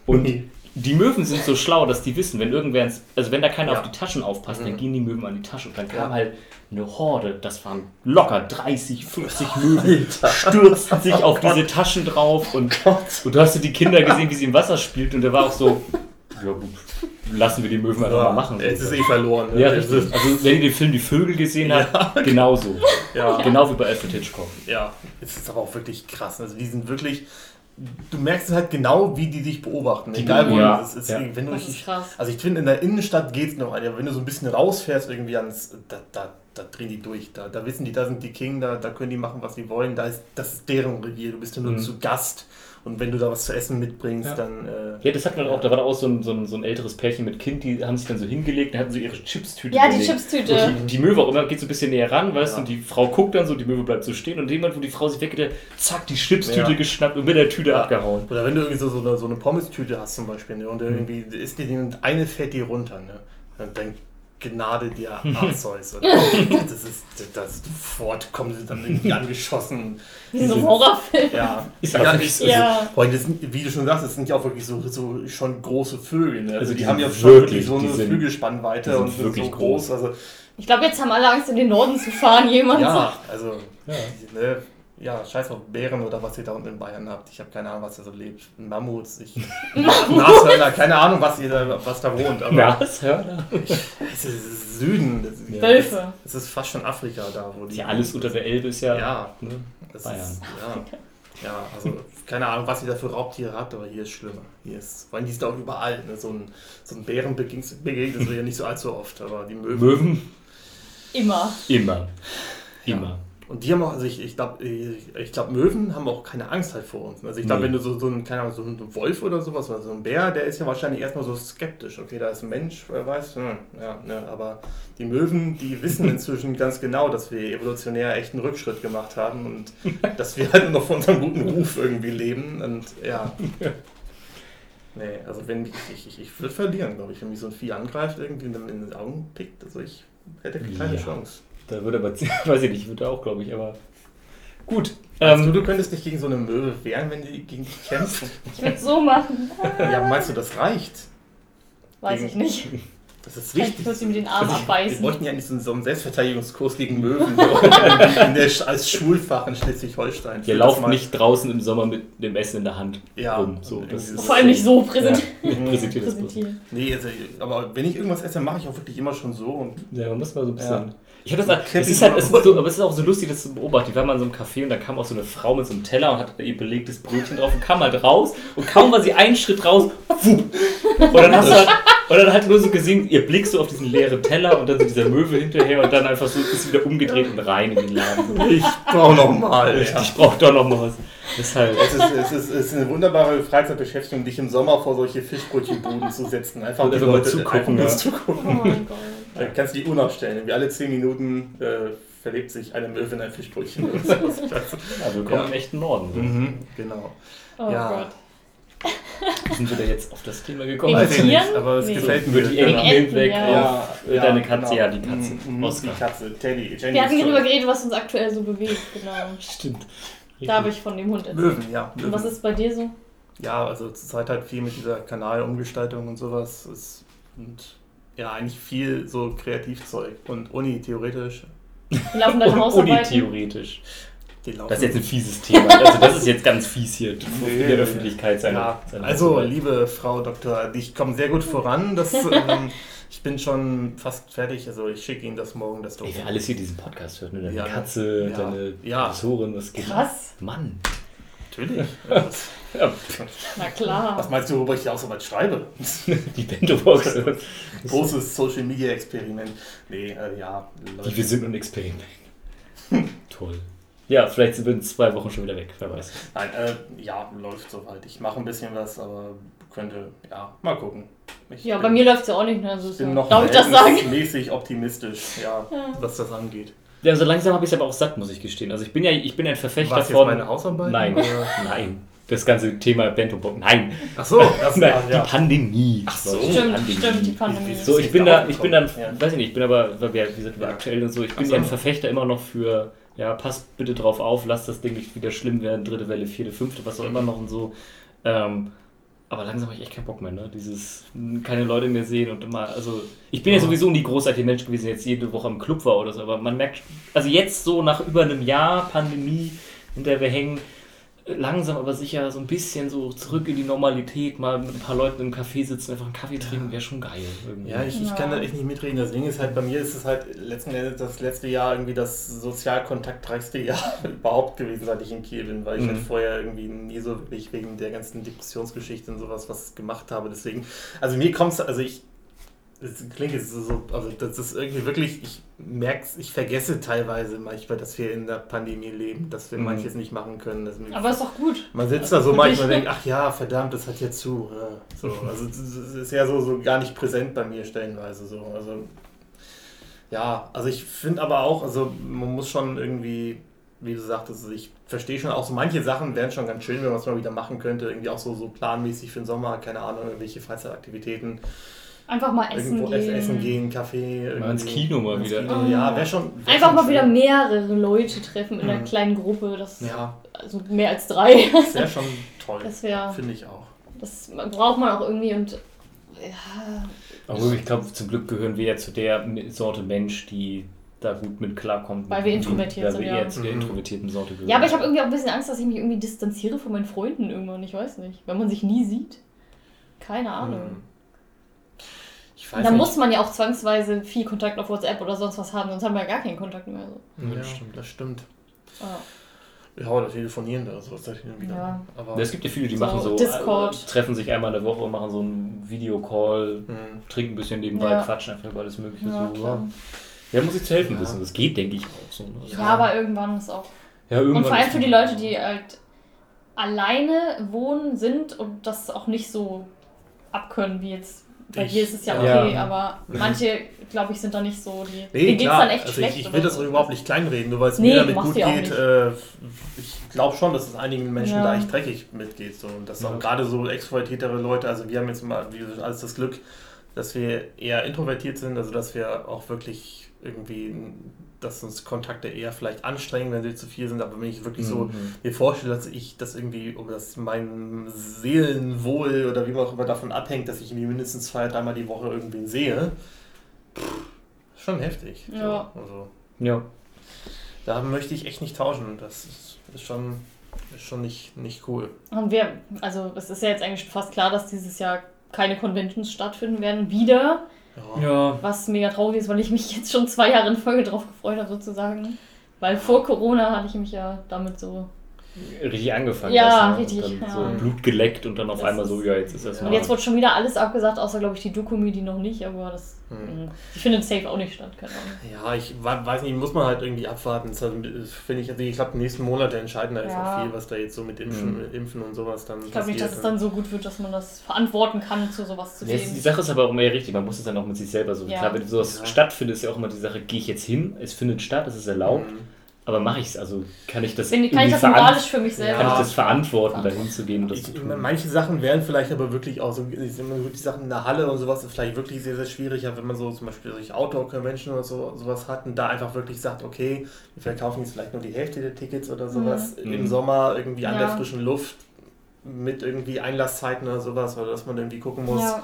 Und die Möwen sind so schlau, dass die wissen, wenn irgendwer ins, also wenn da keiner Ja. auf die Taschen aufpasst, dann Mhm. gehen die Möwen an die Tasche und dann kam Ja. halt eine Horde, das waren locker 30, 50 Möwen, stürzten sich auf diese Taschen drauf und, und du hast so die Kinder gesehen, wie sie im Wasser spielt und der war auch so, ja gut, lassen wir die Möwen einfach mal machen. Jetzt ist eh verloren. ne? ja, richtig. Also wenn ihr den Film Die Vögel gesehen habt, genauso. Ja, Genau wie bei Alfred Hitchcock. ja, es ist aber auch wirklich krass. Also die sind wirklich, du merkst halt genau, wie die dich beobachten. Die- Egal wo ja, du es ist. ja. Wenn du Das ist krass. also ich finde, in der Innenstadt geht es noch, Alter. wenn du so ein bisschen rausfährst irgendwie ans, da, da, da drehen die durch. Da, da wissen die, da sind die King, da, da können die machen, was sie wollen. Da ist, das ist deren Revier, du bist ja nur Mhm. zu Gast. Und wenn du da was zu essen mitbringst, Ja. dann... Äh, Ja, das hatten wir auch, da war da auch so ein, so, ein, so ein älteres Pärchen mit Kind, die haben sich dann so hingelegt und hatten so ihre Chipstüte Ja, die gelegt. Chipstüte. Und die, die Möwe auch immer geht so ein bisschen näher ran, weißt Ja. du, und die Frau guckt dann so, die Möwe bleibt so stehen und jemand, wo die Frau sich weggeht, zack, die Chipstüte Ja. geschnappt und mit der Tüte Ja. abgehauen. Oder wenn du irgendwie so, so eine, so eine Pommes-Tüte hast zum Beispiel ne, und irgendwie ist die und eine fährt die runter, ne? Und dann Gnade dir Arceus. das ist das sofort kommen sie dann irgendwie angeschossen. Wie so ein Horrorfilm. Ja, Ist ja, ich, so. also, Ja. allem, das sind, wie du schon sagst, das sind ja auch wirklich so, so schon große Vögel. Ne? Also, Also die, die haben ja schon wirklich so eine sind- Flügelspannweite und sind wirklich so groß. Also, Ich glaube, jetzt haben alle Angst, in den Norden zu fahren. Jemand ja, sagt. also, Ja. ne, ja, scheiß auf Bären oder was ihr da unten in Bayern habt. Ich habe keine Ahnung, was da so lebt. Mammuts, ich, Nashörner, keine Ahnung, was, ihr da, was da wohnt. Aber Nashörner. es ist Süden. Das, Ja. Wölfe. Es ist fast schon Afrika da, wo die. Ja, alles unter der Elbe ist ja. Ja, Ne? das Bayern. ist. Ja. ja, also keine Ahnung, was ihr da für Raubtiere habt, aber hier ist schlimmer. Hier ist, vor allem die ist da auch überall. Ne? So ein, so ein Bären begegnet du ja nicht so allzu oft, aber die Möwen. Möwen? Immer. Immer. Ja. Und die haben auch, also ich, ich glaube, ich, ich glaub, Möwen haben auch keine Angst halt vor uns. Also ich glaube, Nee. wenn du so, so ein, keine Ahnung, so ein Wolf oder sowas oder so ein Bär, der ist ja wahrscheinlich erstmal so skeptisch. Okay, da ist ein Mensch, wer weiß. Hm, ja, ne, aber die Möwen, die wissen inzwischen ganz genau, dass wir evolutionär echt einen Rückschritt gemacht haben und dass wir halt noch von unserem guten Ruf irgendwie leben. Und ja. Nee, also wenn mich, ich, ich, ich würde verlieren, glaube ich, wenn mich so ein Vieh angreift, irgendwie in, in den Augen pickt. Also ich hätte keine Ja. Chance. Da würde aber, weiß ich nicht, würde auch, glaube ich, aber. Gut. Meinst du, Ähm, du könntest dich gegen so eine Möwe wehren, wenn die gegen dich kämpft? Ich würde so machen. ja, meinst du, das reicht? Weiß ich nicht. Das ist wichtig. muss ich mir den Arm Also ich- Wir abbeißen. bräuchten ja nicht so einen- Selbstverteidigungskurs gegen Möwen so in der, als Schulfach in Schleswig-Holstein. lauft mal- nicht draußen im Sommer mit dem Essen in der Hand Ja, rum. So, das ist, Vor allem nicht so präsent Ja, präsentiert das bloß. Nee, also, aber wenn ich irgendwas esse, mache ich auch wirklich immer schon so. Und Ja, man muss mal so ein bisschen. Ja. Ich habe das, Kennt es ist halt, es ist so, aber es ist auch so lustig, das zu beobachten. Ich war mal in so einem Café und da kam auch so eine Frau mit so einem Teller und hat ihr belegtes Brötchen drauf und kam halt raus und kaum war sie einen Schritt raus, wupp. Und dann hast du halt, und dann halt nur so gesehen, ihr Blick so auf diesen leeren Teller und dann so dieser Möwe hinterher und dann einfach so ist sie wieder umgedreht und rein in den Laden. So. ich brauche nochmal. Ja. Ich brauche doch noch mal was. Ist halt. Es ist, es, ist, es ist eine wunderbare Freizeitbeschäftigung, dich im Sommer vor solche Fischbrötchenbuden zu setzen. Einfach Und die mal Leute zugucken, einfach nur ja. zugucken. Oh mein Gott. Da kannst du die Uhr nachstellen. Wie alle 10 Minuten äh, verlebt sich eine Möwe in ein Fischbrötchen. oder sowas. Ja, willkommen Ja. im echten Norden. mhm, genau. Oh Ja. Gott. Sind wir da jetzt auf das Thema gekommen? Weiß ich nicht, aber es Nee. gefällt mir. Wegen Enten Enten, hinweg ja. auf äh, deine Katze, ja, die Katze. Mhm, Oscar. Die Katze, Teddy. Jenny Wir hatten darüber geredet, was uns aktuell so bewegt. Genau. Stimmt. Da habe ich von dem Hund erzählt. Möwen, ja. Und was ist bei dir so? Ja, also zurzeit halt viel mit dieser Kanalumgestaltung und sowas. Ist, und ja, eigentlich viel so Kreativzeug. Und Uni theoretisch, Wir laufen deine Uni Hausarbeiten. theoretisch. die laufen. Das ist jetzt ein fieses Thema. Also das ist jetzt ganz fies hier in Nee. der Öffentlichkeit. Seine, ja, seine also, liebe Frau Doktor, ich komme sehr gut voran. Das, ähm, ich bin schon fast fertig. Also, ich schicke Ihnen das morgen, das Ey, wer alles hier diesen Podcast hört, ne? Deine Ja, Katze, ja, deine ja. Professorin, was geht Krass. Mann. Natürlich. Ja, Na klar. was meinst du, worüber ich die Ausarbeit schreibe? die Bento-Box. Großes Social Media Experiment. Nee, äh, ja. Die wir sind ein Experiment. Toll. Ja, vielleicht sind wir in zwei Wochen schon wieder weg, wer weiß. Nein, äh, ja, läuft soweit. Ich mache ein bisschen was, aber könnte, ja, mal gucken. Ich Ja, bin, bei mir läuft es ja auch nicht. Ne? Also ich bin ja- noch Darf ich das sagen? mäßig optimistisch, ja, Ja. was das angeht. Ja, so langsam habe ich es aber auch satt, muss ich gestehen. Also ich bin ja, ich bin ein Verfechter Was jetzt von. meine Hausarbeit? Nein, Oder? nein. Das ganze Thema Bento-Bock. Nein. Ach so, das Nein, ja. die Pandemie. Ach so. Stimmt, Pandemie. stimmt, die Pandemie. So, ich bin da ich bin dann, aufgekommen, weiß ich nicht, ich bin aber, weil wir, wie gesagt, wir Ja. aktuell und so, ich bin so. ja ein Verfechter immer noch für, ja, passt bitte drauf auf, lasst das Ding nicht wieder schlimm werden, dritte Welle, vierte, fünfte, was auch immer noch und so. Ähm, aber langsam habe ich echt keinen Bock mehr, ne? Dieses keine Leute mehr sehen und immer, also ich bin ja Ja. sowieso nie großartiger Mensch gewesen, jetzt jede Woche im Club war oder so, aber man merkt, also jetzt so nach über einem Jahr Pandemie, in der wir hängen, langsam aber sicher so ein bisschen so zurück in die Normalität, mal mit ein paar Leuten im Café sitzen, einfach einen Kaffee trinken, wäre schon geil. Irgendwie. Ja, ich, ich Ja. kann da echt nicht mitreden. Das Ding ist halt, bei mir ist es halt letzten Endes das letzte Jahr irgendwie das sozialkontaktreichste Jahr überhaupt gewesen, seit ich in Kiel bin, weil ich Mhm. halt vorher irgendwie nie so wirklich wegen der ganzen Depressionsgeschichte und sowas was gemacht habe. Deswegen, also mir kommt es, also ich, das klingt jetzt so, also das ist irgendwie wirklich, ich merke ich vergesse teilweise manchmal, dass wir in der Pandemie leben, dass wir Mhm. manches nicht machen können. Mir- Aber ist doch gut. man sitzt Also da so für manchmal und denkt, ach ja, verdammt, das hat ja zu. Ja, so, also das ist ja so, so gar nicht präsent bei mir stellenweise so. Also ja, also ich finde aber auch, also man muss schon irgendwie, wie du sagtest, also ich verstehe schon auch so manche Sachen wären schon ganz schön, wenn man es mal wieder machen könnte, irgendwie auch so, so planmäßig für den Sommer, keine Ahnung, irgendwelche Freizeitaktivitäten, Einfach mal essen irgendwo gehen. essen gehen, Kaffee, irgendwie. ins Kino mal ins wieder. Kino, ja, wäre schon. wär Einfach schon mal wieder mehrere Leute treffen in einer Mhm. kleinen Gruppe. Das, Ja, Also mehr als drei. das wäre schon toll, Das wäre. finde ich auch. Das braucht man auch irgendwie und. Ja. Aber ich glaube, zum Glück gehören wir ja zu der Sorte Mensch, die da gut mit klarkommt. Weil wir introvertiert Weil sind, wir ja. eher zu der Mhm. introvertierten Sorte gehören. ja, aber ich habe irgendwie auch ein bisschen Angst, dass ich mich irgendwie distanziere von meinen Freunden irgendwann. Ich weiß nicht. Wenn man sich nie sieht. Keine Ahnung. Hm. Ich weiß nicht. muss man ja auch zwangsweise viel Kontakt auf WhatsApp oder sonst was haben, sonst haben wir ja gar keinen Kontakt mehr. So. Ja, Ja, stimmt. das stimmt. Ah. Ja, oder telefonieren oder sowas da hin und wieder. Ja. Aber Es gibt ja viele, die So, machen so, Discord. äh, treffen sich einmal in der Woche und machen so einen Videocall, Hm. trinken ein bisschen nebenbei, Ja. quatschen einfach über alles Mögliche. Ja, so, klar. ja. ja, muss ich zu helfen Ja. wissen. Das geht, denke ich, auch so. Ne? Ja, aber irgendwann ist auch. Ja, irgendwann Und vor allem ist für die Leute, die halt alleine wohnen sind und das auch nicht so abkönnen wie jetzt. Bei Ich- dir ist es ja ja. okay, aber manche, glaube ich, sind da nicht so. Die, Nee, denen klar. dann echt also schlecht. ich, ich will das so. überhaupt nicht kleinreden, nur weil es Nee, mir damit gut ja geht. Äh, ich glaube schon, dass es einigen Menschen Ja. da echt dreckig mitgeht. So. Und dass Ja. auch gerade so extrovertiertere Leute, also wir haben jetzt mal wie gesagt, alles das Glück, dass wir eher introvertiert sind, also dass wir auch wirklich irgendwie, dass uns Kontakte eher vielleicht anstrengen, wenn sie zu viel sind, aber wenn ich wirklich so Mhm. mir vorstelle, dass ich das irgendwie, oder dass mein Seelenwohl oder wie man auch immer davon abhängt, dass ich irgendwie mindestens zwei, dreimal die Woche irgendwen sehe, pff, schon heftig. So, Ja. also, Ja. da möchte ich echt nicht tauschen. Das ist, ist schon, ist schon nicht, nicht cool. Und wir, also es ist ja jetzt eigentlich fast klar, dass dieses Jahr keine Conventions stattfinden werden. Wieder. Ja. Ja. Was mega traurig ist, weil ich mich jetzt schon zwei Jahre in Folge drauf gefreut habe, sozusagen. Weil vor Corona hatte ich mich ja damit so. Richtig angefangen. Ja, hast, ne? richtig, ja. so Blut geleckt und dann auf Das einmal so, ist- ja, jetzt ist das Ja. Und jetzt wurde schon wieder alles abgesagt, außer glaube ich die Dokumi, die noch nicht, aber das. Hm. Die findet safe auch nicht statt, keine Ahnung. Ja, ich weiß nicht, muss man halt irgendwie abwarten. Das finde ich, also ich glaube, nächsten Monate entscheiden da jetzt Ja. auch viel, was da jetzt so mit Impfen, Mhm. Impfen und sowas dann Ich glaube nicht, dass es dann so gut wird, dass man das verantworten kann, zu sowas zu Ja, gehen. die Sache ist aber auch immer richtig, man muss es dann auch mit sich selber so. Ja. Klar, wenn sowas Ja. stattfindet, ist ja auch immer die Sache, gehe ich jetzt hin, es findet statt, es ist erlaubt, Mhm. Aber mache ich es, also kann ich das Bin, kann ich das moralisch für mich selber? kann ich das verantworten, dahin zu gehen und das Ich, zu tun. manche Sachen wären vielleicht aber wirklich auch so, wirklich Sachen in der Halle und sowas ist vielleicht wirklich sehr, sehr schwierig, wenn man so zum Beispiel solche Outdoor-Convention oder so, sowas hat und da einfach wirklich sagt, okay, wir verkaufen jetzt vielleicht nur die Hälfte der Tickets oder sowas Mhm. im Sommer irgendwie an Ja. der frischen Luft mit irgendwie Einlasszeiten oder sowas, oder dass man irgendwie gucken muss. Ja.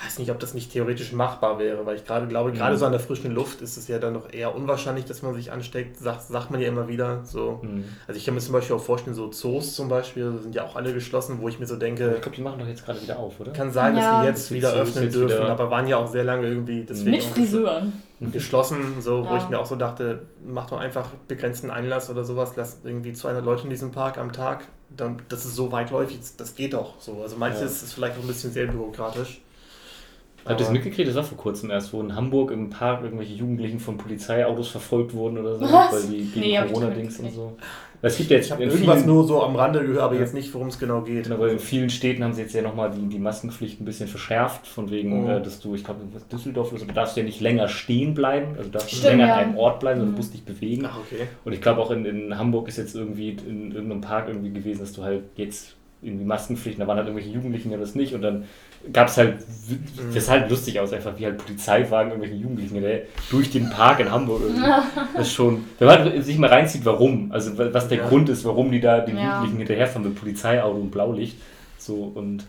Ich weiß nicht, ob das nicht theoretisch machbar wäre, weil ich gerade glaube, gerade Mhm. so an der frischen Luft ist es ja dann noch eher unwahrscheinlich, dass man sich ansteckt, sagt, sagt man ja immer wieder. So. Mhm. Also ich kann mir zum Beispiel auch vorstellen, so Zoos zum Beispiel sind ja auch alle geschlossen, wo ich mir so denke, Ich glaube, die machen doch jetzt gerade wieder auf, oder? kann sein, Ja. dass die jetzt wieder Zoos öffnen jetzt dürfen, wieder- aber waren ja auch sehr lange irgendwie deswegen Mit Friseuren. geschlossen, so wo Ja. ich mir auch so dachte, mach doch einfach begrenzten Einlass oder sowas, lass irgendwie 200 Leute in diesem Park am Tag, dann, das ist so weitläufig, das geht doch so. Also manches Ja. ist vielleicht auch ein bisschen sehr bürokratisch. Habt ihr das Aber- mitgekriegt? Das war vor kurzem erst, wo in Hamburg im Park irgendwelche Jugendlichen von Polizeiautos verfolgt wurden oder so, Was? weil die gegen Nee, Corona-Dings und so. Es gibt ja jetzt Ich habe irgendwas vielen, nur so am Rande gehört, aber Ja. jetzt nicht, worum es genau geht. genau, weil in vielen Städten haben sie jetzt ja nochmal die, die Maskenpflicht ein bisschen verschärft, von wegen, Mhm. äh, dass du, ich glaube, in Düsseldorf oder so, du darfst ja nicht länger stehen bleiben, also du darfst nicht Stimmt, länger ja. an einem Ort bleiben, sondern Mhm. du musst dich bewegen. Ach, okay. Und ich glaube auch in, in Hamburg ist jetzt irgendwie in irgendeinem Park irgendwie gewesen, dass du halt jetzt irgendwie Maskenpflicht, da waren halt irgendwelche Jugendlichen, die haben das nicht und dann gab es halt, Mhm. das sah halt lustig aus, einfach wie halt Polizeiwagen irgendwelche Jugendlichen hinterher durch den Park in Hamburg irgendwie. Das ist schon, wenn man sich mal reinzieht, warum, also wa- was der Ja. Grund ist, warum die da den Ja. Jugendlichen hinterherfahren mit Polizeiauto und Blaulicht, so und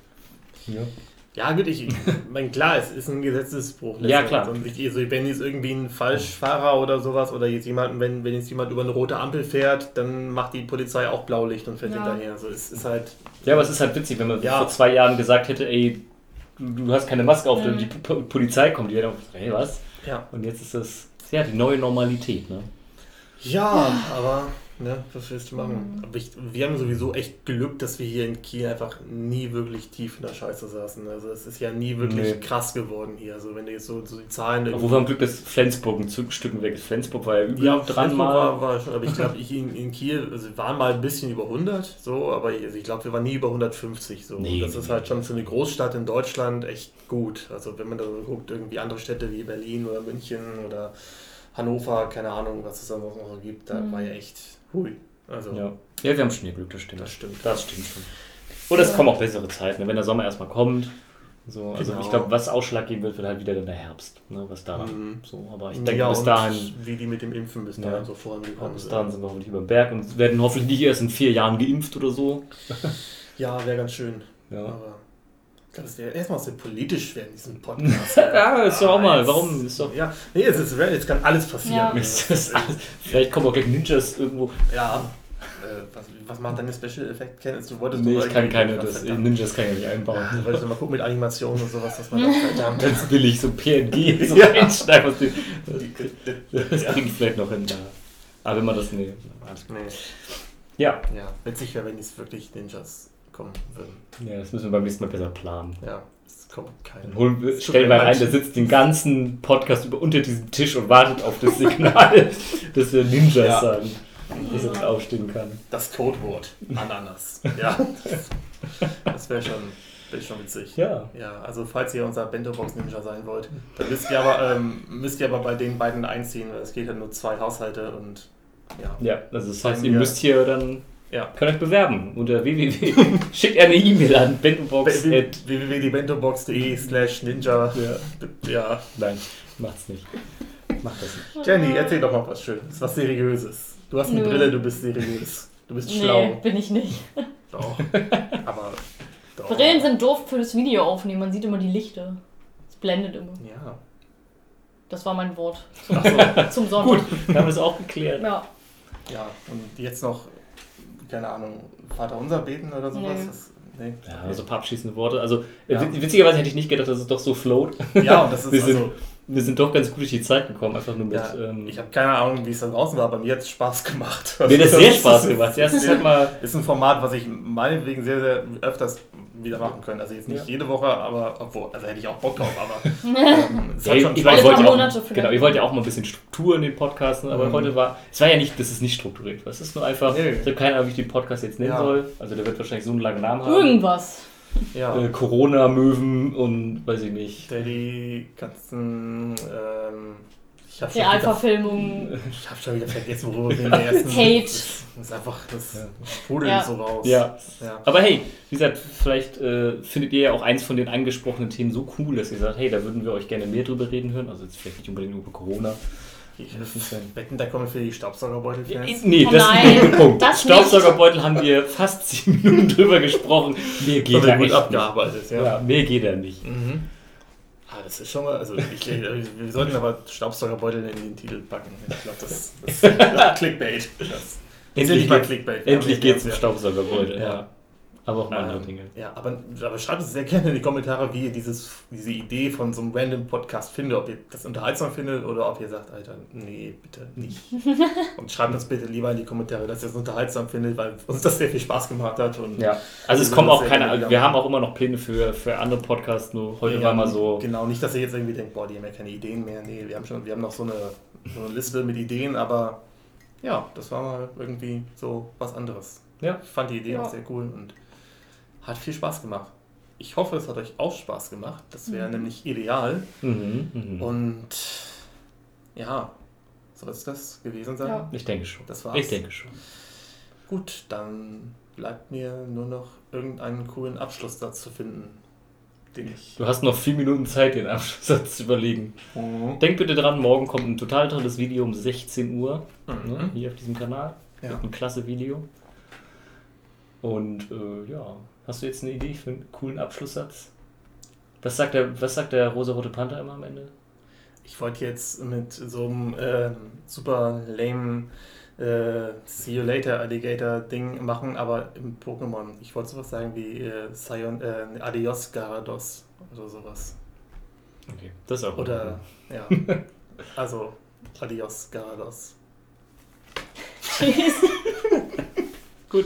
ja. Ja, gut, ich meine, klar, es ist ein Gesetzesbruch. Ja, klar. Und ich, also, wenn jetzt irgendwie ein Falschfahrer oder sowas oder jetzt jemand, wenn, wenn jetzt jemand über eine rote Ampel fährt, dann macht die Polizei auch Blaulicht und fährt Ja. hinterher. Also es ist halt. Ja, aber es ist halt witzig, wenn man Ja. vor zwei Jahren gesagt hätte, ey, du, du hast keine Maske auf, Mhm. die P Polizei kommt, die hätten auch gesagt, hey, was? Ja. Und jetzt ist das, ja, die neue Normalität, ne? Ja, aber, ne, was willst du Mhm. machen? Aber ich, wir haben sowieso echt Glück, dass wir hier in Kiel einfach nie wirklich tief in der Scheiße saßen. Also es ist ja nie wirklich Nee. krass geworden hier. Also wenn du jetzt so, so die Zahlen. Obwohl wir haben Glück, dass Flensburg ein Stück weg ist. Flensburg war ja übel Ja, dran Flensburg mal. war, war schon, aber ich glaube, ich in, in Kiel, also wir waren mal ein bisschen über 100, so, aber also ich glaube, wir waren nie über 150, so. Nee, das nee, ist halt schon für eine Großstadt in Deutschland echt gut. Also wenn man da so guckt, irgendwie andere Städte wie Berlin oder München oder Hannover, keine Ahnung, was es da noch so gibt, da Mhm. war ja echt hui. Also, Ja. ja, wir haben schon hier Glück, das stimmt. Das stimmt. Das stimmt schon. Und es kommen auch bessere Zeiten, ne? wenn der Sommer erstmal kommt. So, also Genau. ich glaube, was ausschlaggebend wird, wird halt wieder dann der Herbst, ne? was da Mhm. so. Aber ich ja, denke, bis und dahin, wie die mit dem Impfen bis Ja. dahin so ja, vorangekommen bis sind. dahin sind wir hoffentlich über den Berg und werden hoffentlich nicht erst in vier Jahren geimpft oder so. Ja, wäre ganz schön. Ja, Aber glaube, es wäre erstmal so politisch werden, diesen Podcast. ja ist doch auch mal. Warum? Ist doch. Ja, nee, es ist, jetzt kann alles passieren. Ja. Das alles, vielleicht kommen auch gleich Ninjas irgendwo. Ja, äh, was, was macht deine Special Effect Kennst du wolltest Nee, du ich kann keine, das. Ninjas kann ich ja nicht einbauen. Ja, wolltest du mal gucken mit Animationen und sowas, dass man das verdammt. Ganz billig, so PNG, so Ja. einschneiden. Das kriege ich vielleicht noch hin. Aber wenn man das. Nee. Nee. Ja, Ja, witzig wäre, wenn es wirklich Ninjas kommen würden. ja, das müssen wir beim nächsten Mal besser planen. Ja, es kommt kein. Dann holen wir, stellen wir einen, der sitzt den ganzen Podcast über unter diesem Tisch und wartet auf das Signal, dass wir Ninjas Ja. sagen, dass er nicht aufstehen kann. Das Codewort. Ananas. Ja. Das wäre schon, wär schon witzig. Ja. Ja, also falls ihr unser Bento-Box Ninja sein wollt, dann müsst ihr aber, ähm, müsst ihr aber bei den beiden einziehen, weil es geht ja nur zwei Haushalte und ja. Ja, also das heißt, ihr müsst hier dann, Ja. könnt euch bewerben unter www. Schickt eine E-Mail an bentobox. www.diebentobox.de slash ninja. Ja. Ja. Nein, macht's nicht. Macht das nicht. Jenny, erzähl doch mal was Schönes, was Seriöses. Du hast eine Nö. Brille, du bist seriös. Du bist Nee, schlau. bin ich nicht. Doch. Aber doch. Brillen sind doof für das Video aufnehmen. Man sieht immer die Lichter. Es blendet immer. Ja. Das war mein Wort zum, Ach so. zum Sonntag. Gut, dann haben wir es auch geklärt. Ja. Ja, und jetzt noch, keine Ahnung, Vater unser beten oder sowas? Nee. Das, nee. Ja, also ein paar abschließende Worte. Also Ja. witz- witzigerweise hätte ich nicht gedacht, dass es doch so float. Ja, und das ist Wir sind, also, wir sind doch ganz gut durch die Zeit gekommen, einfach nur mit. ja, ähm, ich habe keine Ahnung, wie es da draußen war, aber mir hat es Spaß gemacht. mir hat das sehr Spaß gemacht. Ja, es ist halt mal. Ist ein Format, was ich meinetwegen sehr, sehr öfters wieder machen können. Also jetzt nicht Ja. jede Woche, aber obwohl, also hätte ich auch Bock drauf, aber ähm, es Ja, hat ihr, schon ihr, Spaß Alle wollt paar ja auch, Monate vielleicht. genau, ihr wollt ja auch mal ein bisschen Struktur in den Podcasts, ne? aber Mhm. heute war, es war ja nicht, dass es nicht strukturiert war. Es ist nur einfach, Nee. ich habe keine Ahnung, wie ich den Podcast jetzt nennen Ja. soll. Also der wird wahrscheinlich so einen langen Namen haben. Irgendwas. Ja. Äh, Corona-Möwen und weiß ich nicht. Daddy, Katzen, ähm, ich habe schon, wieder- Realverfilmung. ich hab schon wieder vergessen, worüber wir in der ersten... Hate. Das, das ist einfach, das Ja. sprudelt Ja. so raus. Ja. ja. Aber hey, wie gesagt, vielleicht äh, findet ihr ja auch eins von den angesprochenen Themen so cool, dass ihr sagt, hey, da würden wir euch gerne mehr drüber reden hören. Also jetzt vielleicht nicht unbedingt nur über Corona. Ich wetten, da kommen für die Staubsaugerbeutel-Fans. Nee, Oh das ist nein, ein guter Punkt. das nicht. Staubsaugerbeutel haben wir fast sieben Minuten drüber gesprochen. Mehr geht abgearbeitet, nicht. ja. Ja, mehr geht da nicht. Mhm. Ah, das ist schon mal, also ich, wir sollten aber Staubsaugerbeutel in den Titel packen. Ich glaube, das, das ist Clickbait. Das ist Endlich, mal geht, Clickbait. endlich Ja, geht's um. Staubsaugerbeutel. Ja. Ja. Aber auch andere Ähm, Dinge. Ja, aber, aber schreibt es sehr gerne in die Kommentare, wie ihr dieses, diese Idee von so einem random Podcast findet, ob ihr das unterhaltsam findet oder ob ihr sagt, Alter, nee, bitte nicht. und schreibt uns bitte lieber in die Kommentare, dass ihr es unterhaltsam findet, weil uns das sehr viel Spaß gemacht hat. Und Ja, also es kommen auch keine, wir haben auch immer noch Pläne für, für andere Podcasts, nur heute Ja, war mal so. Genau, nicht, dass ihr jetzt irgendwie denkt, boah, die haben ja keine Ideen mehr. Nee, wir haben schon, wir haben noch so eine, so eine Liste mit Ideen, aber ja, das war mal irgendwie so was anderes. Ja. Ich fand die Idee Ja. auch sehr cool und hat viel Spaß gemacht. Ich hoffe, es hat euch auch Spaß gemacht. Das wäre Mhm. nämlich ideal. Mhm, mhm. Und ja, soll es das gewesen sein? Ja. ich denke schon. Das war's. Ich denke schon. Gut, dann bleibt mir nur noch irgendeinen coolen Abschlusssatz zu finden, den ich. Du hast noch vier Minuten Zeit, den Abschlusssatz zu überlegen. Denk bitte dran, morgen kommt ein total tolles Video um 16 Uhr ne, Mhm. hier auf diesem Kanal. Ja. Wird Ein klasse Video. Und äh, ja, hast du jetzt eine Idee für einen coolen Abschlusssatz? Was sagt der, was sagt der rosarote Panther immer am Ende? Ich wollte jetzt mit so einem ähm, super lame äh, See You Later Alligator Ding machen, aber im Pokémon. Ich wollte sowas sagen wie äh, Sion, äh, Adios Garados oder sowas. Okay, das ist auch Oder, ja. Also, Adios Garados. Tschüss. gut.